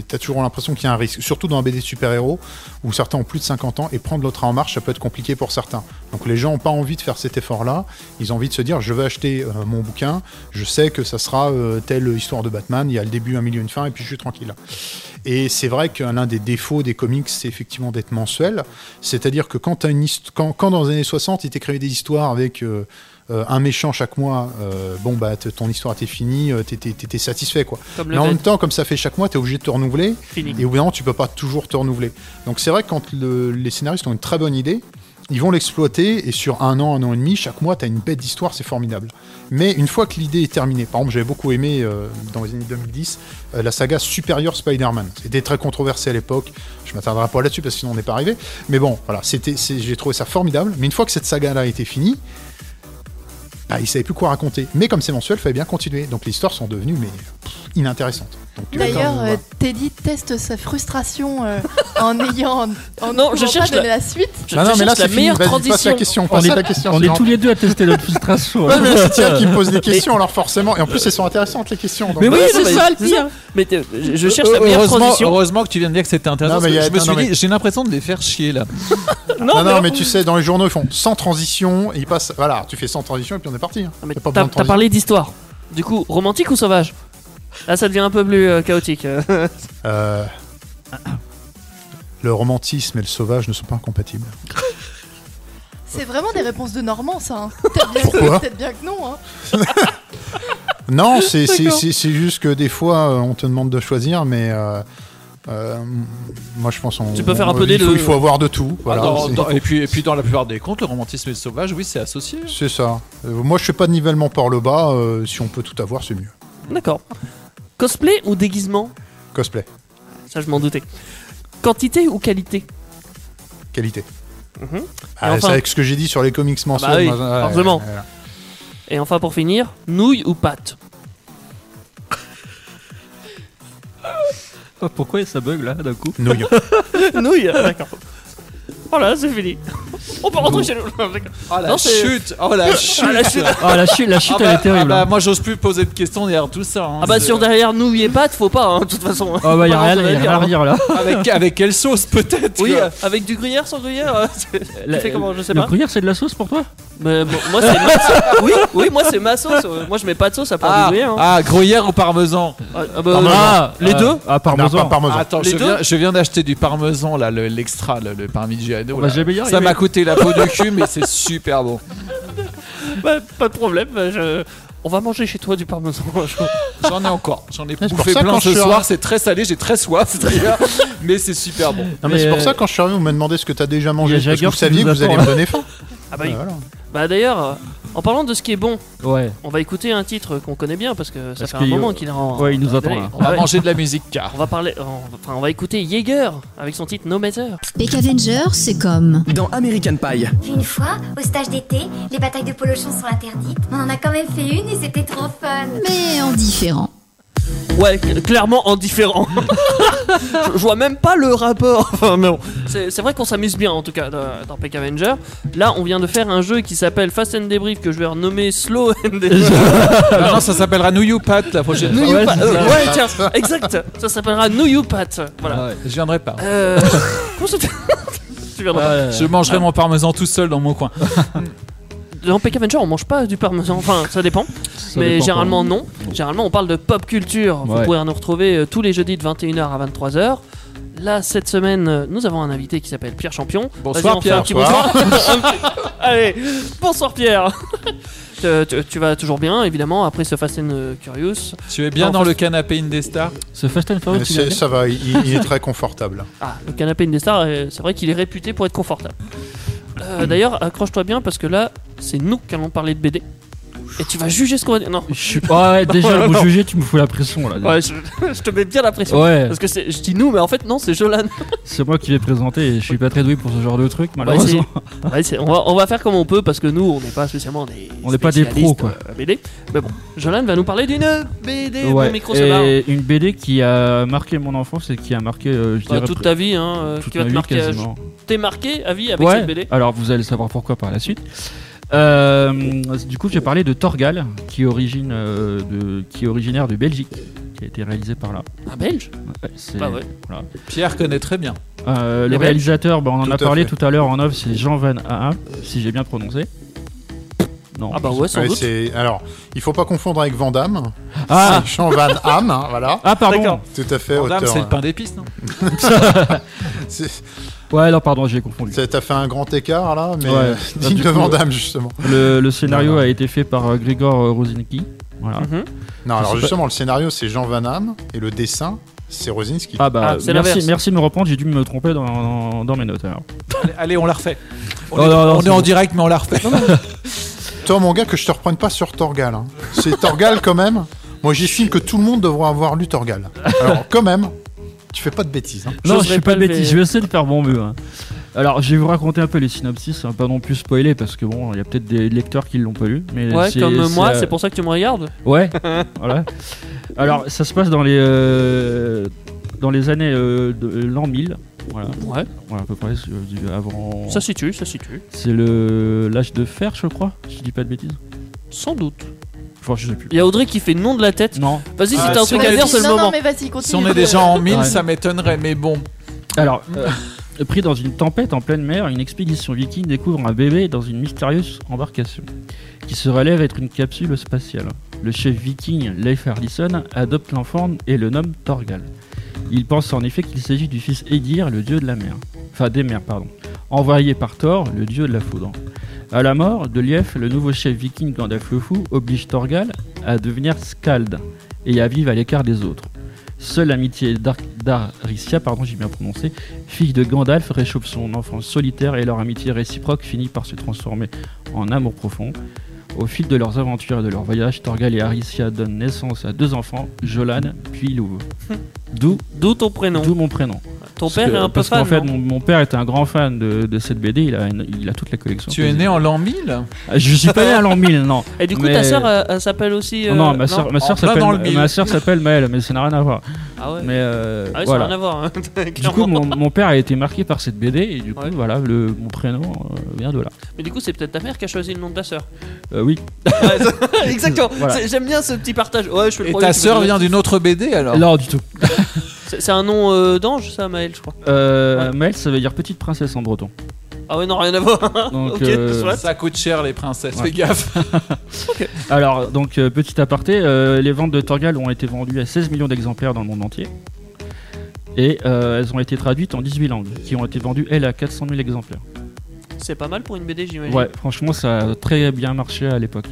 t'as toujours l'impression qu'il y a un risque, surtout dans un BD super-héros où certains ont plus de 50 ans et prendre l'autre en marche, ça peut être compliqué pour certains. Donc les gens ont pas envie de faire cet effort-là. Ils ont envie de se dire, je vais acheter euh, mon bouquin, je sais que ça sera euh, telle histoire de Batman, il y a le début, un milieu, une fin, et puis je suis tranquille. Et c'est vrai que l'un des défauts des comics, c'est effectivement d'être mensuel. C'est-à-dire que quand, dans les années 60, ils t'écrivaient des histoires avec euh, un méchant chaque mois, euh, bon, bah, ton histoire était finie, euh, t'étais, t'étais satisfait, quoi. Comme Mais en même temps, comme ça fait chaque mois, t'es obligé de te renouveler. fini. Et au bout d'un moment, tu peux pas toujours te renouveler. Donc c'est vrai que quand le- les scénaristes ont une très bonne idée, ils vont l'exploiter et sur un an, un an et demi, chaque mois, tu as une bête d'histoire, c'est formidable. Mais une fois que l'idée est terminée, par exemple, j'avais beaucoup aimé euh, dans les années 2010 euh, la saga Superior Spider-Man. C'était très controversé à l'époque. Je m'attarderai pas là-dessus parce que sinon on n'est pas arrivé. Mais bon, voilà, j'ai trouvé ça formidable. Mais une fois que cette saga-là a été finie, bah, ils savaient plus quoi raconter. Mais comme c'est mensuel, il fallait bien continuer. Donc les histoires sont devenues mais inintéressantes. D'ailleurs, euh, Teddy teste sa frustration euh, en ayant. En Non, je cherche pas donner la, suite. Je, non, je mais là la c'est fini. meilleure la transition. question. On est, la question. on est tous les deux à tester notre frustration. Ouais, mais c'est Tiens qui me pose des questions, alors forcément. Et en plus, elles sont intéressantes, les questions. donc- Mais oui, c'est ça le pire. Mais euh, je, cherche la meilleure heureusement, transition. heureusement que tu viens de dire que c'était intéressant. Je me suis dit, j'ai l'impression de les faire chier là. Non, non, mais tu sais, dans les journaux, ils font sans transition, et ils passent. Voilà, tu fais sans transition, et puis on est parti. hein. Mais T'as parlé d'histoire. Du coup, romantique ou sauvage? Là, ça devient un peu plus euh, chaotique. Euh, Le romantisme et le sauvage ne sont pas incompatibles. C'est vraiment des réponses de Normand, ça. hein. Peut-être bien, Pourquoi peut-être bien que non. Hein. Non, c'est c'est- D'accord. c'est- c'est juste que des fois, euh, on te demande de choisir, mais. euh, euh, moi, je pense on, Tu peux faire un on- peu des il faut, deux. il faut avoir de tout. Voilà, Ah, dans- c'est- dans- et, puis, et puis dans la plupart des comptes, le romantisme et le sauvage, oui, c'est associé. c'est ça. Euh, moi, je fais pas de nivellement par le bas. euh, si on peut tout avoir, c'est mieux. D'accord. Cosplay ou déguisement Cosplay, Ça, je m'en doutais. Quantité ou qualité qualité. Mhm. Ah, enfin- C'est avec ce que j'ai dit sur les comics mensuels. bah oui, moi, ouais, forcément. ouais, ouais. Et enfin, pour finir, nouille ou pâte Oh, Pourquoi ça bug là d'un coup Nouilles. Nouille, d'accord. Voilà, c'est fini. On peut rentrer chez nous. Oh la Non, c'est- chute Oh la chute Ah, la chute. Ah, la chute, la chute, Ah elle bah- est terrible. ah bah, hein. moi j'ose plus poser de questions derrière tout ça. hein. Ah bah C'est- sur derrière nous et pas, faut pas, hein, de toute façon. Ah bah, y a Pas rien, y a rien à redire là. avec, avec quelle sauce peut-être Oui, quoi. euh, avec du gruyère, sans gruyère. euh, tu fais comment Je sais Le pas. gruyère, c'est de la sauce pour toi? Mais bon, moi c'est ma sauce. Oui, oui, moi c'est ma sauce. euh, Moi je mets pas de sauce à part Ah, du gruyère. hein. ah, gruyère ou parmesan? Ah, ah bah. Ah, les euh, deux Ah, Non, parmesan. pas parmesan. Attends, Les je deux viens, je viens d'acheter du parmesan, là, le- l'extra, le, le parmigiano. On va là. jamais y Ça arriver. m'a coûté la peau du cul, mais c'est super bon. bah, pas de problème. bah, je- On va manger chez toi du parmesan. un jour. J'en ai encore. J'en ai pour bouffé ça, plein quand ce je suis soir. à- C'est très salé, j'ai très soif, d'ailleurs. mais c'est super bon. Non, mais c'est pour euh, ça quand je suis arrivé, vous me demandez ce que t'as déjà mangé. y a Parce que Jagger vous qui saviez nous que vous allez attend, me donner faim. Ah bah, Ah, voilà. bah d'ailleurs, euh, en parlant de ce qui est bon, Ouais. on va écécouter un titre qu'on connaît bien parce que ça Parce fait un moment qu'il est en. Ouais, il nous en attend, là. On va manger de la musique car. On va parler, on- enfin on va écouter Jaeger avec son titre No Matter. Peck Avenger, c'est comme. Dans American Pie. Une fois, au stage d'été, les batailles de polochon sont interdites. On en a quand même fait une et c'était trop fun. Mais en différent. Ouais, cl- clairement en différent. je, je vois même pas le rapport. Enfin, mais bon, c'est c'est vrai qu'on s'amuse bien en tout cas dans, Peck Avenger. Là, on vient de faire un jeu qui s'appelle Fast and Debrief que je vais renommer Slow and Debrief. Ah non, ça s'appellera New You Pat la prochaine fois. Ouais, Euh, ouais, tiens, exact. Ça s'appellera New You Pat. Voilà. Ah ouais, je viendrai pas. Euh, comment ça Tu viendras pas. Je mangerai mon parmesan tout seul dans mon coin. Dans Peck Avenger, on mange pas du parmesan. Enfin, ça dépend. Ça mais dépend généralement non. Généralement on parle de pop culture. Vous Ouais. pouvez nous retrouver euh, tous les jeudis de 21h à 23h. Là cette semaine euh, nous avons un invité qui s'appelle Pierre Champion. Bonsoir, fait un Pierre. petit bonsoir. Allez, bonsoir Pierre. Tu- tu, tu vas toujours bien évidemment après ce Fast and Curious. Tu es bien Non, dans Fast- le canapé Indestar Ce Fast and Furious, tu Ça va, il, il est très confortable. Ah, le canapé Indestar, euh, c'est vrai qu'il est réputé pour être confortable. Euh, D'ailleurs, accroche-toi bien parce que là, c'est nous qui allons parler de BD. Et tu vas juger ce qu'on va dire. Non, Je suis pas. Ouais, déjà, le mot juger, tu me fous la pression là. ouais, je, je te mets bien la pression. Ouais, Parce que c'est- je dis nous, mais en fait, non, c'est Jolan. c'est moi qui vais présenter et je suis pas très doué pour ce genre de truc, malheureusement. On va essayer. On va, on va faire comme on peut parce que nous, on n'est pas spécialement des. On n'est pas des spécialistes, pros, quoi. euh, BD. Mais bon, Jolan va nous parler d'une BD. Ouais, Bon, micro, ça va. et une BD qui a marqué mon enfance et qui a marqué, euh, je Bah, dirais, toute ta vie, hein, euh, toute qui va ma te vie marquer. à- quasiment. T'es marqué à vie avec ouais, cette BD alors vous allez savoir pourquoi par la suite. Euh, du coup, je vais parler de Torgal, qui est, origine, euh, de, qui est originaire de Belgique, qui a été réalisé par là. Un belge? Ouais, Bah. Pierre connaît très bien. Euh, Les le Belges? réalisateur, bah, on en Tout a parlé fait. tout à l'heure en off, c'est Jean Van Haam, si j'ai bien prononcé. Non. Ah bah ouais, sans Ouais, doute. alors, il faut pas confondre avec Van Damme. Ah, C'est Jean Van Hamme, hein, voilà. ah, pardon. Tout à fait, auteur. c'est le pain d'épices, non Ouais, non, pardon, j'ai confondu. T'as fait un grand écart là, mais Ouais. euh, Bah, digne de coup, Van Damme justement. Le, le scénario a été fait par euh, Grigor euh, Rosinski. Voilà. Mhm. Non, alors pas. justement, le scénario c'est Jean Van Hamme et le dessin c'est Rosinski. Ah bah, Ah, c'est merci, merci de me reprendre, j'ai dû me tromper dans, dans, dans mes notes alors. allez, on la refait. On Non, est, non, non, on est en bon. direct, mais on la refait. Toi, mon gars, que je te reprenne pas sur Torgal. hein. C'est Torgal quand même. Moi, j'estime que tout le monde devrait avoir lu Torgal. Alors, quand même, tu fais pas de bêtises. hein. Non, je suis pas de bêtises, je vais essayer de faire mon mieux. hein. Alors, je vais vous raconter un peu les synopsis, hein, pas non plus spoiler parce que bon, il y a peut-être des lecteurs qui l'ont pas lu. Mais Ouais, c'est- comme moi, euh, c'est pour ça que tu me regardes. Ouais, voilà. Alors, ça se passe dans les, euh, dans les années euh, de l'an 1000. Voilà, Ouais, voilà à peu près, euh, avant. ça situe, ça situe. C'est le l'âge de fer, je crois. Si je dis pas de bêtises. Sans doute. Enfin, je sais plus. Il y a Audrey qui fait non de la tête. Non. Vas-y, si Ah, t'as un si truc on à est- dire, c'est le non, moment. non, mais vas-y, continue. Si on est déjà en mine, Ouais. ça m'étonnerait, mais bon. Alors, euh, pris dans une tempête en pleine mer, une expédition viking découvre un bébé dans une mystérieuse embarcation qui se relève être une capsule spatiale. Le chef viking Leif Erlisson adopte l'enfant et le nomme Thorgal. Il pense en effet qu'il s'agit du fils Edir, le dieu de la mer. Enfin, des mers, pardon. Envoyé par Thor, le dieu de la foudre. À la mort de Lief, le nouveau chef viking Gandalf le oblige Thorgal à devenir Skald et à vivre à l'écart des autres. Seule l'amitié d'Ar- d'Aricia, pardon, j'ai bien prononcé, fille de Gandalf, réchauffe son enfance solitaire et leur amitié réciproque finit par se transformer en amour profond. Au fil de leurs aventures et de leurs voyages, Torgal et Aricia donnent naissance à deux enfants, Jolan puis Louve. D'où D'où ton prénom. d'où mon prénom. Ton Parce père que- est un peu parce fan. qu'en fait, mon, mon père était un grand fan de, de cette BD. Il a, une- il a toute la collection. Tu es né en l'an 1000 Ah, Je suis pas né à l'an 1000, non. Et du coup, Mais- ta sœur, elle, elle s'appelle aussi. euh, non, ma soeur, ma En sœur s'appelle, Maëlle, mais ça n'a rien à voir. Ah ouais. Mais euh, Ah ouais, ça n'a voilà. rien à voir. hein, Du coup, mon, mon père a été marqué par cette BD et du coup, Ouais. voilà, le, mon prénom euh, vient de là. Mais du coup, c'est peut-être ta mère qui a choisi le nom de ta sœur. Euh, oui. Exactement. Voilà. J'aime bien ce petit partage. Ouais, je fais le Et premier ta sœur vient d'une autre BD alors Non, du tout. C'est c'est un nom euh, d'ange, ça, Maël, je crois. Euh, Ouais. Maëlle, ça veut dire petite princesse en breton. Ah ouais, non, rien à voir. Donc, ok, euh, soit. Ça coûte cher les princesses, Ouais. fais gaffe. Alors, donc, euh, petit aparté, euh, les ventes de Torgal ont été vendues à 16 millions d'exemplaires dans le monde entier. Et euh, elles ont été traduites en 18 langues, qui ont été vendues, elles, à 400 000 exemplaires. C'est pas mal pour une BD, j'imagine. Ouais, franchement, ça a très bien marché à l'époque.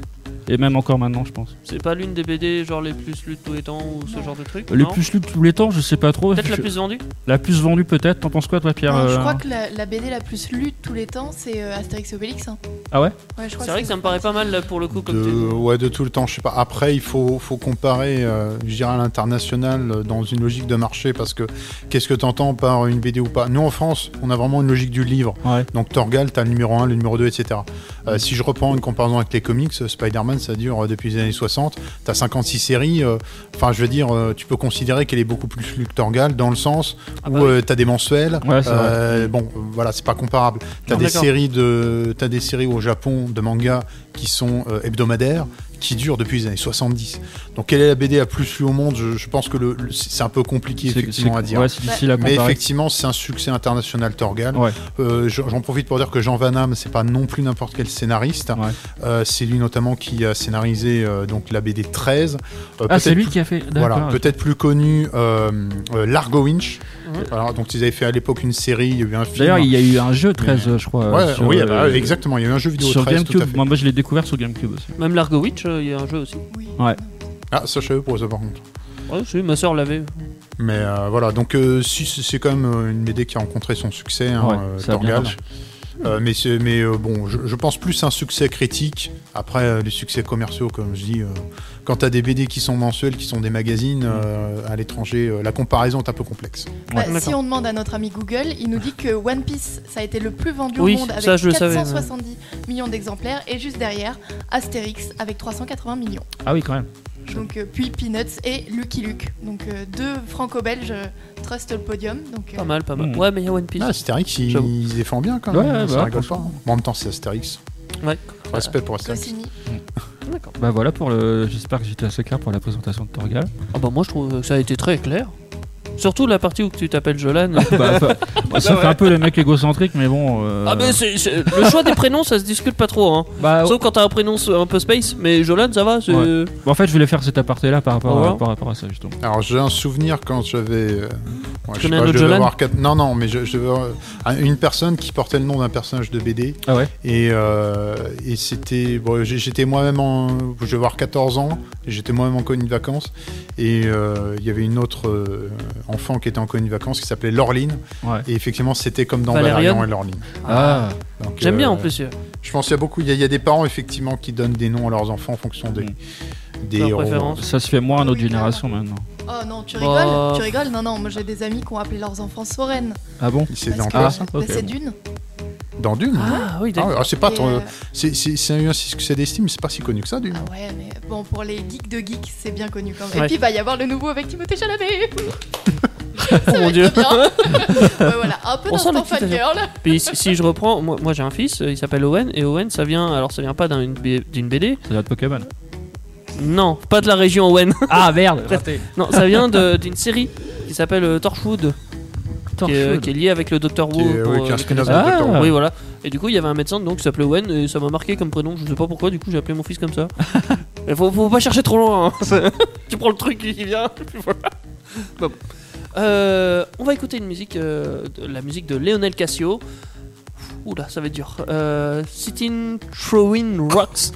Et même encore maintenant, je pense. C'est pas l'une des BD genre les plus lues de tous les temps ou ce genre de truc Les plus lues de tous les temps, je sais pas trop. Peut-être la plus vendue La plus vendue, peut-être. T'en penses quoi, toi, Pierre Non, je euh, crois que la, la BD la plus lue de tous les temps, c'est euh, Astérix et Obélix. hein. Ah ouais C'est vrai que ça me paraît pas mal là pour le coup comme de, tu ouais, de tout le temps, je sais pas. Après, il faut, faut comparer, euh, je dirais, à l'international euh, dans une logique de marché parce que qu'est-ce que tu entends par une BD ou pas? Nous, en France, on a vraiment une logique du livre. Ouais. Donc, Torgal, tu as le numéro 1, le numéro 2, etc. Euh, si je reprends une comparaison avec les comics, euh, Ça dure euh, depuis les années 60. Tu as 56 séries. euh, Enfin, je veux dire, euh, tu peux considérer qu'elle est beaucoup plus Torgal dans le sens Ah où bah oui. tu as des mensuels. Ouais, bon, voilà, c'est pas comparable. T'as des séries de, t'as des séries au Japon de manga qui sont euh, hebdomadaires, qui durent depuis les années 70. Donc, quelle est la BD la plus lue au monde? Je, je pense que le, le- c'est un peu compliqué effectivement à dire. Ouais, c'est difficile à Mais effectivement, c'est un succès international Torgal. Ouais. Euh, j'en profite pour dire que Jean Van Damme, c'est pas non plus n'importe quel scénariste. Ouais. Euh, c'est lui notamment qui a scénarisé euh, donc la BD 13. Euh, Ah, c'est lui qui a fait. voilà, peut-être plus connu Largo Winch. Mhm. Alors, donc ils avaient fait à l'époque une série, il y a eu un film. D'ailleurs, il y a eu un jeu 13, je crois. Ouais, sur, oui, euh, bah, exactement, il y a eu un jeu vidéo Sur 13, tout à GameCube. fait. Moi, moi, je l'ai découvert sur GameCube aussi. Même Largo Witch, euh, il y a un jeu aussi. Ouais. Ah, ça je savais pour ça par contre. Ouais, si, ma soeur l'avait. Mais euh, voilà, donc euh, si c'est quand même euh, une BD qui a rencontré son succès, hein, Ouais, euh, ça a bien Torgal. marché. Euh, mais c'est- mais euh, bon, je, je pense plus un succès critique. Après, euh, les succès commerciaux, comme je dis, euh, quand tu as des BD qui sont mensuels, qui sont des magazines euh, à l'étranger, euh, la comparaison est un peu complexe. Bah, Ouais. si on demande à notre ami Google, il nous dit que One Piece, ça a été le plus vendu Oui, au monde avec ça, je le savais, 470 millions d'exemplaires, et juste derrière, Astérix avec 380 millions. Ah oui, quand même. Donc, euh, puis Peanuts et Lucky Luke. Donc euh, deux franco-belges euh, trust le podium. Donc, euh, Pas mal, pas mal. Mhm. Ouais, mais il y a One Piece. Ah, Astérix, ils, J'avoue. ils défendent bien quand même. Ouais, ouais, ça bah, rigole pas. Bon, en même temps, c'est Astérix. Ouais. Respect pour Astérix. Goscinny. D'accord. Bah voilà pour le. J'espère que j'étais assez clair pour la présentation de Torgal. Ah bah moi je trouve que ça a été très clair. Surtout la partie où tu t'appelles Jolan. bah, bah, bah, ça fait un peu le mec égocentrique, mais bon. euh, Ah mais c'est, c'est- le choix des prénoms ça se discute pas trop hein. Bah, Sauf quand t'as un prénom un peu space, mais Jolan ça va, c'est... Ouais. Bon, en fait, je voulais faire cet aparté-là par rapport, Ah, à, par rapport à ça, justement. Alors j'ai un souvenir quand j'avais. euh, ouais, je sais connais pas, un je autre devais Jolan avoir quatre- Non, non, mais je, je devais avoir, euh, une personne qui portait le nom d'un personnage de BD. Ah ouais Et, euh, et c'était. Bon, j'ai- j'étais moi-même en. Je devais avoir 14 ans. et J'étais moi-même en colonie de vacances. Et euh, il y avait une autre euh, enfant qui était en colonie de vacances qui s'appelait Laureline. Ouais. Et effectivement, c'était comme dans Valérian et Laureline. Ah, Donc, J'aime bien euh, en plus. euh, Je pense qu'il y a beaucoup. Il y, a- il y a des parents effectivement qui donnent des noms à leurs enfants en fonction des, Mm. des héros. ça se fait moins à notre génération maintenant. Oh non, tu Bah. rigoles Tu rigoles Non, non, moi j'ai des amis qui ont appelé leurs enfants Soren. Ah bon C'est dans Ah, ça bah, c'est d'une. Dans Dune Ah oui, Ah, d'accord. ouais, ah, c'est pas ton- euh, c'est c'est- c'est un succès d'estime, c'est pas si connu que ça, Dune. Ah ouais, mais bon, pour les geeks de geeks, c'est bien connu quand même. Ouais. Et puis, il va y avoir le nouveau avec Timothée Chalamet. Oh mon dieu. Ouais, voilà, un peu d'instant fangirl. Puis si, si je reprends, moi, moi j'ai un fils, euh, il s'appelle Owen, et Owen ça vient, alors ça vient pas d'un- d'une BD, Ça doit être Pokémon. non, pas de la région Owen, Ah merde non, ça vient de- d'une série qui s'appelle euh, Torchwood, qui est, qui est liée avec le Who. Qui est- pour, oui, qui est un euh, spin-off les de Ah. Doctor Who. Oui, voilà. Et du coup, il y avait un médecin donc, qui s'appelait Owen et ça m'a marqué comme prénom. Je sais pas pourquoi, du coup, j'ai appelé mon fils comme ça. Il faut, faut pas chercher trop loin. hein. Tu prends le truc qui vient. puis voilà. Bon. Euh, on va écouter une musique, euh, de- la musique de Lionel Cassio. Oula, ça va être dur. Euh, Sitting Throwing Rocks.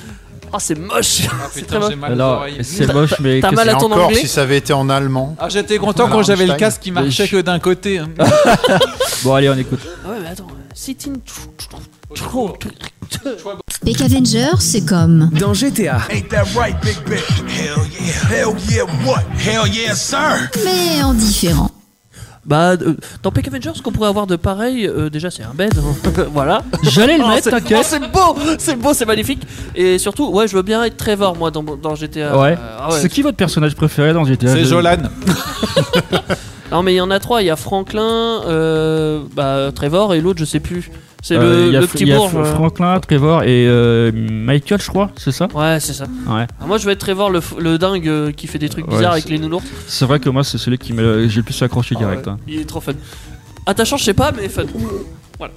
Ah, c'est moche. Ah, c'est putain, moche. mal Alors, c'est moche, mais. t'as mal à ton encore, anglais si ça avait été en allemand. Ah, j'étais content quand j'avais le casque qui marchait que d'un côté. hein. Bon, allez, on écoute. Ah ouais, mais attends. Sitting Peck Avenger, c'est comme Dans GTA, Ain't that right, Big Big? Hell yeah. Hell yeah, what? Hell yeah, sir. mais en différent. Bah, euh, dans Peck Avengers, ce qu'on pourrait avoir de pareil, euh, déjà c'est un bed, hein. voilà. J'allais le Oh, mettre, c'est- t'inquiète. oh, c'est beau, c'est beau, c'est magnifique. Et surtout, ouais, je veux bien être Trevor moi dans, dans GTA. Ouais. Euh, ah ouais. C'est qui votre personnage préféré dans GTA C'est Jolan. Non mais il y en a trois, il y a Franklin, euh, bah, Trevor et l'autre je sais plus. C'est Euh, le, petit il y a euh. Franklin, Trevor et euh, Michael, je crois, c'est ça? Ouais, c'est ça. Ouais. Moi je vais être Trevor le, le dingue euh, qui fait des trucs Ouais, bizarres avec les nounours. C'est vrai que moi, c'est celui qui j'ai le plus accroché direct. Ah ouais, hein. Il est trop fun. Attachant, je sais pas, mais fun. Voilà.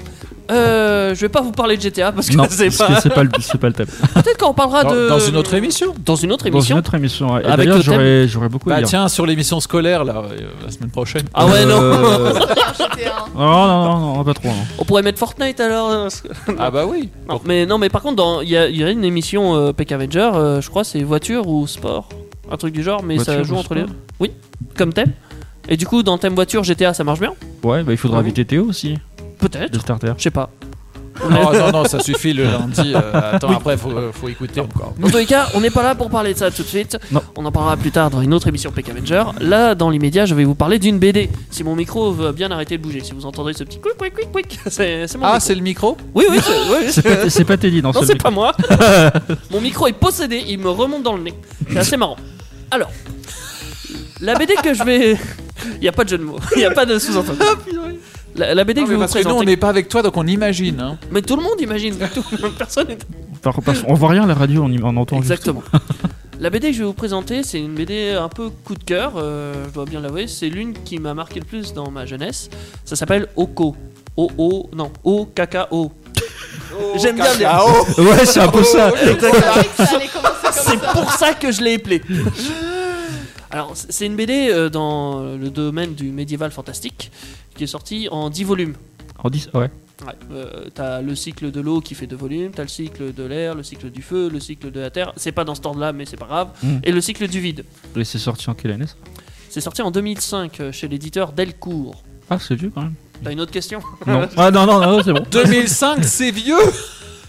Euh, je vais pas vous parler de GTA parce que Non, c'est parce pas. que c'est pas le c'est pas le thème. Peut-être qu'on parlera Dans- de. dans une autre émission. Dans une autre Dans émission. une autre émission. ouais. Et Avec d'ailleurs, le thème- j'aurais j'aurais beaucoup à Bah dire. tiens, sur l'émission scolaire, là, euh, la semaine prochaine. Ah ouais, non. Euh, GTA. Non, non, non, non, pas trop. non. On pourrait mettre Fortnite alors. euh, parce que- Ah bah oui. Non, mais non, mais par contre, dans- il y, a- il y a une émission euh, Peck Avenger, euh, je crois, c'est voiture ou sport, un truc du genre, mais ça Voiture joue ou entre les sport deux. Oui, comme thème. Et du coup, dans thème voiture GTA, ça marche bien Ouais, bah il faudra inviter Théo aussi, Peut-être. starter. Je sais pas. Oh, non, non, ça suffit le lundi. euh, attends, après, faut, faut écouter encore. Dans tous les cas, on n'est pas là pour parler de ça tout de suite. Non. On en parlera plus tard dans une autre émission Peck Avenger. Là, dans l'immédiat, je vais vous parler d'une BD. Si mon micro veut bien arrêter de bouger, si vous entendez ce petit quick quick quick quick, c'est c'est mon Ah, micro. c'est le micro? Oui, oui, c'est oui, C'est pas, c'est pas Teddy dans Non, ce c'est pas moi. Mon micro est possédé, il me remonte dans le nez. C'est assez marrant. Alors, la BD que je vais. Il n'y a pas de jeu de mots, il n'y a pas de sous-entendu. La, la BD Non, que je vais vous Parce que nous, on présenter. n'est pas avec toi, donc on imagine. Hein. Mais tout le monde imagine. Tout- Personne parce- on voit rien à la radio, on, on entend juste. Exactement. La BD que je vais vous présenter, c'est une BD un peu coup de cœur, euh, je dois bien l'avouer. C'est l'une qui m'a marqué le plus dans ma jeunesse. Ça s'appelle Oko. O-O, non, O-K-K-O. J'aime bien les. Ouais, c'est un peu ça. Comme C'est pour ça que je l'ai appelé. Alors, c'est une BD euh, dans le domaine du médiéval fantastique qui est sortie en 10 volumes. En 10, ouais. Ouais, euh, t'as le cycle de l'eau qui fait deux volumes, t'as le cycle de l'air, le cycle du feu, le cycle de la terre. C'est pas dans ce ordre-là, mais c'est pas grave. Mm. Et le cycle du vide. Et c'est sorti en quelle année ça? C'est sorti en 2005 euh, chez l'éditeur Delcourt. Ah, c'est vieux quand même. T'as une autre question? Non. Ah non, non, non, c'est bon. 2005, c'est vieux?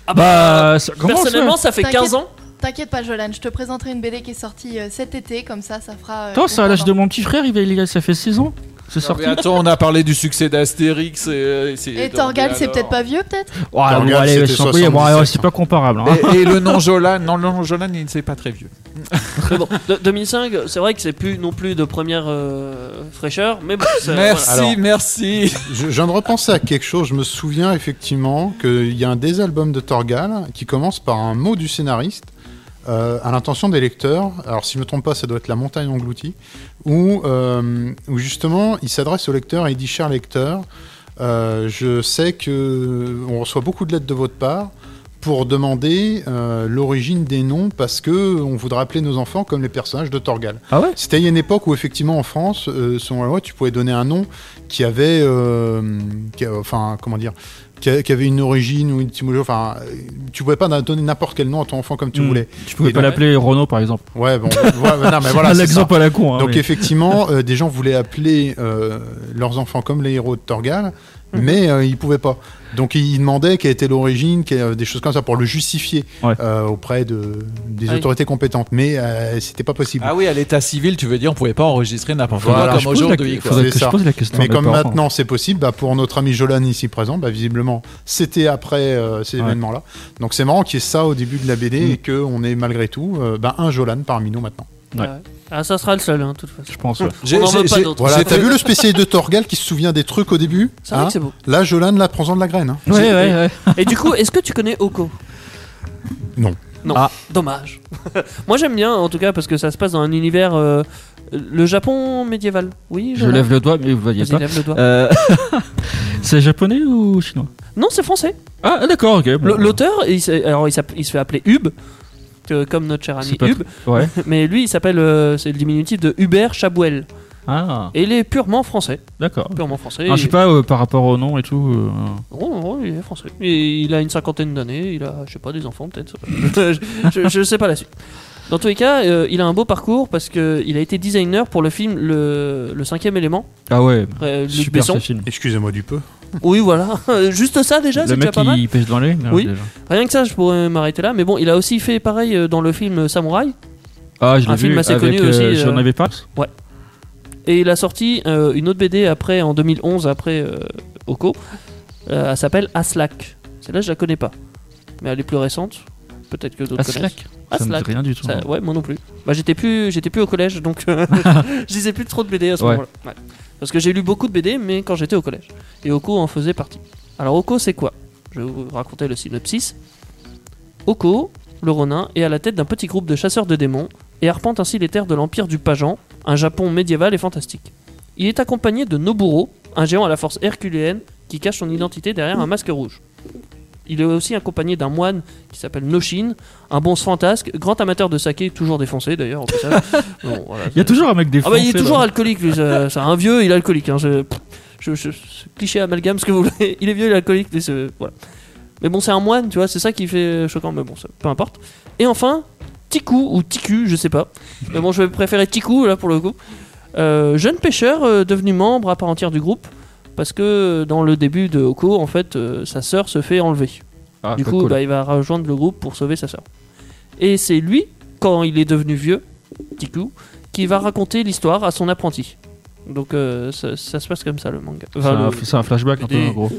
Ah Bah, ça commence. Personnellement, ça fait T'inquiète. 15 ans. T'inquiète pas, Jolan, je te présenterai une BD qui est sortie euh, cet été, comme ça, ça fera. euh, Attends, c'est à l'âge de mon petit frère, il va, il- ça fait 6 ans. C'est sorti. mais attends, on a parlé du succès d'Astérix. Et, non, Torgal, c'est peut-être pas vieux, peut-être? Oh, alors, Torgal, allez, c'était je t'en prie, bon, 77, ouais, c'est pas comparable. hein. Et, et le nom Jolan, non, le nom Jolan, il c'est pas très vieux. Mais bon, de- 2005, c'est vrai que c'est plus non plus de première euh, fraîcheur, mais bon, c'est- Merci, Alors- merci. Je, je viens de repenser à quelque chose. Je me souviens effectivement qu'il y a un des albums de Torgal qui commence par un mot du scénariste euh, à l'intention des lecteurs. Alors, si je me trompe pas, ça doit être La montagne engloutie, où, euh, où justement il s'adresse au lecteur et il dit Cher lecteur, euh, je sais que on reçoit beaucoup de lettres de votre part pour demander euh, l'origine des noms parce que on voudrait appeler nos enfants comme les personnages de Torgal. Ah ouais? C'était il y a une époque où effectivement en France, euh, selon la loi, tu pouvais donner un nom qui avait, euh, qui enfin comment dire, qui, avait une origine ou une étymologie. Enfin, tu pouvais pas donner n'importe quel nom à ton enfant comme tu Hmm. voulais. Tu pouvais Et pas l'appeler Renault par exemple. Ouais, bon, ouais, non, mais voilà. c'est L'exemple à la con. hein, Donc effectivement, euh, des gens voulaient appeler euh, leurs enfants comme les héros de Torgal. Mais euh, ils pouvaient pas. Donc ils demandaient quelle était l'origine, euh, des choses comme ça pour le justifier Ouais. euh, auprès de, des Ah oui. autorités compétentes. Mais euh, c'était pas possible. Ah oui, à l'état civil, tu veux dire, on pouvait pas enregistrer n'importe Voilà. quoi comme aujourd'hui. quoi. faudrait C'est que je ça. pose la question. Mais comme parents. maintenant c'est possible, bah, pour notre ami Jolan ici présent, bah, visiblement c'était après euh, ces Ouais. événements-là. Donc c'est marrant qu'il y ait ça au début de la BD Mm. et qu'on ait malgré tout euh, bah, un Jolan parmi nous maintenant. Ouais. Ouais. Ah, ça sera le seul, hein, de toute façon. Je pense. ouais. J'ai- On en veut j'ai- pas j'ai- d'autres. Voilà, j'ai t'as vu le spécial de Torgal qui se souvient des trucs au début C'est vrai Hein que c'est beau. Là, Jolan, là, prends-en de la graine. hein. Ouais, ouais, ouais. Et du coup, est-ce que tu connais Oko? Non. Non. Ah. Dommage. Moi j'aime bien en tout cas parce que ça se passe dans un univers. euh, le Japon médiéval. Oui, Je lève le doigt, mais vous voyez Vas-y, pas. lève le doigt. Euh, c'est japonais ou chinois? Non, c'est français. Ah, d'accord, ok. bon. Le- L'auteur, il, s'est- alors il, s'app- il se fait appeler Hub, que- comme notre cher ami Hub. Ouais. Mais lui, il s'appelle, euh, c'est le diminutif de Hubert Chabouel. Ah, Et il est purement français. d'accord. Purement français. Ah, je sais pas, euh, par rapport au nom et tout. euh, Oh, non, il est français. Et il a une cinquantaine d'années, il a, je sais pas, des enfants peut-être. je, je, je sais pas la suite. Dans tous les cas, euh, il a un beau parcours parce qu'il a été designer pour le film Le, le cinquième élément. Ah ouais, euh, Luc super Besson. ce film. Excusez-moi du peu. Oui, voilà. Juste ça déjà, Le c'est déjà mec pas mal. il pêche dans les. Oui. déjà. Rien que ça, je pourrais m'arrêter là. Mais bon, il a aussi fait pareil euh, dans le film Samouraï. Ah, je l'ai Un film assez avec, connu aussi, John euh, Avait Parks. Et il a sorti euh, une autre BD après, en 2011, après euh, Oko. Euh, elle s'appelle Aslak. Celle-là, je la connais pas. Mais elle est plus récente. Peut-être que d'autres Aslak connaissent. Ça me dit Aslak. rien du tout. Ça- ouais, moi non plus. Bah, j'étais plus, j'étais plus au collège, donc euh, je lisais plus trop de BD à ce Ouais. moment-là. Ouais. Parce que j'ai lu beaucoup de BD, mais quand j'étais au collège. Et Oko en faisait partie. Alors Oko, c'est quoi? Je vais vous raconter le synopsis. Oko, le Ronin, est à la tête d'un petit groupe de chasseurs de démons et arpente ainsi les terres de l'Empire du Pajan, un Japon médiéval et fantastique. Il est accompagné de Noburo, un géant à la force herculéenne qui cache son identité derrière un masque rouge. Il est aussi accompagné d'un moine qui s'appelle Noshin, un bonze fantasque, grand amateur de saké, toujours défoncé d'ailleurs. Bon, voilà, Il y a toujours un mec ah défoncé. bah il est toujours là. alcoolique lui, c'est un vieux, il est alcoolique. Hein, je, je- je- ce cliché amalgame ce que vous voulez. Il est vieux, il est alcoolique, mais c'est- voilà. Mais bon c'est un moine, tu vois, c'est ça qui fait choquant, mais bon, ça- peu importe. Et enfin, Tiku ou Tiku, je sais pas. Mais bon, je vais préférer Tiku là pour le coup. Euh, jeune pêcheur euh, devenu membre à part entière du groupe. Parce que dans le début de Oko, en fait, euh, sa sœur se fait enlever. Ah, du coup, cool. bah, il va rejoindre le groupe pour sauver sa sœur. Et c'est lui, quand il est devenu vieux, Tiku, qui va raconter l'histoire à son apprenti. Donc euh, ça, ça se passe comme ça le manga. C'est Enfin, un- c'est un flashback un les- en gros.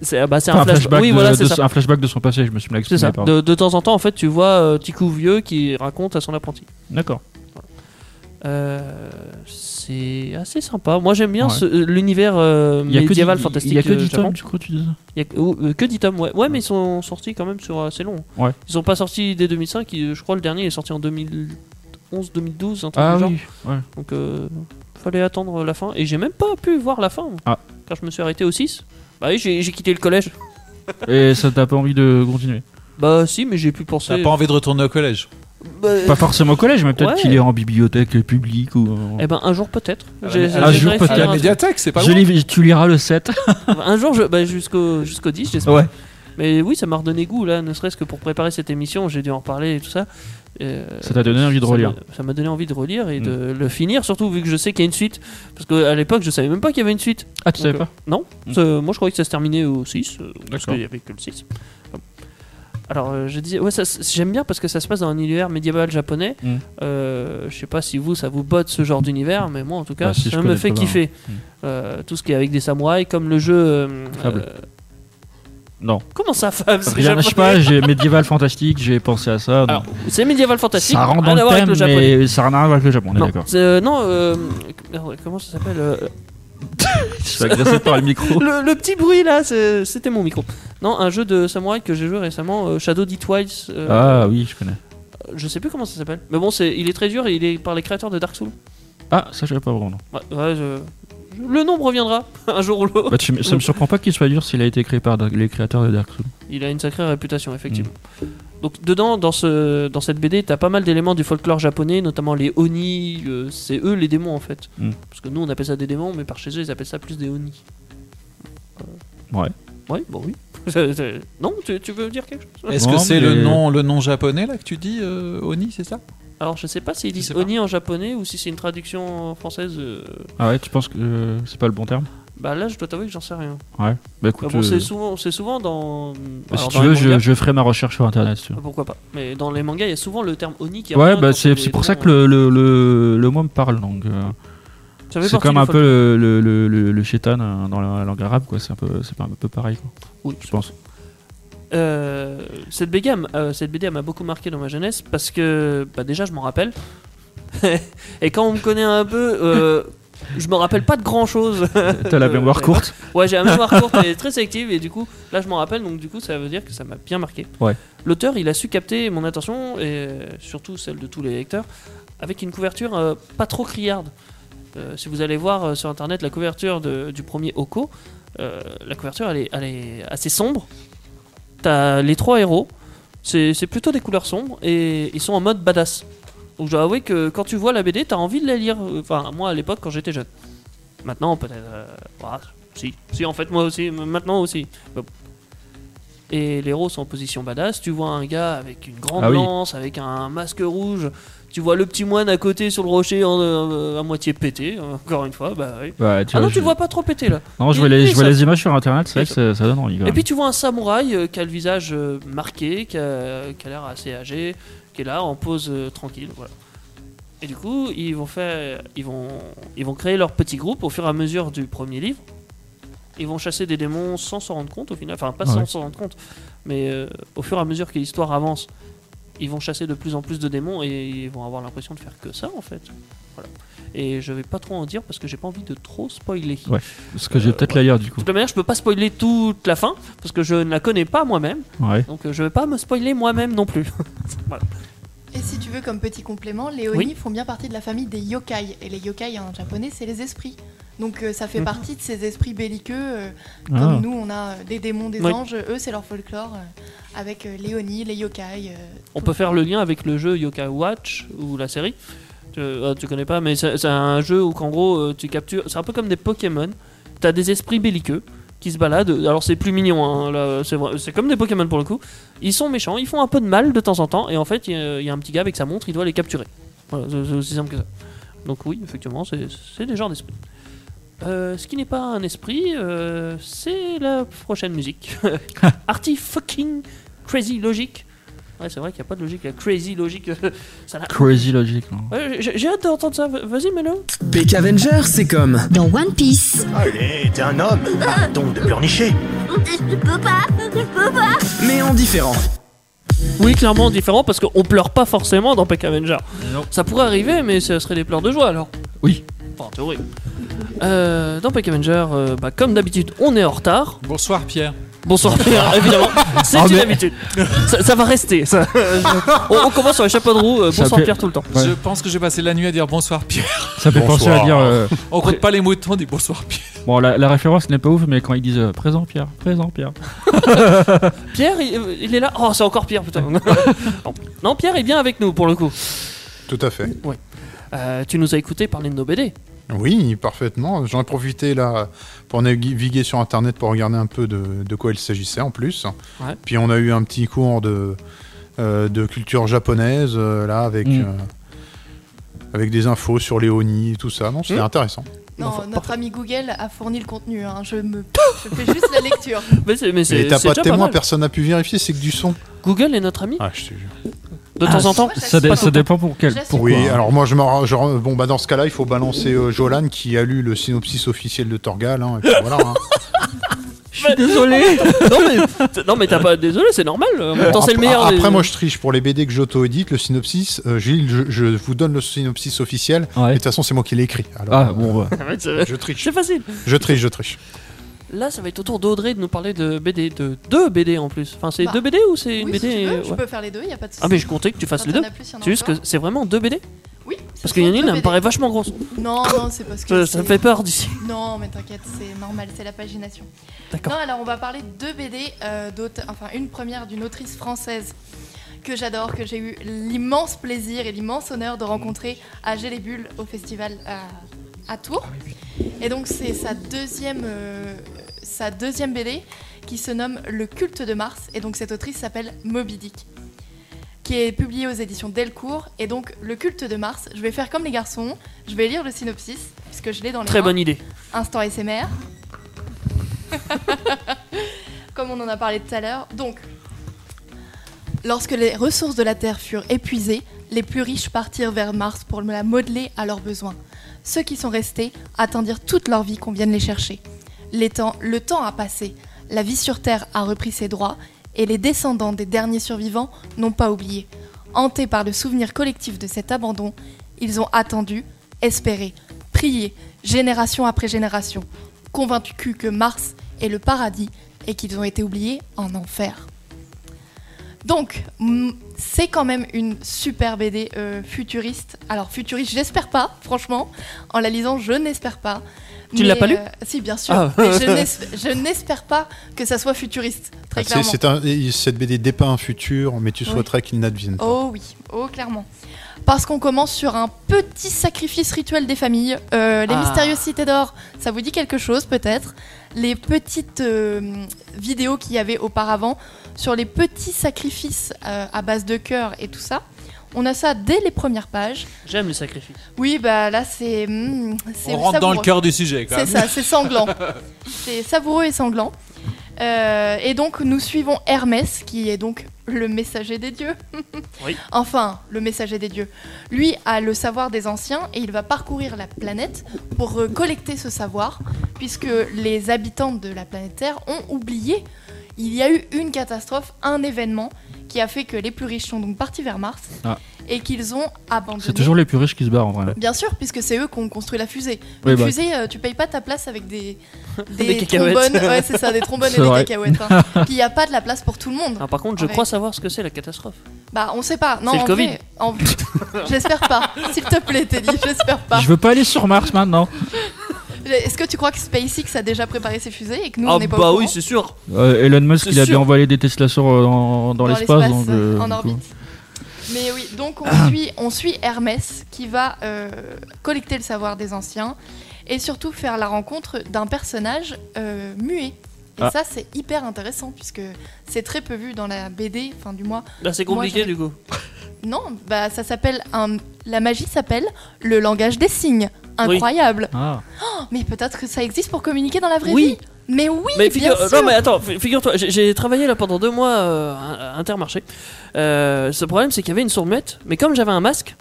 C'est bah, Enfin, un, flash- Oui, de, voilà, de- c'est ça. un flashback de son passé, je me suis mal exprimé. ça. de temps en temps, en fait, tu vois euh, Tiku vieux qui raconte à son apprenti. D'accord. Euh, c'est assez sympa. Moi, j'aime bien Ouais. euh, l'univers euh, Il y a que médiéval fantastique. Il y a que euh, 10 Japon. tomes, du coup, tu dis Il y a que- ou- euh, que 10 tomes, ouais. Ouais, mais ils sont sortis quand même sur assez long. Ouais. Ils sont pas sortis dès 2005. ils- je crois le dernier est sorti en 2011, 2012, un truc Ah du genre. oui, ouais. Donc, euh, fallait attendre la fin. Et j'ai même pas pu voir la fin. Ah. Quand je me suis arrêté au 6. Bah oui, j'ai j'ai quitté le collège. Et ça t'a pas envie de continuer Bah si, mais j'ai pu penser. T'as pas envie de retourner au collège Bah, Pas forcément au collège, mais peut-être Ouais. qu'il est en bibliothèque publique ou. Eh ben un jour peut-être. J'ai- un jour peut-être. À la médiathèque, c'est pas Je tu liras le 7. Un jour, je, bah, jusqu'au jusqu'au 10, j'espère. Ouais. Mais oui, ça m'a redonné goût là, ne serait-ce que pour préparer cette émission, j'ai dû en reparler et tout ça. Euh, Ça t'a donné envie de relire. Ça m'a donné envie de relire et de le finir, surtout vu que je sais qu'il y a une suite. Parce qu'à l'époque, je savais même pas qu'il y avait une suite. Ah, tu Donc, savais pas euh, Non. Mm. Moi, je croyais que ça se terminait au 6. euh, parce qu'il y avait que le 6. Alors, euh, je disais, ouais, j'aime bien parce que ça se passe dans un univers médiéval japonais. Mm. Euh, je sais pas si vous, ça vous botte ce genre d'univers, mais moi, en tout cas, Bah, si, ça me fait kiffer. Mm. Euh, tout ce qui est avec des samouraïs, comme le jeu. Fable. Non. comment ça, Fable c'est Rien, je sais pas, j'ai médiéval fantastique, j'ai pensé à ça. Donc c'est médiéval fantastique. ça rentre dans le avec thème, le japonais. mais ça n'a rien à voir avec le Japon, on est Non, d'accord. non comment ça s'appelle Je suis agressé par le micro. le, le petit bruit là, c'était mon micro. Non, un jeu de samouraï que j'ai joué récemment, euh, Shadow Die Twice. euh, Ah oui, je connais. Je sais plus comment ça s'appelle. Mais bon, c'est, il est très dur et il est par les créateurs de Dark Souls. Ah, ça, je savais pas vraiment. non. Ouais, ouais, je- je- Le nom reviendra un jour ou l'autre. Bah, tu- ça me surprend pas qu'il soit dur s'il a été créé par les créateurs de Dark Souls. Il a une sacrée réputation, effectivement. Donc dedans, dans, ce, dans cette BD, t'as pas mal d'éléments du folklore japonais, notamment les oni. euh, c'est eux les démons en fait. Mm. Parce que nous on appelle ça des démons, mais par chez eux ils appellent ça plus des oni. Ouais. Ouais, bon oui. C'est- c'est- non, tu, tu veux dire quelque chose? Est-ce que c'est le nom, le nom japonais là que tu dis, euh, Oni, c'est ça? Alors je sais pas s'ils Je disent oni en japonais ou si c'est une traduction française. euh, Ah ouais, tu penses que euh, c'est pas le bon terme? Bah là je dois t'avouer que j'en sais rien. Ouais. Bah Bah écoute, bon, euh, c'est souvent, c'est souvent dans. bah, si tu veux, je, je ferai ma recherche sur internet. si tu veux. Pourquoi pas Mais dans les mangas, il y a souvent le terme oni qui Ouais, bah c'est c'est pour ça que le, le, le, le mot me parle. Donc, euh, c'est comme un peu le, le, le, le, shaitan euh, dans la langue arabe, quoi. C'est un peu, c'est un peu pareil, quoi. Oui, Je pense. Euh, cette BD, euh, cette m'a beaucoup marqué dans ma jeunesse parce que bah, déjà je m'en rappelle. et quand on me connaît un peu, euh, je me rappelle pas de grand chose. T'as la mémoire courte. Ouais, j'ai la mémoire courte et très sélective et du coup là je m'en rappelle donc du coup ça veut dire que ça m'a bien marqué. Ouais. L'auteur il a su capter mon attention et surtout celle de tous les lecteurs avec une couverture euh, pas trop criarde. Euh, si vous allez voir euh, sur internet la couverture de- du premier Oko, euh, la couverture elle est, elle est assez sombre. T'as les trois héros, c'est plutôt des couleurs sombres et ils sont en mode badass. Donc je dois avouer que quand tu vois la BD, t'as envie de la lire. Enfin, moi à l'époque quand j'étais jeune. Maintenant peut-être. euh, ah, si, si en fait moi aussi, maintenant aussi. Et les héros sont en position badass. Tu vois un gars avec une grande Ah oui. lance, avec un masque rouge. Tu vois le petit moine à côté sur le rocher en, euh, à moitié pété. Encore une fois, bah oui. Tu ah vois, non, je- tu le vois pas trop pété là. Non, je vois les, il je vois ça- les images sur internet, c'est vrai que ça, ça donne envie. quand et puis tu vois un samouraï euh, qui a le visage marqué, qui a, qui a l'air assez âgé, qui est là en pose euh, tranquille. Voilà. Et du coup, ils vont faire, ils vont, ils vont créer leur petit groupe au fur et à mesure du premier livre. Ils vont chasser des démons sans s'en rendre compte au final, enfin pas sans s'en rendre compte, mais euh, au fur et à mesure que l'histoire avance, ils vont chasser de plus en plus de démons et ils vont avoir l'impression de faire que ça en fait. Voilà. Et je vais pas trop en dire parce que j'ai pas envie de trop spoiler. Ouais, parce que je vais peut-être la lire du coup. De toute manière, je peux pas spoiler toute la fin parce que je ne la connais pas moi-même. Ouais. Donc euh, je vais pas me spoiler moi-même non plus. voilà. Et si tu veux, comme petit complément, les Oni Oui. font bien partie de la famille des yokai. Et les yokai en japonais, c'est les esprits. Donc euh, ça fait Mhm. partie de ces esprits belliqueux. euh, Ah. Comme nous, on a euh, des démons, des Oui. anges. Eux, c'est leur folklore. euh, avec euh, les Oni, les yokai. euh, On peut faire le lien avec le jeu Yokai Watch ou la série. Tu, ah, tu connais pas, mais c'est un jeu où qu'en gros euh, tu captures. C'est un peu comme des Pokémon. T'as des esprits belliqueux qui se baladent. Alors c'est plus mignon, hein, c'est comme des Pokémon pour le coup. Ils sont méchants, ils font un peu de mal de temps en temps, et en fait il y, a- un petit gars avec sa montre, il doit les capturer. Voilà, c'est aussi simple que ça. Donc oui, effectivement, c'est c'est des genres d'esprits. Euh, ce qui n'est pas un esprit, euh, c'est la prochaine musique. Arty fucking Crazy Logic. Ouais, c'est vrai qu'il n'y a pas de logique. La Crazy Logic, ça n'a- Crazy Logic. non. Ouais, j'ai j'ai hâte d'entendre ça. Vas-y, Melo. Peck Avenger, c'est comme Dans One Piece. Allez, t'es un homme, donc de pleurnicher. Je peux pas, je peux pas. mais en différent. Oui, clairement différent parce qu'on pleure pas forcément dans Peck Avenger. Non. Ça pourrait arriver, mais ce serait des pleurs de joie alors. Oui. Enfin, en théorie. Euh, dans Peck Avenger, euh, bah, comme d'habitude, on est en retard. Bonsoir Pierre. Bonsoir Pierre, évidemment. C'est Ah, une mais- habitude. Ça, ça va rester. ça. on, on commence sur les chapeaux de roue. euh, Ça bonsoir fait- Pierre tout le temps. Ouais. Je pense que j'ai passé la nuit à dire bonsoir Pierre. Ça fait penser à Bonsoir. dire. euh, On compte pas les moutons, on dit bonsoir Pierre. Bon, la, la référence n'est pas ouf, mais quand ils disent euh, présent Pierre, présent Pierre. Pierre, il, euh, il est là. Oh, c'est encore Pierre, putain. non. non, Pierre est bien avec nous pour le coup. Tout à fait. Euh, tu nous as écouté parler de nos BD. Oui, parfaitement. J'en ai profité là pour naviguer sur internet pour regarder un peu de, de quoi il s'agissait en plus. Ouais. Puis on a eu un petit cours de, euh, de culture japonaise euh, là avec, Mm. euh, avec des infos sur les Oni et tout ça. Non, c'était Mm. intéressant. Non, Enfin, notre ami Google a fourni le contenu. hein. Je, me... je fais juste la lecture. Mais t'as pas de témoin, personne n'a pu vérifier, c'est que du son. Google est notre ami Ah, je te jure. De Ah, temps en temps. Ça, dé- j'assume. ça dépend pour quel. Pourquoi Oui, alors moi je je bon bah dans ce cas-là il faut balancer euh, Jolan qui a lu le synopsis officiel de Torgal hein, et puis voilà. hein. Je suis désolé. non mais, non mais t'as pas. Désolé, c'est normal. En même temps, c'est le Après- meilleur. des- Après moi je triche pour les BD que j'auto-édite le synopsis. euh, Gilles, je, je vous donne le synopsis officiel. Et de Ouais. toute façon c'est moi qui l'ai écrit. Alors Ah euh, bon, bah. Ouais, je triche, c'est facile. je triche, je triche. Là, ça va être au tour d'Audrey de nous parler de BD, de deux BD en plus. Enfin, c'est Bah, deux BD ou c'est une Oui, BD si tu veux, euh, je ouais. peux faire les deux, il a pas de souci. Ah mais je comptais que tu fasses Quand les deux. en a plus, il y en a C'est juste que encore. c'est vraiment deux BD Oui. Parce ce qu'il y en a une, deux elle me BD. paraît vachement grosse. Non, non, c'est parce que. Ça, ça me c'est- fait peur d'ici. Non, mais t'inquiète, c'est normal, c'est la pagination. D'accord. Non, alors on va parler de deux BD, euh, enfin une première d'une autrice française que j'adore, que j'ai eu l'immense plaisir et l'immense honneur de rencontrer à J'ai les Bulles au festival à, à Tours. Et donc c'est sa deuxième, euh, sa deuxième BD qui se nomme Le culte de Mars. Et donc cette autrice s'appelle Moby Dick qui est publiée aux éditions Delcourt. Et donc le culte de Mars, je vais faire comme les garçons, je vais lire le synopsis puisque je l'ai dans les Très mains. bonne idée. Instant SMR. Comme on en a parlé tout à l'heure. Donc, lorsque les ressources de la Terre furent épuisées, les plus riches partirent vers Mars pour la modeler à leurs besoins. Ceux qui sont restés attendirent toute leur vie qu'on vienne les chercher. Le temps a passé, la vie sur Terre a repris ses droits, et les descendants des derniers survivants n'ont pas oublié. Hantés par le souvenir collectif de cet abandon, ils ont attendu, espéré, prié, génération après génération, convaincus que Mars est le paradis et qu'ils ont été oubliés en enfer. Donc, c'est quand même une super BD euh, futuriste. Alors, futuriste, j'espère pas, franchement. En la lisant, je n'espère pas. Tu Mais, l'as pas lu euh, Si, bien sûr. Ah. Mais je n'esp- je n'espère pas que ça soit futuriste, très Ah, clairement. c'est un, et cette BD dépeint un futur mais tu Oui. souhaiterais qu'il n'advienne pas. Oh oui, oh clairement. Parce qu'on commence sur un petit sacrifice rituel des familles. Euh, les Ah. mystérieuses cités d'or, ça vous dit quelque chose peut-être? Les petites euh, vidéos qu'il y avait auparavant sur les petits sacrifices euh, à base de cœur et tout ça? On a ça dès les premières pages. J'aime les sacrifices. Oui, bah là c'est. hmm, c'est On rentre dans le savoureux. cœur du sujet quand C'est ça, c'est sanglant. c'est savoureux et sanglant. Euh, et donc nous suivons Hermès, qui est donc le messager des dieux. Oui. Enfin, le messager des dieux. Lui a le savoir des anciens et il va parcourir la planète pour euh, collecter ce savoir, puisque les habitants de la planète Terre ont oublié. Il y a eu une catastrophe, un événement qui a fait que les plus riches sont donc partis vers Mars Ah. Et qu'ils ont abandonné. C'est toujours les plus riches qui se barrent en vrai. Bien sûr, puisque c'est eux qui ont construit la fusée. Oui, Une bah. fusée, euh, tu payes pas ta place avec des, des, Des cacahuètes. trombones. Ouais, c'est ça, des trombones et des vrai. cacahuètes. hein. Puis il n'y a pas de la place pour tout le monde. Ah, par contre, je crois vrai. savoir ce que c'est la catastrophe. Bah, on sait pas. Non, C'est le en Covid. en- J'espère pas. S'il te plaît, Teddy, j'espère pas. Je veux pas aller sur Mars maintenant. Est-ce que tu crois que SpaceX a déjà préparé ses fusées et que nous, Ah on n'est pas bah au oui, c'est sûr. Euh, Elon Musk, il a sûr. bien envoyé des Tesla sur, euh, dans, dans l'espace. donc, euh, en orbite. Mais oui, donc on suit, on suit Hermès qui va euh, collecter le savoir des anciens et surtout faire la rencontre d'un personnage euh, muet. Et Ah. ça, c'est hyper intéressant puisque c'est très peu vu dans la BD, enfin du moins. Là, c'est compliqué du coup. Non, bah ça s'appelle un. La magie s'appelle le langage des signes. Incroyable. Ah. Oh, mais peut-être que ça existe pour communiquer dans la vraie Oui. vie. Mais oui, Mais bien figure- sûr. non mais attends, fi- figure-toi, j'ai- travaillé là pendant deux mois euh, à Intermarché. Euh, ce problème c'est qu'il y avait une sourde muette, mais comme j'avais un masque,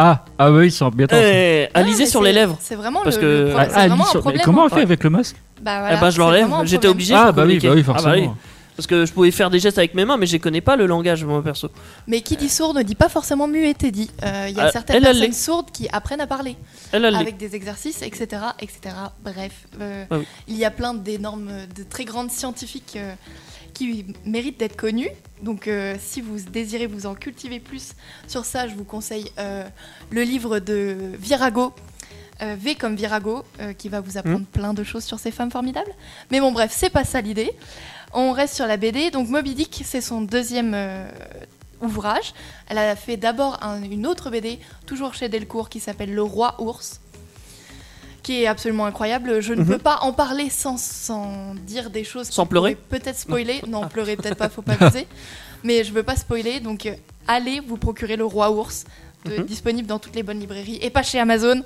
Ah, ah oui, ils sont bien eh, Ah, alisé mais sur les lèvres. C'est vraiment Parce le, que-. Ah, vraiment un sur- problème. comment on fait Ouais. avec le masque Bah, Eh voilà, ben, je l'enlève. J'étais obligé. Ah, bah oui, bah oui, Ah, forcément. oui. Parce que je pouvais faire des gestes avec mes mains, mais je connais pas le langage moi perso. Mais qui dit sourd ne dit pas forcément muet, Teddy. Euh, Il y a Ah, certaines personnes sourdes qui apprennent à parler avec des exercices, etc., etc. Bref, euh, Ah oui. il y a plein d'énormes, de très grandes scientifiques euh, qui méritent d'être connues. Donc, si vous désirez vous en cultiver plus sur ça, je vous conseille le livre de Virago. euh, v comme Virago, euh, qui va vous apprendre plein de choses sur ces femmes formidables. Mais bon, bref, c'est pas ça l'idée. On reste sur la BD. Donc, Moby Dick, c'est son deuxième euh, ouvrage. Elle a fait d'abord un- une autre BD, toujours chez Delcourt, qui s'appelle Le Roi Ours, qui est absolument incroyable. Je ne Mhm. peux pas en parler sans, sans dire des choses. Sans pleurer Peut-être spoiler. Non, pleurer peut-être pas, faut pas abuser. Mais je veux pas spoiler, donc euh, allez vous procurer Le Roi Ours, de- Mhm. disponible dans toutes les bonnes librairies et pas chez Amazon.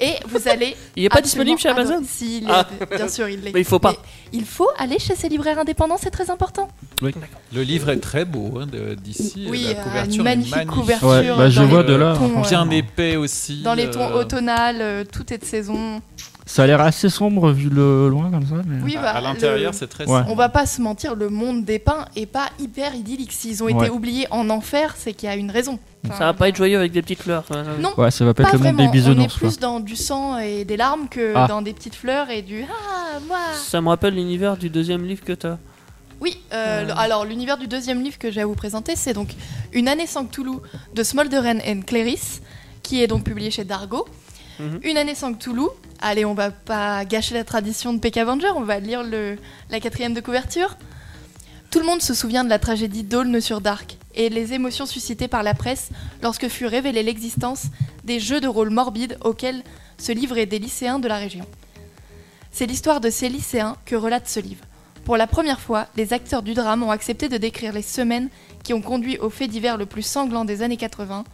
Et vous allez. Il est pas disponible chez Amazon. Si, il est- Ah. bien sûr, il l'est. Mais il faut pas. il faut aller chez ces libraires indépendants, c'est très important. Le livre est très beau hein, d'ici. Oui, la euh, couverture une est magnifique couverture. Ouais, bah, je vois de là, tons, euh, Bien épais aussi. Dans les tons euh, automnales, euh, tout est de saison. Ça a l'air assez sombre vu le loin comme ça. Mais... Oui, à- bah, à l'intérieur, le- c'est très Ouais. sombre. On va pas se mentir, le monde dépeint est pas hyper idyllique. S'ils ont Ouais. été oubliés en enfer, c'est qu'il y a une raison. Enfin, Ça va pas être joyeux avec des petites fleurs. euh, Non, Ouais, ça va pas, pas être le monde vraiment. des On est bisounours. quoi. plus dans du sang et des larmes que Ah. dans des petites fleurs et du ah moi. Ça me rappelle l'univers du deuxième livre que t'as. Oui, euh, le- alors l'univers du deuxième livre que j'ai à vous présenter, c'est donc Une année sans Cthulhu de Smolderen and Clarice, qui est donc publié chez Dargo. Mhm. Une année sans Cthulhu. Allez, on va pas gâcher la tradition de Peck Avenger, on va lire la quatrième de couverture. Tout le monde se souvient de la tragédie d'Aulne sur Dark et les émotions suscitées par la presse lorsque fut révélée l'existence des jeux de rôle morbides auxquels se livraient des lycéens de la région. C'est l'histoire de ces lycéens que relate ce livre. Pour la première fois, les acteurs du drame ont accepté de décrire les semaines qui ont conduit au fait divers le plus sanglant des années 80,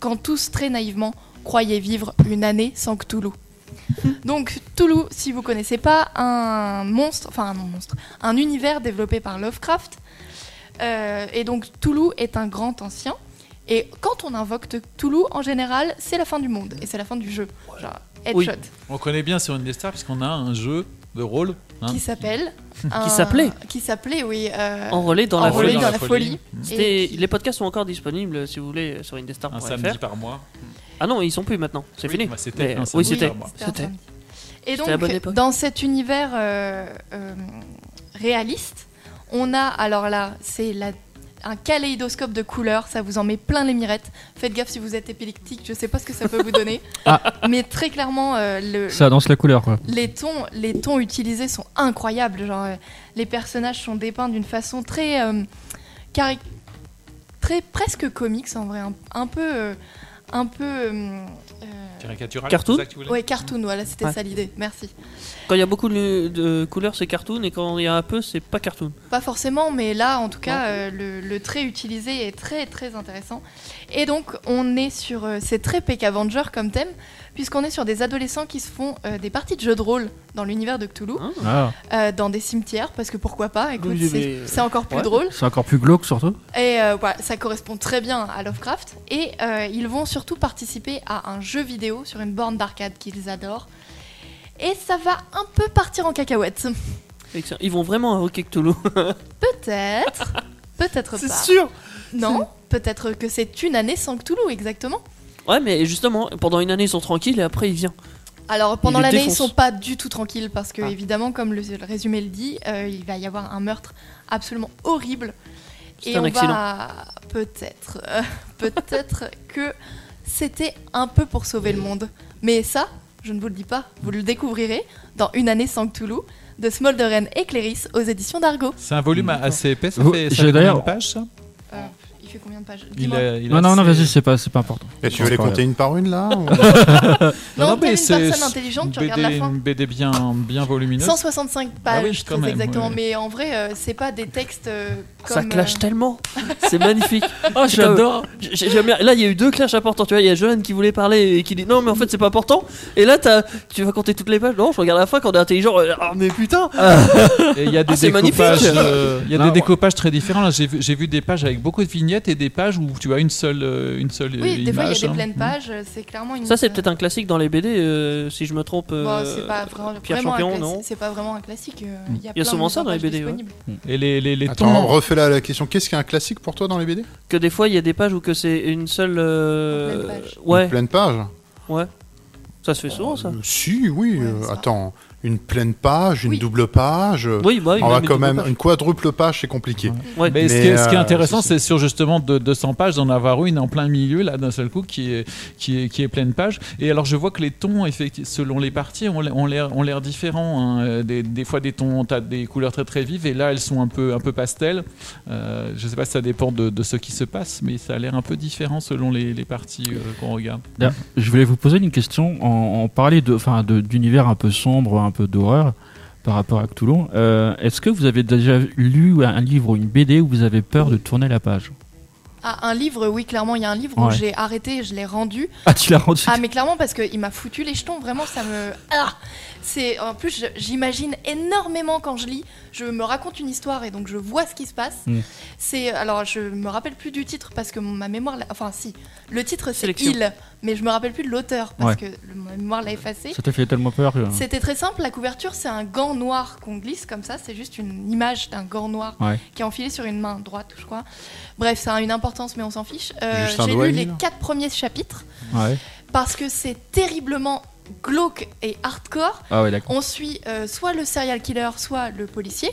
quand tous, très naïvement, croyaient vivre une année sans Cthulhu. Donc, Cthulhu, si vous connaissez pas, un monstre, enfin un monstre, un univers développé par Lovecraft. Euh, et donc, Cthulhu est un grand ancien. Et quand on invoque Cthulhu, en général, c'est la fin du monde et c'est la fin du jeu. Genre, headshot. Oui. On connaît bien sur Indestar puisqu'on a un jeu de rôle. hein. Qui s'appelle Qui s'appelait Qui s'appelait, oui. euh, Enrôlé dans la folie. dans la folie. C'était- Et- Les podcasts sont encore disponibles si vous voulez sur indestar.fr. Un samedi par mois. Ah non, ils sont plus maintenant. C'est Oui, fini. bah, c'était Mais, un oui, samedi c'était. par mois. C'était un C'était. samedi. Et C'était la bonne donc, époque. dans cet univers euh, euh, réaliste, on a, alors là, c'est la- un kaléidoscope de couleurs, ça vous en met plein les mirettes. Faites gaffe si vous êtes épileptique, je sais pas ce que ça peut vous donner. Ah. Mais très clairement, euh, le, Ça danse la couleur quoi. les tons, les tons utilisés sont incroyables. Genre, euh, les personnages sont dépeints d'une façon très, euh, très presque comics en vrai, un, un peu, un peu. euh, Caricatural, Cartoon Ouais, cartoon, voilà, c'était Ouais. ça l'idée. Merci. Quand il y a beaucoup de, de couleurs, c'est cartoon, et quand il y a un peu, c'est pas cartoon. Pas forcément, mais là, en tout cas, euh, le, le trait utilisé est très très intéressant. Et donc, on est sur. euh, c'est très Peck Avenger comme thème, puisqu'on est sur des adolescents qui se font euh, des parties de jeux de rôle dans l'univers de Cthulhu, Ah. euh, dans des cimetières, parce que pourquoi pas, écoute, Oui, c'est mais- c'est encore plus Ouais. drôle. C'est encore plus glauque surtout. Et euh, voilà, ça correspond très bien à Lovecraft. Et euh, ils vont surtout participer à un jeu vidéo sur une borne d'arcade qu'ils adorent. Et ça va un peu partir en cacahuète. Excellent. Ils vont vraiment invoquer Cthulhu. Peut-être. Peut-être pas. C'est sûr. Non, peut-être que c'est une année sans Cthulhu, exactement. Ouais, mais justement, pendant une année, ils sont tranquilles, et après, il vient. Alors pendant l'année, ils sont pas du tout tranquilles parce que Ah. évidemment, comme le, le résumé le dit, euh, il va y avoir un meurtre absolument horrible. C'est Et un on accident. va peut-être, euh, peut-être que c'était un peu pour sauver le monde. Mais ça, je ne vous le dis pas, vous le découvrirez dans une année sans Cthulhu de Smolderen et Cléris aux éditions d'Argo. C'est un volume assez épais, ça Vous- fait, ça fait de pages ça? Fait combien de pages Il Dis-moi. a- il Non, a non, non, assez- vas-y, c'est pas, c'est pas important. Et tu veux les compter une par une là ou- Non, mais t'es une c'est- personne intelligente, tu BD, regardes la fin. Une BD bien, bien volumineuse. 165 pages, Ah oui, quand très même, exactement. ouais. Mais en vrai, euh, c'est pas des textes euh, Ça comme. clash euh, tellement. C'est magnifique. Comme- j'adore. j'ai- j'aime bien. Là, il y a eu deux clashs importants. Tu vois, il y a Johan qui voulait parler et qui dit non, mais en fait, c'est pas important. Et là, t'as- tu vas compter toutes les pages. Non, je regarde la fin quand on est intelligent. Ah, mais putain. Et il y a des Ah, c'est magnifique. découpages, il y a Non, des découpages très différents. Là, j'ai vu, j'ai vu des pages avec beaucoup de vignettes et des pages où tu as une seule, euh, une seule Oui, image. des fois, il y a des hein. pleines pages. euh, C'est clairement une. Ça, c'est peut-être un classique dans les BD, euh, si je me trompe. Bon, euh, c'est pas vraiment, Pierre vraiment Champion, un non C'est pas vraiment un classique. euh, Il y a, Il y a plein souvent de ça dans les BD, ouais. disponibles. Et les, les, les Attends, tons. refais la, la question. Qu'est-ce qui est un classique pour toi dans les BD Que des fois, il y a des pages où que c'est une seule. euh, Pleine page. Ouais, Une pleine page ouais. Ça se fait souvent, ça. Euh, Si, oui. Ouais, euh, ça va. attends, une pleine page, une Oui. double page. Oui, bah oui, on va quand même page. une quadruple page, c'est compliqué. Ouais. Mais, ce, Mais, qui est, ce qui est euh, intéressant, c'est- sur justement de 200 pages d'en avoir une en plein milieu, là, d'un seul coup, qui est, qui, est, qui est pleine page. Et alors, je vois que les tons, selon les parties, ont, l'air ont l'air différents. hein. Des, des fois, des tons, t'as des couleurs très très vives, et là, elles sont un peu, un peu pastel. Euh, je sais pas si ça dépend de, de ce qui se passe, mais ça a l'air un peu différent selon les, les parties euh, qu'on regarde. Je voulais vous poser une question. On, on parlait de, enfin, d'univers un peu sombre, un peu d'horreur par rapport à Cthulhu. Euh, Est-ce que vous avez déjà lu un livre ou une BD où vous avez peur de tourner la page? Ah, un livre, oui, clairement, il y a un livre où j'ai arrêté, je l'ai rendu. Ah, tu l'as rendu? Ah, mais clairement, parce qu'il m'a foutu les jetons, vraiment, ça me. Ah c'est En plus, j'imagine énormément quand je lis. Je me raconte une histoire et donc je vois ce qui se passe. Mm. C'est. Alors, je me rappelle plus du titre parce que ma mémoire. Enfin, si. Le titre, c'est. Il, mais je me rappelle plus de l'auteur parce Ouais. que le- ma mémoire l'a effacé. Ça t'a fait tellement peur que. C'était très simple, la couverture c'est un gant noir qu'on glisse comme ça, c'est juste une image d'un gant noir Ouais. qui est enfilé sur une main droite, je crois. Bref, ça a une importance mais on s'en fiche. Euh, J'ai lu les quatre premiers chapitres Ouais. parce que c'est terriblement glauque et hardcore. Ah ouais. On suit euh, soit le serial killer, soit le policier.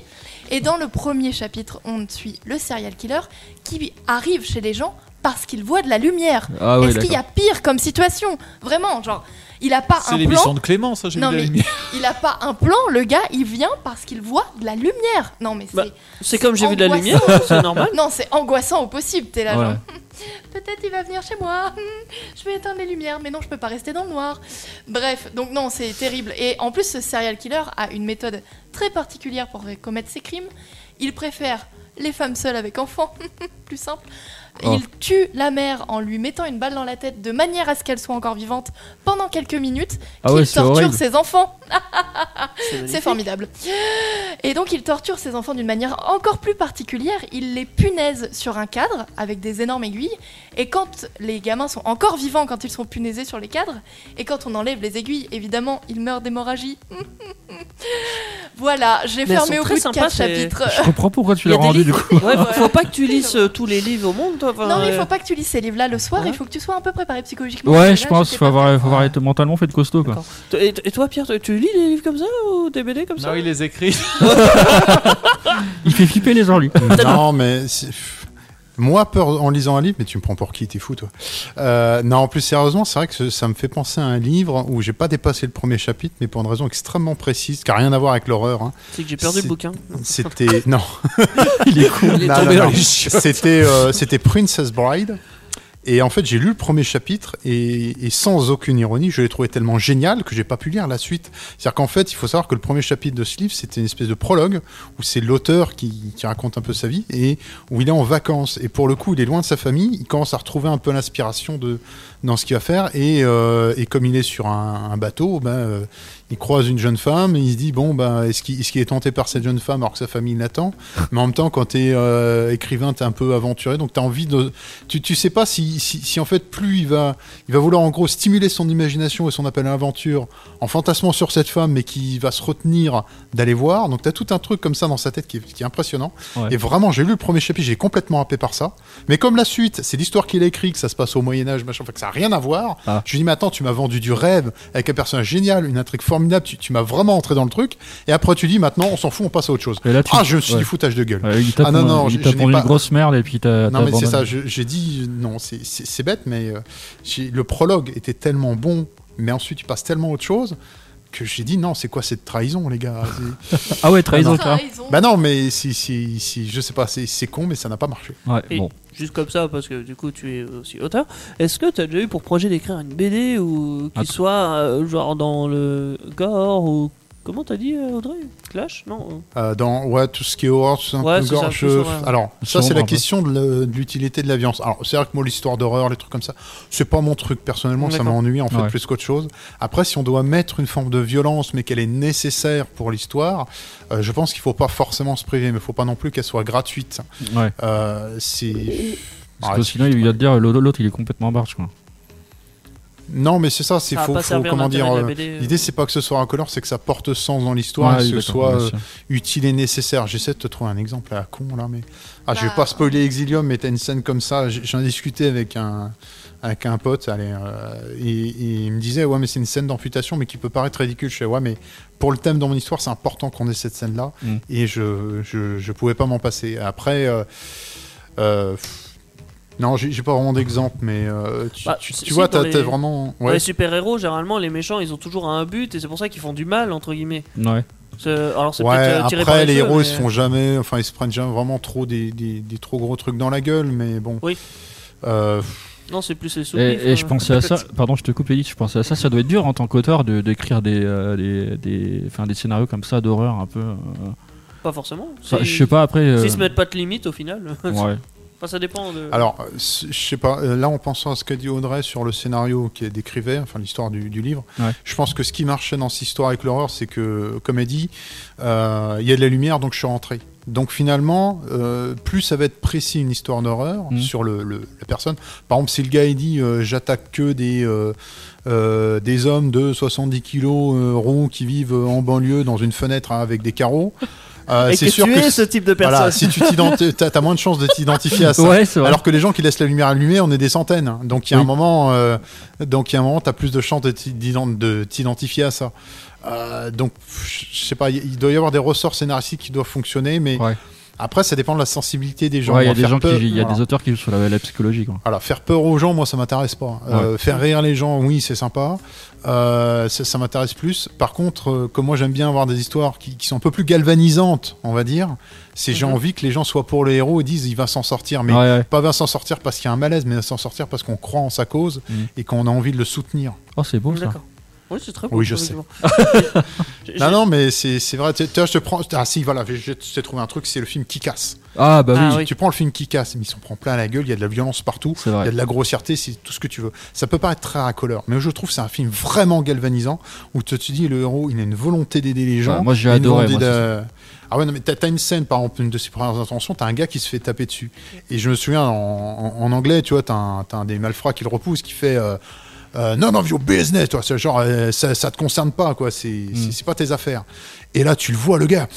Et dans le premier chapitre, on suit le serial killer qui arrive chez les gens parce qu'il voit de la lumière. Ah Est-ce qu'il y a pire comme situation Vraiment, genre, il a pas C'est un l'émission plan. de Clément, ça, j'ai Non, mais lumière. il a pas un plan, le gars, il vient parce qu'il voit de la lumière. Non, mais c'est. Bah, C'est comme j'ai vu de la angoissant. lumière, c'est normal. Non, c'est angoissant au possible. T'es là, Ouais. genre. Peut-être il va venir chez moi. Je vais éteindre les lumières, mais non, je peux pas rester dans le noir. Bref, donc non, c'est terrible. Et en plus, ce serial killer a une méthode très particulière pour commettre ses crimes. Il préfère les femmes seules avec enfants, plus simple. Oh. Il tue la mère en lui mettant une balle dans la tête de manière à ce qu'elle soit encore vivante pendant quelques minutes. Ah qu'il ouais, torture horrible. ses enfants. C'est formidable. Et donc il torture ses enfants d'une manière encore plus particulière. Il les punaise sur un cadre avec des énormes aiguilles. Et quand les gamins sont encore vivants, quand ils sont punaisés sur les cadres, et quand on enlève les aiguilles, évidemment, ils meurent d'hémorragie. voilà, j'ai fermé au bout de sympas, 4 c'est- chapitres. Je comprends pourquoi tu l'as rendu du coup. Ouais, faut, faut pas que tu lises euh, tous les livres au monde, toi. Enfin, Non, mais il euh, faut pas que tu lises ces livres-là le soir, Ouais. il faut que tu sois un peu préparé psychologiquement. Ouais, je là, pense qu'il faut avoir, faut avoir été mentalement fait costaud quoi. Et, et toi, Pierre, tu lis les livres comme ça ou des BD comme ça Non, il les écrit. Il fait flipper les gens lui. non, mais c'est- moi, peur en lisant un livre, mais tu me prends pour qui? T'es fou, toi Euh, Non, en plus, sérieusement, c'est vrai que ça me fait penser à un livre où j'ai pas dépassé le premier chapitre, mais pour une raison extrêmement précise, qui n'a rien à voir avec l'horreur. hein. C'est que j'ai perdu le bouquin. C'était. non. Il est. C'était euh, c'était Princess Bride. Et en fait, j'ai lu le premier chapitre et, sans aucune ironie, je l'ai trouvé tellement génial que j'ai pas pu lire la suite. C'est-à-dire qu'en fait, il faut savoir que le premier chapitre de ce livre, c'était une espèce de prologue où c'est l'auteur qui, raconte un peu sa vie et où il est en vacances. Et pour le coup, il est loin de sa famille. Il commence à retrouver un peu l'inspiration dans ce qu'il va faire. Et, euh, comme il est sur un, un bateau, ben, euh, il croise une jeune femme et il se dit bon ben est-ce qu'il est, tenté par cette jeune femme alors que sa famille l'attend? Mais en même temps quand t'es euh, écrivain t'es un peu aventuré donc t'as envie de tu, tu sais pas si, si, si en fait plus il va il va vouloir en gros stimuler son imagination et son appel à l'aventure en fantasmant sur cette femme mais qui va se retenir d'aller voir donc t'as tout un truc comme ça dans sa tête qui est, qui est impressionnant Ouais. et vraiment j'ai lu le premier chapitre j'ai complètement happé par ça mais comme la suite c'est l'histoire qu'il a écrit que ça se passe au Moyen Âge machin enfin que ça a rien à voir Ah. je lui dis mais attends tu m'as vendu du rêve avec un personnage génial une intrigue formidable tu, tu m'as vraiment entré dans le truc et après tu dis maintenant on s'en fout on passe à autre chose Et là, tu- ah je me suis ouais. du foutage de gueule Ouais, ah non non pondu pas- une grosse merde et puis t'as. non mais c'est ça, j'ai dit non, c'est- bête, mais euh, j'ai- le prologue était tellement bon, mais ensuite il passe tellement autre chose que j'ai dit non, c'est quoi cette trahison, les gars Ah ouais, trahison, non. carrément. Bah non, mais si, si, si, je sais pas, c'est c'est con, mais ça n'a pas marché. Ouais, Et juste comme ça, parce que du coup tu es aussi auteur, est-ce que tu as déjà eu pour projet d'écrire une BD ou qui soit euh, genre dans le gore ou. Comment t'as dit euh, Audrey? Clash? Non Euh, dans ouais, tout ce qui est horreur, tout ça, un Ouais, peu horreur. Alors, ça, c'est la question de l'utilité de la violence. Alors, c'est vrai que moi, l'histoire d'horreur, les trucs comme ça, c'est pas mon truc personnellement, ça m'ennuie en fait Ouais. plus qu'autre chose. Après, si on doit mettre une forme de violence, mais qu'elle est nécessaire pour l'histoire, euh, je pense qu'il faut pas forcément se priver, mais il faut pas non plus qu'elle soit gratuite. Ouais. Euh, c'est. Parce Ah, que sinon, il va te dire l'autre, l'autre, il est complètement barge, quoi. Non, mais c'est ça, c'est faut, faut- comment dire. euh, BD, euh. L'idée, c'est pas que ce soit un color, c'est que ça porte sens dans l'histoire, Ouais, et que ce soit euh, utile et nécessaire. J'essaie de te trouver un exemple à la con là, mais ah, je vais Bah. pas spoiler Exilium, mais t'as une scène comme ça. J'en ai discuté avec un avec un pote, allez, euh, et, et il me disait ouais, mais c'est une scène d'amputation, mais qui peut paraître ridicule. Je fais ouais, mais pour le thème dans mon histoire, c'est important qu'on ait cette scène là, Mm. et je, je je pouvais pas m'en passer. Après. euh, euh, non, j'ai pas vraiment d'exemple, mais euh, tu, Bah, tu- si- tu si, vois, t'as les- vraiment. Dans Les super-héros, généralement, les méchants, ils ont toujours un but et c'est pour ça qu'ils font du mal, entre guillemets. Ouais. Alors, c'est Ouais, peut-être euh, tiré par après les les héros mais- ils se font jamais, enfin ils se prennent jamais vraiment trop des, des, des trop gros trucs dans la gueule, mais bon. Oui. Euh, Non, c'est plus les sous Et, et je pensais à ça, pardon, je te coupe Elite, je pensais à ça, ça doit être dur en tant qu'auteur de- d'écrire des, euh, des, des, des scénarios comme ça d'horreur un peu. euh, Pas forcément. je sais pas après. euh, S'ils se mettent pas de limite au final. Ouais. Enfin, ça dépend de. Alors, je sais pas, euh, là en pensant à ce qu'a dit Audrey sur le scénario qui décrivait, enfin l'histoire du, du livre, Ouais. je pense que ce qui marchait dans cette histoire avec l'horreur, c'est que, comme elle dit, euh, il y a de la lumière, donc je suis rentré. Donc finalement, euh, plus ça va être précis une histoire d'horreur Mhm. sur le, le- la personne. Par exemple, si le gars il dit euh, j'attaque que des, euh, euh, des hommes de 70 kilos euh, ronds qui vivent en banlieue dans une fenêtre hein, avec des carreaux. Euh, Et c'est que sûr tu que es ce type de voilà, personne. si tu t'as moins de chances de t'identifier à ça. Ouais. Alors que les gens qui laissent la lumière allumée, on est des centaines. Donc il y a Oui. un moment, euh, donc il y a un moment, t'as plus de chances de t'identifier à ça. Euh, donc je sais pas, il il doit y avoir des ressorts scénaristiques qui doivent fonctionner, mais Ouais. Après ça dépend de la sensibilité des gens. Ouais, il y a des gens peur- qui, il y a voilà. des auteurs qui jouent sur la, la psychologie, quoi. Voilà, faire peur aux gens, moi, ça m'intéresse pas. Euh, Ouais. Faire rire les gens, oui, c'est sympa. Euh, ça ça m'intéresse plus. Par contre, euh, comme moi, j'aime bien avoir des histoires qui, qui sont un peu plus galvanisantes, on va dire. C'est j'ai Mhm. envie que les gens soient pour le héros et disent il va s'en sortir, mais Ouais, ouais. pas va s'en sortir parce qu'il y a un malaise, mais va s'en sortir parce qu'on croit en sa cause Mhm. et qu'on a envie de le soutenir. Oh, c'est beau ça. Oui, c'est très beau. Oui, je sais. Non, non, mais c'est c'est vrai. Tu vois, je te prends. Ah, si, voilà, je t'ai trouvé un truc, c'est le film qui casse. Ah, bah oui. Ah, oui. Tu prends le film qui casse, mais il s'en prend plein la gueule, il y a de la violence partout. C'est Il y a de la grossièreté, c'est tout ce que tu veux. Ça peut pas être très racoleur, mais je trouve que c'est un film vraiment galvanisant où tu te dis le héros, il a une volonté d'aider les gens. Ouais, moi, j'ai adoré, moi, de- Ah ouais, non, mais t'as une scène, par exemple, une de ses premières intentions, t'as un gars qui se fait taper dessus. Et je me souviens, en, en- en anglais, tu vois, t'as un, t'as un des malfrats qui le repousse, qui fait euh, euh, None of your business, toi, c'est genre, euh, ça, ça te concerne pas, quoi, c'est Mm. pas tes affaires. Et là, tu le vois, le gars,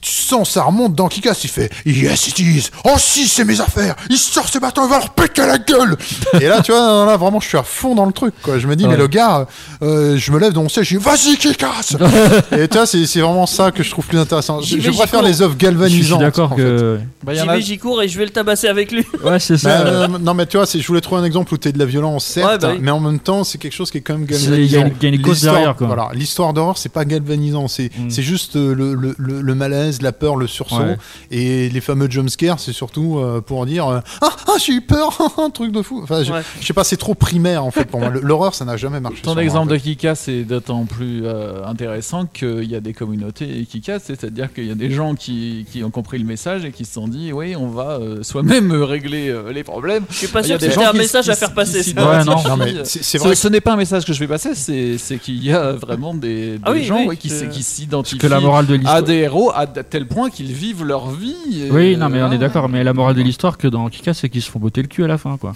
tu sens, ça remonte dans Kikas, il fait Yes, it is. Oh, si, c'est mes affaires. Il sort ses bâtons, il va leur péter la gueule. et là, tu vois, non, non, là, vraiment, je suis à fond dans le truc, quoi. Je me dis, Ouais. mais le gars, euh, je me lève de mon siège, je dis Vas-y, Kikas. et tu vois, c'est c'est vraiment ça que je trouve plus intéressant. Je, préfère les œuvres Je suis galvanisantes. d'accord que. Bah, il y J'y vais, j'y cours et je vais le tabasser avec lui. Ouais, c'est Bah, ça. euh, non mais tu vois, je voulais trouver un exemple où t'es de la violence certes, Ouais, bah oui. mais en même temps, c'est quelque chose qui est quand même C'est- il y a galvanisant. une- il y a une cause derrière, quoi. Voilà, l'histoire d'horreur, c'est pas galvanisant, c'est Mm. C'est juste euh, le, le, le- le malaise, la peur, le sursaut. Ouais. Et les fameux jumpscares, c'est surtout euh, pour dire euh, Ah, ah, j'ai eu peur, un truc de fou. Enfin, je, Ouais. je sais pas, c'est trop primaire en fait pour moi. L'horreur, ça n'a jamais marché. Ton moi, exemple en de. Kika, c'est d'autant plus euh, intéressant qu'il y a des communautés cassent, c'est-à-dire qu'il y a des gens qui, qui ont compris le message et qui se sont dit oui, on va euh, soi-même régler euh, les problèmes. Je suis pas Il y sûr que c'était un message qui- à faire passer. Ouais, non. Non, mais c'est c'est Ce, vrai. ce n'est pas un message que je vais passer, c'est c'est qu'il y a vraiment des, des Ah oui, gens oui, qui s'identifient que la morale de à l'histoire. des héros à tel point qu'ils vivent leur vie. et, Oui, non, mais on est d'accord. Mais la morale de l'histoire que dans Kika, c'est qu'ils se font botter le cul à la fin, quoi.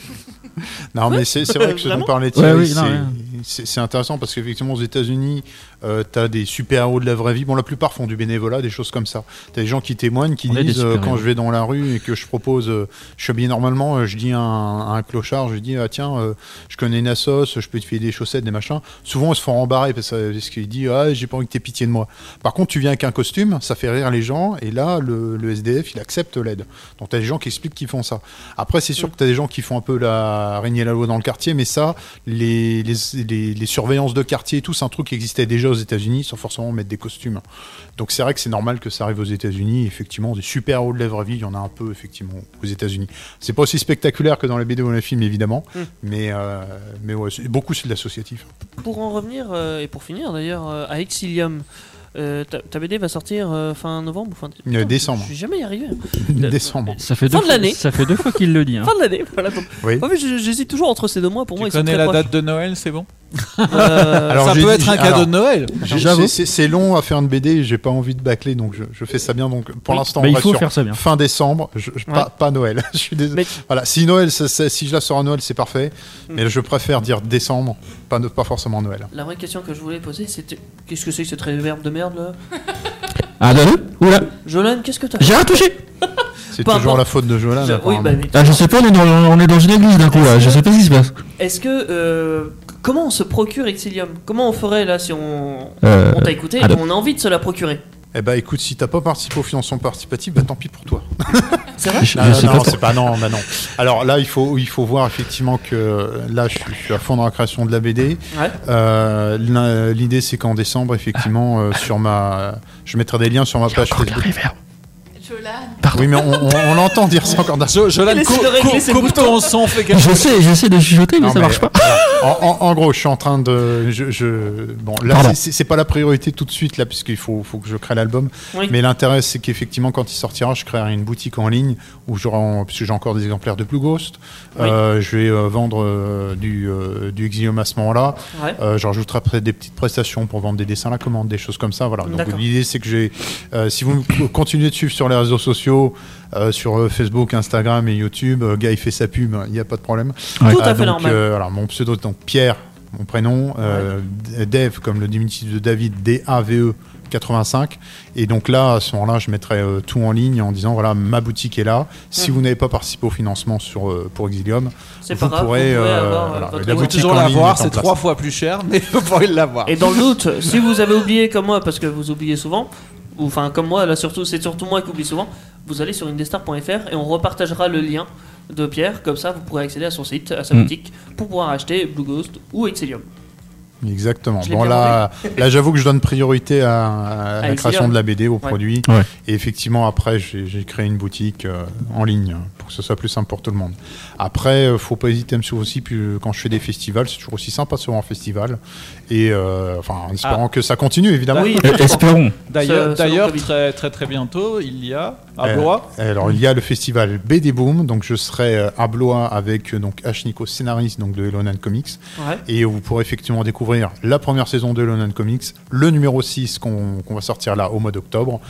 Non, mais c'est c'est vrai que ce dont parlait Ouais, Thierry, oui, non, c'est- ouais. c'est c'est intéressant parce qu'effectivement, aux États-Unis, euh, t'as des super-héros de la vraie vie. Bon, la plupart font du bénévolat, des choses comme ça. T'as des gens qui témoignent, qui On disent euh, quand je vais dans la rue et que je propose, euh, je suis habillé normalement, euh, je dis à un, à un clochard, je dis ah tiens, euh, je connais une assos, je peux te filer des chaussettes, des machins. Souvent, ils se font embarrer parce, que- parce qu'il dit ah j'ai pas envie que t'aies pitié de moi. Par contre, tu viens avec un costume, ça fait rire les gens et là, le, le SDF, il accepte l'aide. Donc t'as des gens qui expliquent qu'ils font ça. Après, c'est sûr que t'as des gens qui font un peu la régner la loi dans le quartier, mais ça, les, les, les, les surveillances de quartier et tout, c'est un truc qui existait déjà aux États-Unis sans forcément mettre des costumes. Donc c'est vrai que c'est normal que ça arrive aux États-Unis. Effectivement, des super héros de la vraie vie, il y en a un peu effectivement aux États-Unis. C'est pas aussi spectaculaire que dans les BD ou les films évidemment, Mm. mais euh, mais ouais, beaucoup c'est de l'associatif. Pour en revenir, euh, et pour finir d'ailleurs, euh, à Exilium, euh, ta, ta BD va sortir euh, fin novembre ou fin Euh, Putain, décembre. Je suis jamais y arrivé. Décembre. Ça fait Fin deux de l'année. Ça fait deux fois qu'il le dit. hein. Fin de l'année, voilà. Donc, Oui. Mais j- j'hésite toujours entre ces deux mois. Pour moi, Tu ils sont connais très la proches. date de Noël, c'est bon Euh, Alors, Ça peut dit- être un alors, cadeau de Noël. C'est- long à faire une BD, j'ai pas envie de bâcler, donc je, je fais ça bien. Donc pour Oui, l'instant, mais on il faut sur faire ça bien. fin décembre, je- je- pas, pas Noël. je suis désolé. Mais- Voilà, si Noël, ça- ça- si je la sors à Noël, c'est parfait. Mm. Mais je préfère dire décembre, pas, pas forcément Noël. La vraie question que je voulais poser, c'était qu'est-ce que c'est que cette réverb de merde? Là Ah, deux Oula, Jolan, qu'est-ce que t'as j'ai rien touché C'est toujours importe. la faute de Jolan. Je- Oui, apparemment. bah, mais- Ah, je sais pas, on est dans, on est dans une église d'un coup là, je sais pas ce qui se passe. Est-ce que euh, comment on se procure Exilium? Comment on ferait là si on Euh, on t'a écouté et on a envie de se la procurer? Eh bah écoute, si t'as pas participé au financement participatif, bah tant pis pour toi. C'est vrai Je- Non, je non, c'est pas non, bah non. Alors là, il faut, il faut voir effectivement que là, je suis, je suis à fond dans la création de la BD. Ouais. Euh, L'idée, c'est qu'en décembre, effectivement, euh, sur ma, je mettrai des liens sur ma page Facebook. Oui, mais on, on, on l'entend dire ça encore Jo- Jolan, cou- ses coupe ton son, fais quelque Je chose. sais, j'essaie de chuchoter, mais Non, ça mais, marche pas. En, en- en gros, je suis en train de. Je, je- bon, là, c'est- pas la priorité tout de suite, là, puisqu'il faut, faut que je crée l'album. Oui. Mais l'intérêt, c'est qu'effectivement, quand il sortira, je créerai une boutique en ligne où j'aurai, puisque j'ai encore des exemplaires de Blue Ghost. Oui. Euh, je vais euh, vendre euh, du, euh, du Exilium à ce moment-là. Ouais. Euh, je rajouterai après des petites prestations pour vendre des dessins à la commande, des choses comme ça. Voilà. Donc l'idée, c'est que j'ai. euh, si vous me continuez de suivre sur les réseaux sociaux, euh, sur euh, Facebook, Instagram et YouTube, euh, gars, il fait sa pub, il n'y a pas de problème. Ouais. Tout à Euh, fait donc, normal. euh, alors, mon pseudo, donc Pierre, mon prénom, euh, Dev, comme le diminutif de David, D-A-V-E 85. Et donc là, à ce moment-là, je mettrai euh, tout en ligne en disant voilà, ma boutique est là. Si Mhm. vous n'avez pas participé au financement sur, euh, pour Exilium, C'est vous pas grave. pourrez, vous pouvez avoir, voilà, votre la boutique toujours en ligne est l'avoir, c'est trois fois plus cher, mais vous pourrez l'avoir. Et dans le doute, si vous avez oublié comme moi, parce que vous oubliez souvent, ou enfin comme moi, là surtout, c'est surtout moi qui oublie souvent, vous allez sur indestar.fr et on repartagera le lien de Pierre, comme ça vous pourrez accéder à son site, à sa Mm. boutique, pour pouvoir acheter Blue Ghost ou Exilium. Exactement. Bon, là, là j'avoue que je donne priorité à, à la création de la BD, aux Ouais. produits. Ouais. Et effectivement, après, j'ai j'ai créé une boutique euh, en ligne pour que ce soit plus simple pour tout le monde. Après, euh, faut pas hésiter à me suivre aussi. Puis, euh, quand je fais des festivals, c'est toujours aussi sympa de se voir en festival. Et euh, enfin, en espérant que ça continue, évidemment. Oui, Espérons. D'ailleurs, très, très très bientôt, il y a à Euh, Blois. Alors, il y a le festival BD Boom. Donc, je serai à Blois avec donc H. Nico, scénariste donc, de Elonan Comics. Ouais. Et vous pourrez effectivement découvrir la première saison de Elonan Comics, le numéro 6 qu'on qu'on va sortir là au mois d'octobre.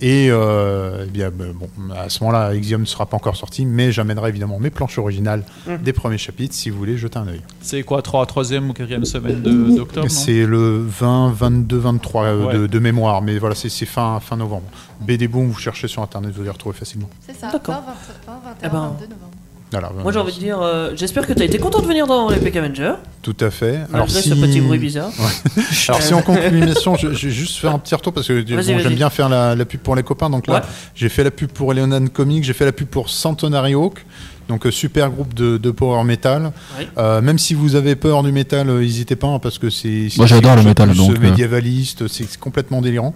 Et euh, eh bien, ben, bon, à ce moment-là, Exium ne sera pas encore sorti, mais j'amènerai évidemment mes planches originales Mm. des premiers chapitres si vous voulez jeter un œil. C'est quoi, 3, 3e ou 4e semaine de- d'octobre C'est le 20, 22, 23 euh, de, Ouais. de mémoire, mais voilà, c'est fin, fin novembre. BD Boom, vous cherchez sur internet, vous allez retrouver facilement. C'est ça, 20, D'accord. 20, 20, 21, Eh ben, 22 novembre. Voilà, Moi j'ai envie de dire, euh, j'espère que tu as été content de venir dans les Peck Avengers, Tout à fait. malgré ce petit bruit bizarre. Alors si on conclut l'émission, je, je vais juste faire un petit retour parce que bon, j'aime bien faire la, la pub pour les copains. Donc là, Ouais. j'ai fait la pub pour Leonan Comics, j'ai fait la pub pour Centenary Hawk. Donc euh, super groupe de, de power metal. Oui. Euh, même si vous avez peur du métal, euh, n'hésitez pas hein, parce que c'est. Moi, j'adore le métal, donc, euh, euh. médiévaliste, c'est complètement délirant.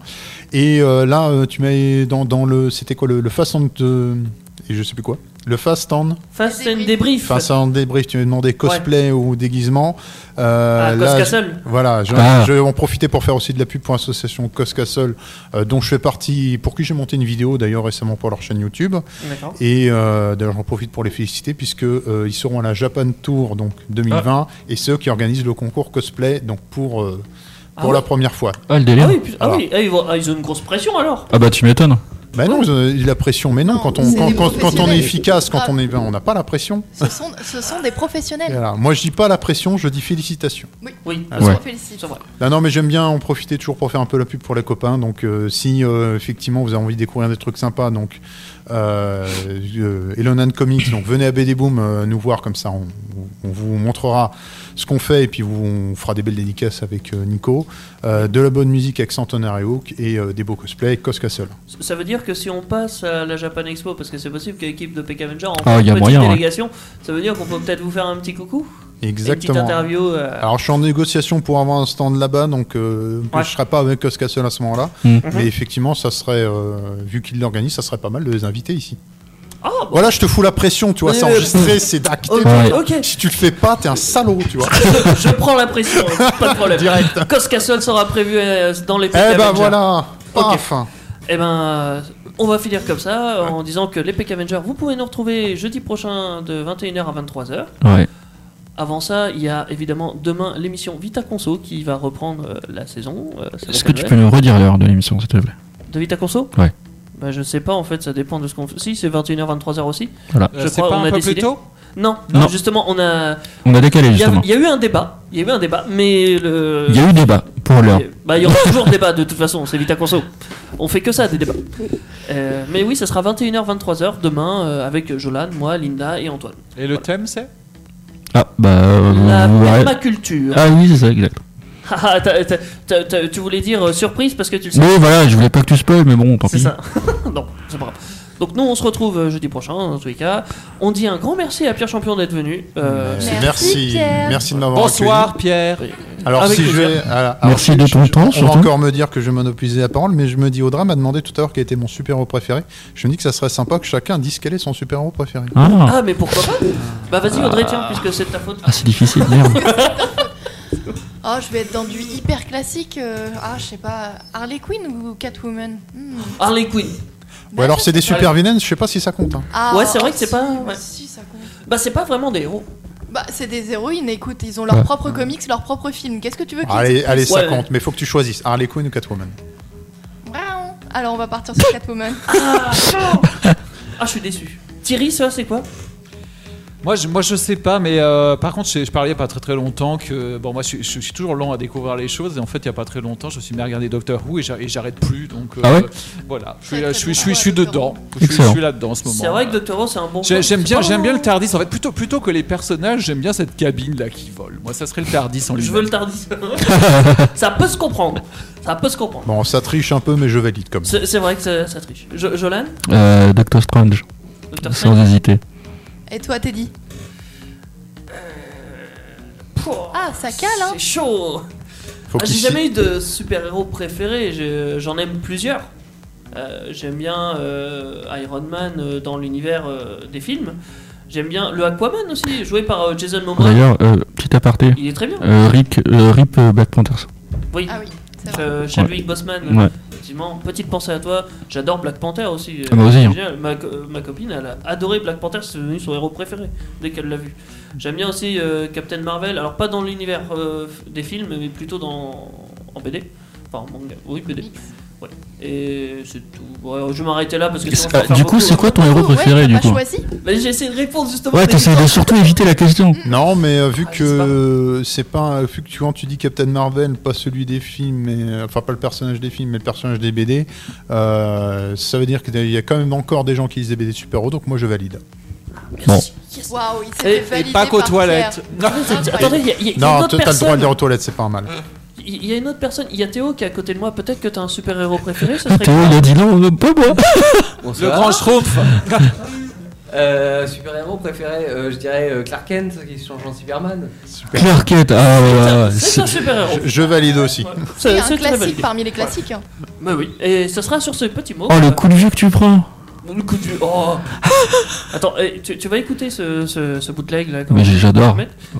Et euh, là, euh, tu mets dans, dans le, c'était quoi le, le fast and euh, et je sais plus quoi. Le fast and. Fast and débrief. Fast and débrief. Tu m'as demandé cosplay ou déguisement. Euh, Ah, là, je-. Voilà, je, Ah. je vais en profiter pour faire aussi de la pub pour l'association Cos Castle, euh, dont je fais partie, pour qui j'ai monté une vidéo d'ailleurs récemment pour leur chaîne YouTube. D'accord. Et euh, d'ailleurs, j'en profite pour les féliciter puisque euh, ils seront à la Japan Tour donc 2020 et c'est eux qui organisent le concours cosplay donc pour euh, Ah pour ouais la première fois. Ah, le délire. Ah oui, puis- ah Voilà. oui, ah, ils, vont- ah, ils ont une grosse pression alors. Ah bah tu m'étonnes. Bah non, ils ont la pression, mais non, quand on quand, des quand- quand on est efficace, quand Ah. on est on n'a pas la pression. Ce sont, ce sont des professionnels. Voilà. Moi, je dis pas la pression, je dis félicitations. Oui, Oui, Ah, ouais. Ah non, mais j'aime bien en profiter toujours pour faire un peu la pub pour les copains. Donc, euh, si euh, effectivement vous avez envie de découvrir des trucs sympas, donc euh, euh, Elonan Comics, donc venez à BD Boom euh, nous voir comme ça, on, on vous montrera ce qu'on fait et puis on fera des belles dédicaces avec euh, Nico, Euh, de la bonne musique avec Santonaire et Hook et euh, des beaux cosplays avec Cos Castle. Ça veut dire que si on passe à la Japan Expo, parce que c'est possible que l'équipe de Peck Avenger en Ah, fasse il y a une petite moyen, ouais. délégation, ça veut dire qu'on peut peut-être vous faire un petit coucou Une Exactement. petite interview. euh, Alors je suis en négociation pour avoir un stand là-bas, donc euh, Ouais. je serai pas avec Cos Castle à ce moment-là. Mhm. Mais effectivement, ça serait, euh, vu qu'il l'organise, ça serait pas mal de les inviter ici. Ah, Voilà, je te fous la pression, tu vois, c'est euh, enregistré, c'est acté. Ok, tu vois. ok. Si tu le fais pas, t'es un salaud, tu vois. je prends la pression, pas de problème. Direct. Cos Castle sera prévu euh, dans les Eh ben voilà, Ok. enfin. Eh ben, euh, on va finir comme ça en disant que les Peck Avengers, vous pouvez nous retrouver jeudi prochain de 21h à 23h. Ouais. Avant ça, il y a évidemment demain l'émission Vita Conso qui va reprendre euh, la saison. euh, Est-ce que tu peux nous redire l'heure de l'émission, s'il te plaît? De Vita Conso? Ouais. Bah, je sais pas, en fait, ça dépend de ce qu'on fait. Si, c'est 21h, 23h aussi. Voilà. Je Euh, crois, pas on un a peu plus décidé. tôt? Non, Non. justement, on a. On a décalé, Il y a, justement. il y a eu un débat. Il y a eu un débat, mais le. Il y a eu débat pour l'heure. Bah, il y aura toujours débat de toute façon, c'est Vita Conso. On fait que ça, des débats. Euh, mais oui, ça sera 21h, 23h demain euh, avec Jolan, moi, Linda et Antoine. Et le thème c'est? Ah bah. euh, La ouais. permaculture. Ah oui, c'est ça, exact. Ah, t'as- t'as- t'as- t'as- tu voulais dire euh, surprise parce que tu le sais. Mais voilà, je voulais pas que tu spoil, mais bon, tant C'est pis. ça. non, c'est pas grave. Donc nous on se retrouve euh, jeudi prochain dans tous les cas. On dit un grand merci à Pierre Champion d'être venu. Euh, Merci, merci, de m'avoir Bonsoir accueilli. Pierre. Alors Avec si je plaisir. vais, alors, Merci alors, de ton je- temps, On va surtout. encore me dire que je vais monopoliser la parole, mais je me dis Audra m'a demandé tout à l'heure quel était mon super-héros préféré. Je me dis que ça serait sympa que chacun dise quel est son super-héros préféré. Ah. Ah mais pourquoi pas? Bah vas-y Audrey tiens puisque c'est de ta faute. Ah, c'est difficile, merde. Oh, je vais être dans du hyper classique. euh, ah, je sais pas, Harley Quinn ou Catwoman? Hmm. Harley Quinn. Ou alors c'est des super vilaines, je sais pas si ça compte. hein. Ah, ouais c'est vrai que c'est si, pas. ouais, si, ça compte. Bah c'est pas vraiment des héros. Bah, c'est des héroïnes, écoute, ils ont leurs Ouais. propres comics, leurs propres films. Qu'est-ce que tu veux qu'ils Allez, allez, ça Ouais. compte, mais faut que tu choisisses Harley Quinn ou Catwoman. Brown. Alors, on va partir sur Catwoman. Ah, ah je suis déçu. Thierry ça c'est quoi? Moi je, moi je sais pas, mais euh, par contre je, je parlais il y a pas très très longtemps que bon moi je, suis- je suis toujours lent à découvrir les choses et en fait il y a pas très longtemps je me suis mis à regarder Doctor Who et j'a- et j'arrête plus donc euh, Ah ouais? voilà je suis, je suis, je suis, je suis dedans je suis, je Excellent. suis là-dedans en ce moment. C'est vrai que Doctor Who c'est un bon. J'aime bien, j'aime bien le Tardis. En fait, plutôt, plutôt que les personnages, j'aime bien cette cabine là qui vole. Moi, ça serait le Tardis en lui Je veux le Tardis. ça peut se comprendre. Ça peut se comprendre. Bon, ça triche un peu, mais je valide comme ça. C'est c'est vrai que ça, ça triche. Jo- Jolan? Euh, Doctor Strange. Doctor Sans Strange? hésiter. Et toi, Teddy Ah, ça cale, hein C'est chaud Ah, J'ai jamais eu de super-héros préféré, je- j'en aime plusieurs. Euh, J'aime bien euh, Iron Man euh, dans l'univers euh, des films. J'aime bien le Aquaman aussi, joué par euh, Jason Momoa. D'ailleurs, euh, petit aparté. Il est très bien. Euh, Rick, euh, Rip euh, Black Panthers. Oui, Ah oui, c'est vrai. Euh, Chadwick Boseman. Ouais. Effectivement, petite pensée à toi. J'adore Black Panther aussi. Ah, moi aussi, C'est hein. Ma, co- ma copine, elle a adoré Black Panther, c'est devenu son héros préféré dès qu'elle l'a vu. J'aime bien aussi euh, Captain Marvel, alors pas dans l'univers euh, des films, mais plutôt dans en BD. Enfin, en manga. Oui, BD. Ouais. Et c'est tout. Ouais, je vais m'arrêter là parce que sinon, Ah, faire du coup, beaucoup, c'est quoi ton héros préféré du coup Bah, J'ai essayé de répondre justement. Ouais, t'essayes de surtout éviter la question. Non, mais euh, vu Ah, que c'est pas, vu que tu quand tu dis Captain Marvel, pas celui des films, mais euh, enfin pas le personnage des films, mais le personnage des BD, euh, ça veut dire qu'il y a quand même encore des gens qui lisent des BD de super-héros, donc moi je valide. Waouh, il Et- valider pas qu'aux par toilettes. Pierre. Attendez, il y a, il y a une Non, autre t'as le droit de personne. dire aux toilettes, c'est pas mal. Il y a une autre personne. Il y a Théo qui est à côté de moi. Peut-être que t'as un super héros préféré. Ça serait Théo, il a dit non, pas moi. Le grand Schtroumpf. Euh, super-héros préféré, euh, je dirais euh, Clark Kent qui se change en Superman. Clark Kent, ah ouais, ouais, ouais. C'est un super-héros. Je, je valide aussi. C'est un classique parmi les classiques. hein. Bah oui, et ce sera sur ce petit mot. Oh, le coup de vieux que tu prends le coup vieux. Oh Attends, eh, tu, tu vas écouter ce, ce, ce bootleg là Mais j'adore.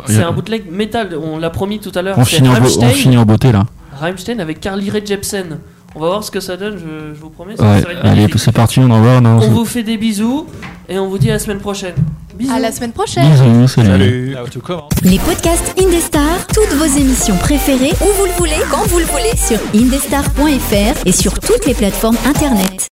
C'est un bootleg métal, on l'a promis tout à l'heure. On C'est finit, en on finit en beauté là. Rammstein avec Carly Rae Jepsen. On va voir ce que ça donne, je, je vous promets. ça- Ouais, ça va être allez, c'est parti, on envoie. Non, On vous fait des bisous et on vous dit à la semaine prochaine. Bisous. À la semaine prochaine. Bisous, salut. Commence. Les podcasts Indestar, toutes vos émissions préférées, où vous le voulez, quand vous le voulez, sur indestar.fr et sur toutes les plateformes internet.